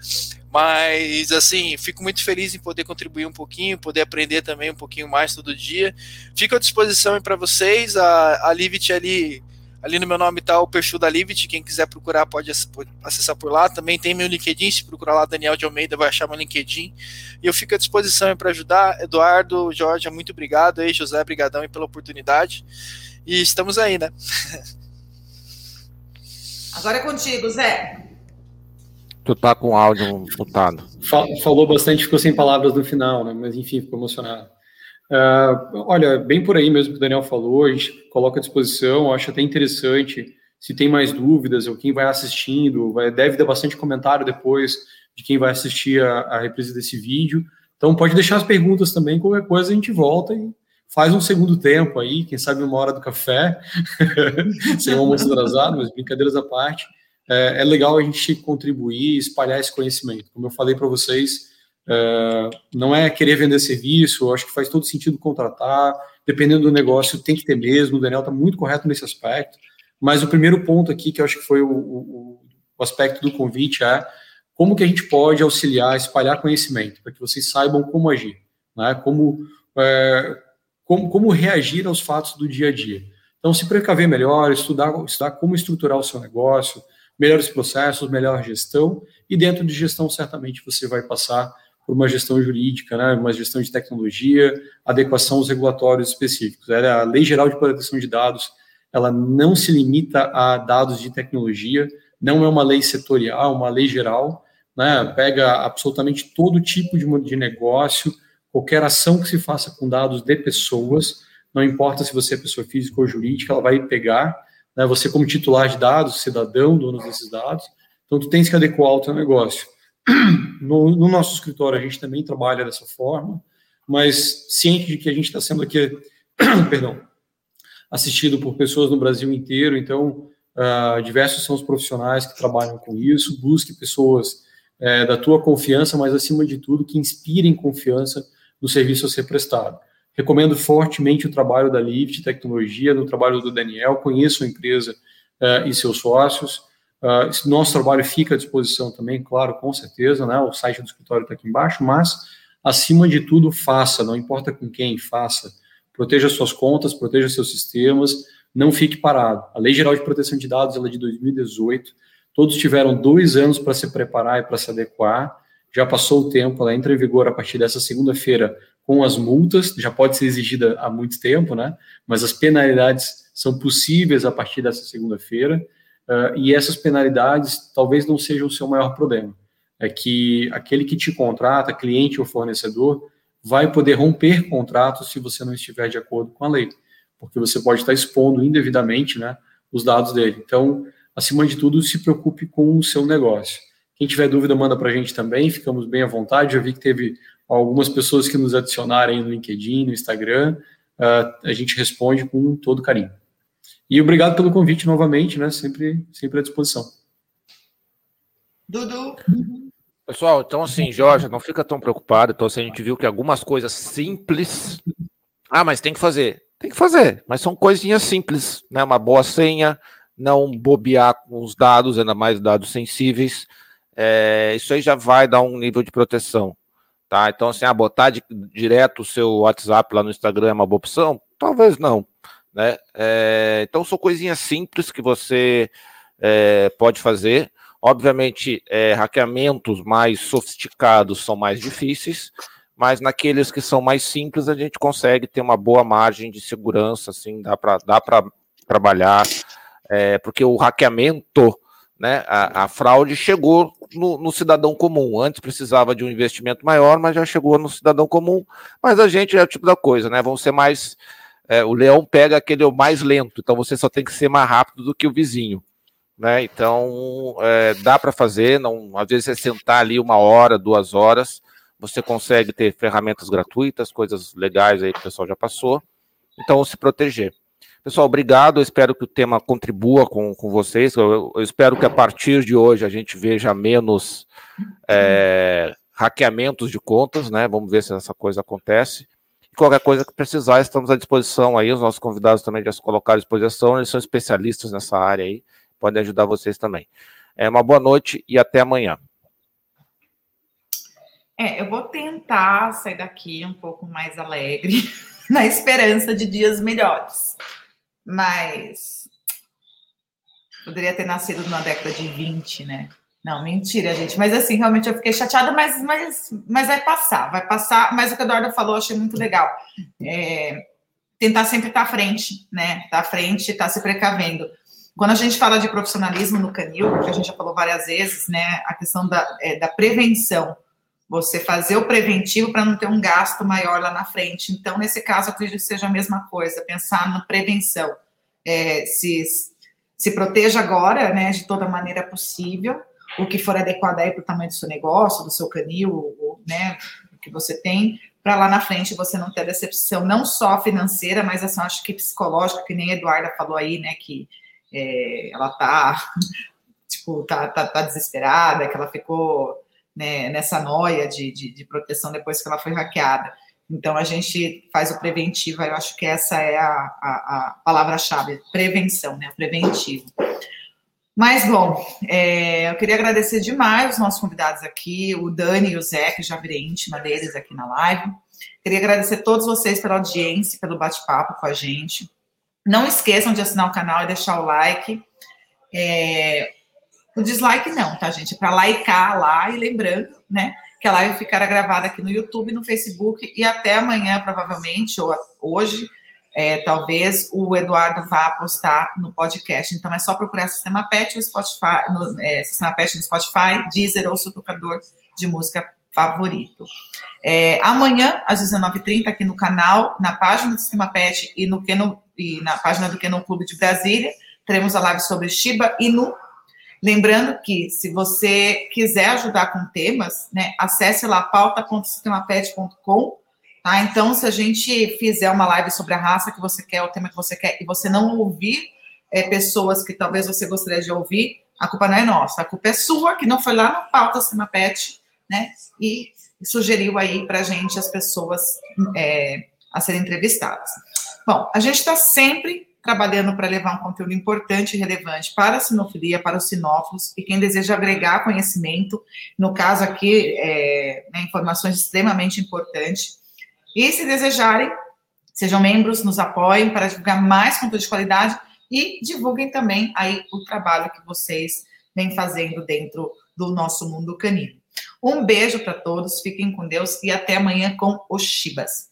Mas, assim, fico muito feliz em poder contribuir um pouquinho, poder aprender também um pouquinho mais todo dia. Fico à disposição para vocês. A, a Livit ali Ali no meu nome está o perfil da Livit, quem quiser procurar pode acessar por lá. Também tem meu LinkedIn, se procurar lá Daniel de Almeida, vai achar meu LinkedIn. E eu fico à disposição para ajudar. Eduardo, Jorge, muito obrigado aí, José, brigadão pela oportunidade. E estamos aí, né?
Agora é contigo, Zé.
Tu tá com áudio mutado.
Falou bastante, ficou sem palavras no final, né? Mas enfim, ficou emocionado. Uh, olha, bem por aí mesmo que o Daniel falou, a gente coloca à disposição, acho até interessante, se tem mais dúvidas, ou quem vai assistindo, vai, deve dar bastante comentário depois de quem vai assistir a, a reprise desse vídeo. Então pode deixar as perguntas também, qualquer coisa a gente volta e faz um segundo tempo aí, quem sabe uma hora do café, sem um almoço atrasado, mas brincadeiras à parte. É, é legal a gente contribuir, espalhar esse conhecimento. Como eu falei para vocês, Uh, não é querer vender serviço, acho que faz todo sentido contratar, dependendo do negócio, tem que ter mesmo. O Daniel está muito correto nesse aspecto. Mas o primeiro ponto aqui, que eu acho que foi o, o, o aspecto do convite, é como que a gente pode auxiliar, espalhar conhecimento, para que vocês saibam como agir, né? como, é, como, como reagir aos fatos do dia a dia. Então, se precaver melhor, estudar, estudar como estruturar o seu negócio, melhores processos, melhor gestão, e dentro de gestão, certamente, você vai passar por uma gestão jurídica, né, uma gestão de tecnologia, adequação aos regulatórios específicos. A Lei Geral de Proteção de Dados, ela não se limita a dados de tecnologia, não é uma lei setorial, uma lei geral, né, pega absolutamente todo tipo de, de negócio, qualquer ação que se faça com dados de pessoas, não importa se você é pessoa física ou jurídica, ela vai pegar, né, você como titular de dados, cidadão, dono desses dados, então tu tens que adequar ao teu negócio. No, no, nosso escritório, a gente também trabalha dessa forma, mas ciente de que a gente está sendo aqui, perdão, assistido por pessoas no Brasil inteiro, então, uh, diversos são os profissionais que trabalham com isso, busque pessoas uh, da tua confiança, mas, acima de tudo, que inspirem confiança no serviço a ser prestado. Recomendo fortemente o trabalho da Lift Tecnologia, no trabalho do Daniel, conheço a empresa uh, e seus sócios, Uh, nosso trabalho fica à disposição também, claro, com certeza, né? O site do escritório está aqui embaixo, mas, acima de tudo, faça, não importa com quem, faça. Proteja suas contas, proteja seus sistemas, não fique parado. A Lei Geral de Proteção de Dados ela é de 2018, todos tiveram dois anos para se preparar e para se adequar, já passou o tempo, ela entra em vigor a partir dessa segunda-feira com as multas, já pode ser exigida há muito tempo, né? Mas as penalidades são possíveis a partir dessa segunda-feira. Uh, e essas penalidades talvez não sejam o seu maior problema. É que aquele que te contrata, cliente ou fornecedor,
vai poder romper contratos se você não estiver de acordo com a lei, porque você pode estar expondo indevidamente né, os dados dele. Então, acima de tudo, se preocupe com o seu negócio. Quem tiver dúvida, manda para a gente também, ficamos bem à vontade. Já vi que teve algumas pessoas que nos adicionaram no LinkedIn, no Instagram, uh, a gente responde com todo carinho. E obrigado pelo convite novamente, né? Sempre, sempre à disposição.
Dudu.
Pessoal, então assim, Jorge, não fica tão preocupado. Então, assim, a gente viu que algumas coisas simples. Ah, mas tem que fazer. Tem que fazer, mas são coisinhas simples, né? Uma boa senha, não bobear com os dados, ainda mais dados sensíveis. É, isso aí já vai dar um nível de proteção. Tá? Então, assim, ah, botar de, direto o seu WhatsApp lá no Instagram é uma boa opção? Talvez não. Né? É, então, são coisinhas simples que você é, pode fazer. Obviamente, é, hackeamentos mais sofisticados são mais difíceis, mas naqueles que são mais simples, a gente consegue ter uma boa margem de segurança, assim, dá para dá trabalhar, é, porque o hackeamento, né, a, a fraude chegou no, no, cidadão comum. Antes precisava de um investimento maior, mas já chegou no cidadão comum. Mas a gente é o tipo da coisa, né? Vão ser mais é, o leão pega aquele mais lento, então você só tem que ser mais rápido do que o vizinho. Né? Então é, dá para fazer, não, às vezes é sentar ali uma hora, duas horas, você consegue ter ferramentas gratuitas, coisas legais aí que o pessoal já passou. Então, se proteger. Pessoal, obrigado. Eu espero que o tema contribua com, com vocês. Eu, eu espero que a partir de hoje a gente veja menos é, hackeamentos de contas, né? Vamos ver se essa coisa acontece. Qualquer coisa que precisar, estamos à disposição aí. Os nossos convidados também já se colocaram à disposição, eles são especialistas nessa área aí, podem ajudar vocês também. É uma boa noite e até amanhã.
É, eu vou tentar sair daqui um pouco mais alegre, na esperança de dias melhores. Mas poderia ter nascido na década de 20, né? Não, mentira, gente. Mas assim, realmente eu fiquei chateada, mas, mas, mas vai passar, vai passar. Mas o que a Eduardo falou, eu achei muito legal. É, tentar sempre estar à frente, né? Estar à frente, estar se precavendo. Quando a gente fala de profissionalismo no canil, que a gente já falou várias vezes, né? A questão da, é, da prevenção. Você fazer o preventivo para não ter um gasto maior lá na frente. Então, nesse caso, acredito que seja a mesma coisa, pensar na prevenção. É, se, se proteja agora, né, de toda maneira possível, o que for adequado aí para o tamanho do seu negócio, do seu canil, né, que você tem, para lá na frente você não ter decepção, não só financeira, mas assim, acho que psicológica, que nem a Eduarda falou aí, né, que é, ela tá, tipo, tá, tá, tá, desesperada, que ela ficou né, nessa noia de, de, de, proteção depois que ela foi hackeada. Então, a gente faz o preventivo, eu acho que essa é a, a, a palavra-chave, prevenção, né, preventivo. Mas, bom, é, eu queria agradecer demais os nossos convidados aqui, o Dani e o Zé, que já virei íntima deles aqui na live. Queria agradecer a todos vocês pela audiência, pelo bate-papo com a gente. Não esqueçam de assinar o canal e deixar o like. É, o dislike não, tá, gente? É para likear lá e lembrando, né, que a live ficará gravada aqui no YouTube, no Facebook e até amanhã, provavelmente, ou hoje, é, talvez o Eduardo vá postar no podcast. Então é só procurar Sistema Pet no Spotify, no, é, Sistema Pet no Spotify, Deezer ou seu tocador de música favorito. É, amanhã, às 19h30, aqui no canal, na página do Sistema Pet e, no Keno, e na página do Canon Clube de Brasília, teremos a live sobre Shiba Inu. Lembrando que, se você quiser ajudar com temas, né, acesse lá pauta.sistemapet.com Tá? Então, se a gente fizer uma live sobre a raça que você quer, o tema que você quer, e você não ouvir é, pessoas que talvez você gostaria de ouvir, a culpa não é nossa, a culpa é sua, que não foi lá no pauta Cima Pet, né? E sugeriu aí para a gente as pessoas é, a serem entrevistadas. Bom, a gente está sempre trabalhando para levar um conteúdo importante e relevante para a sinofilia, para os sinófilos e quem deseja agregar conhecimento, no caso aqui, é, né, informações extremamente importantes. E se desejarem, sejam membros, nos apoiem para divulgar mais conteúdo de qualidade e divulguem também aí o trabalho que vocês vêm fazendo dentro do nosso mundo canino. Um beijo para todos, fiquem com Deus e até amanhã com os Chibas.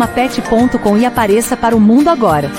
sistemapet.com e apareça para o mundo agora.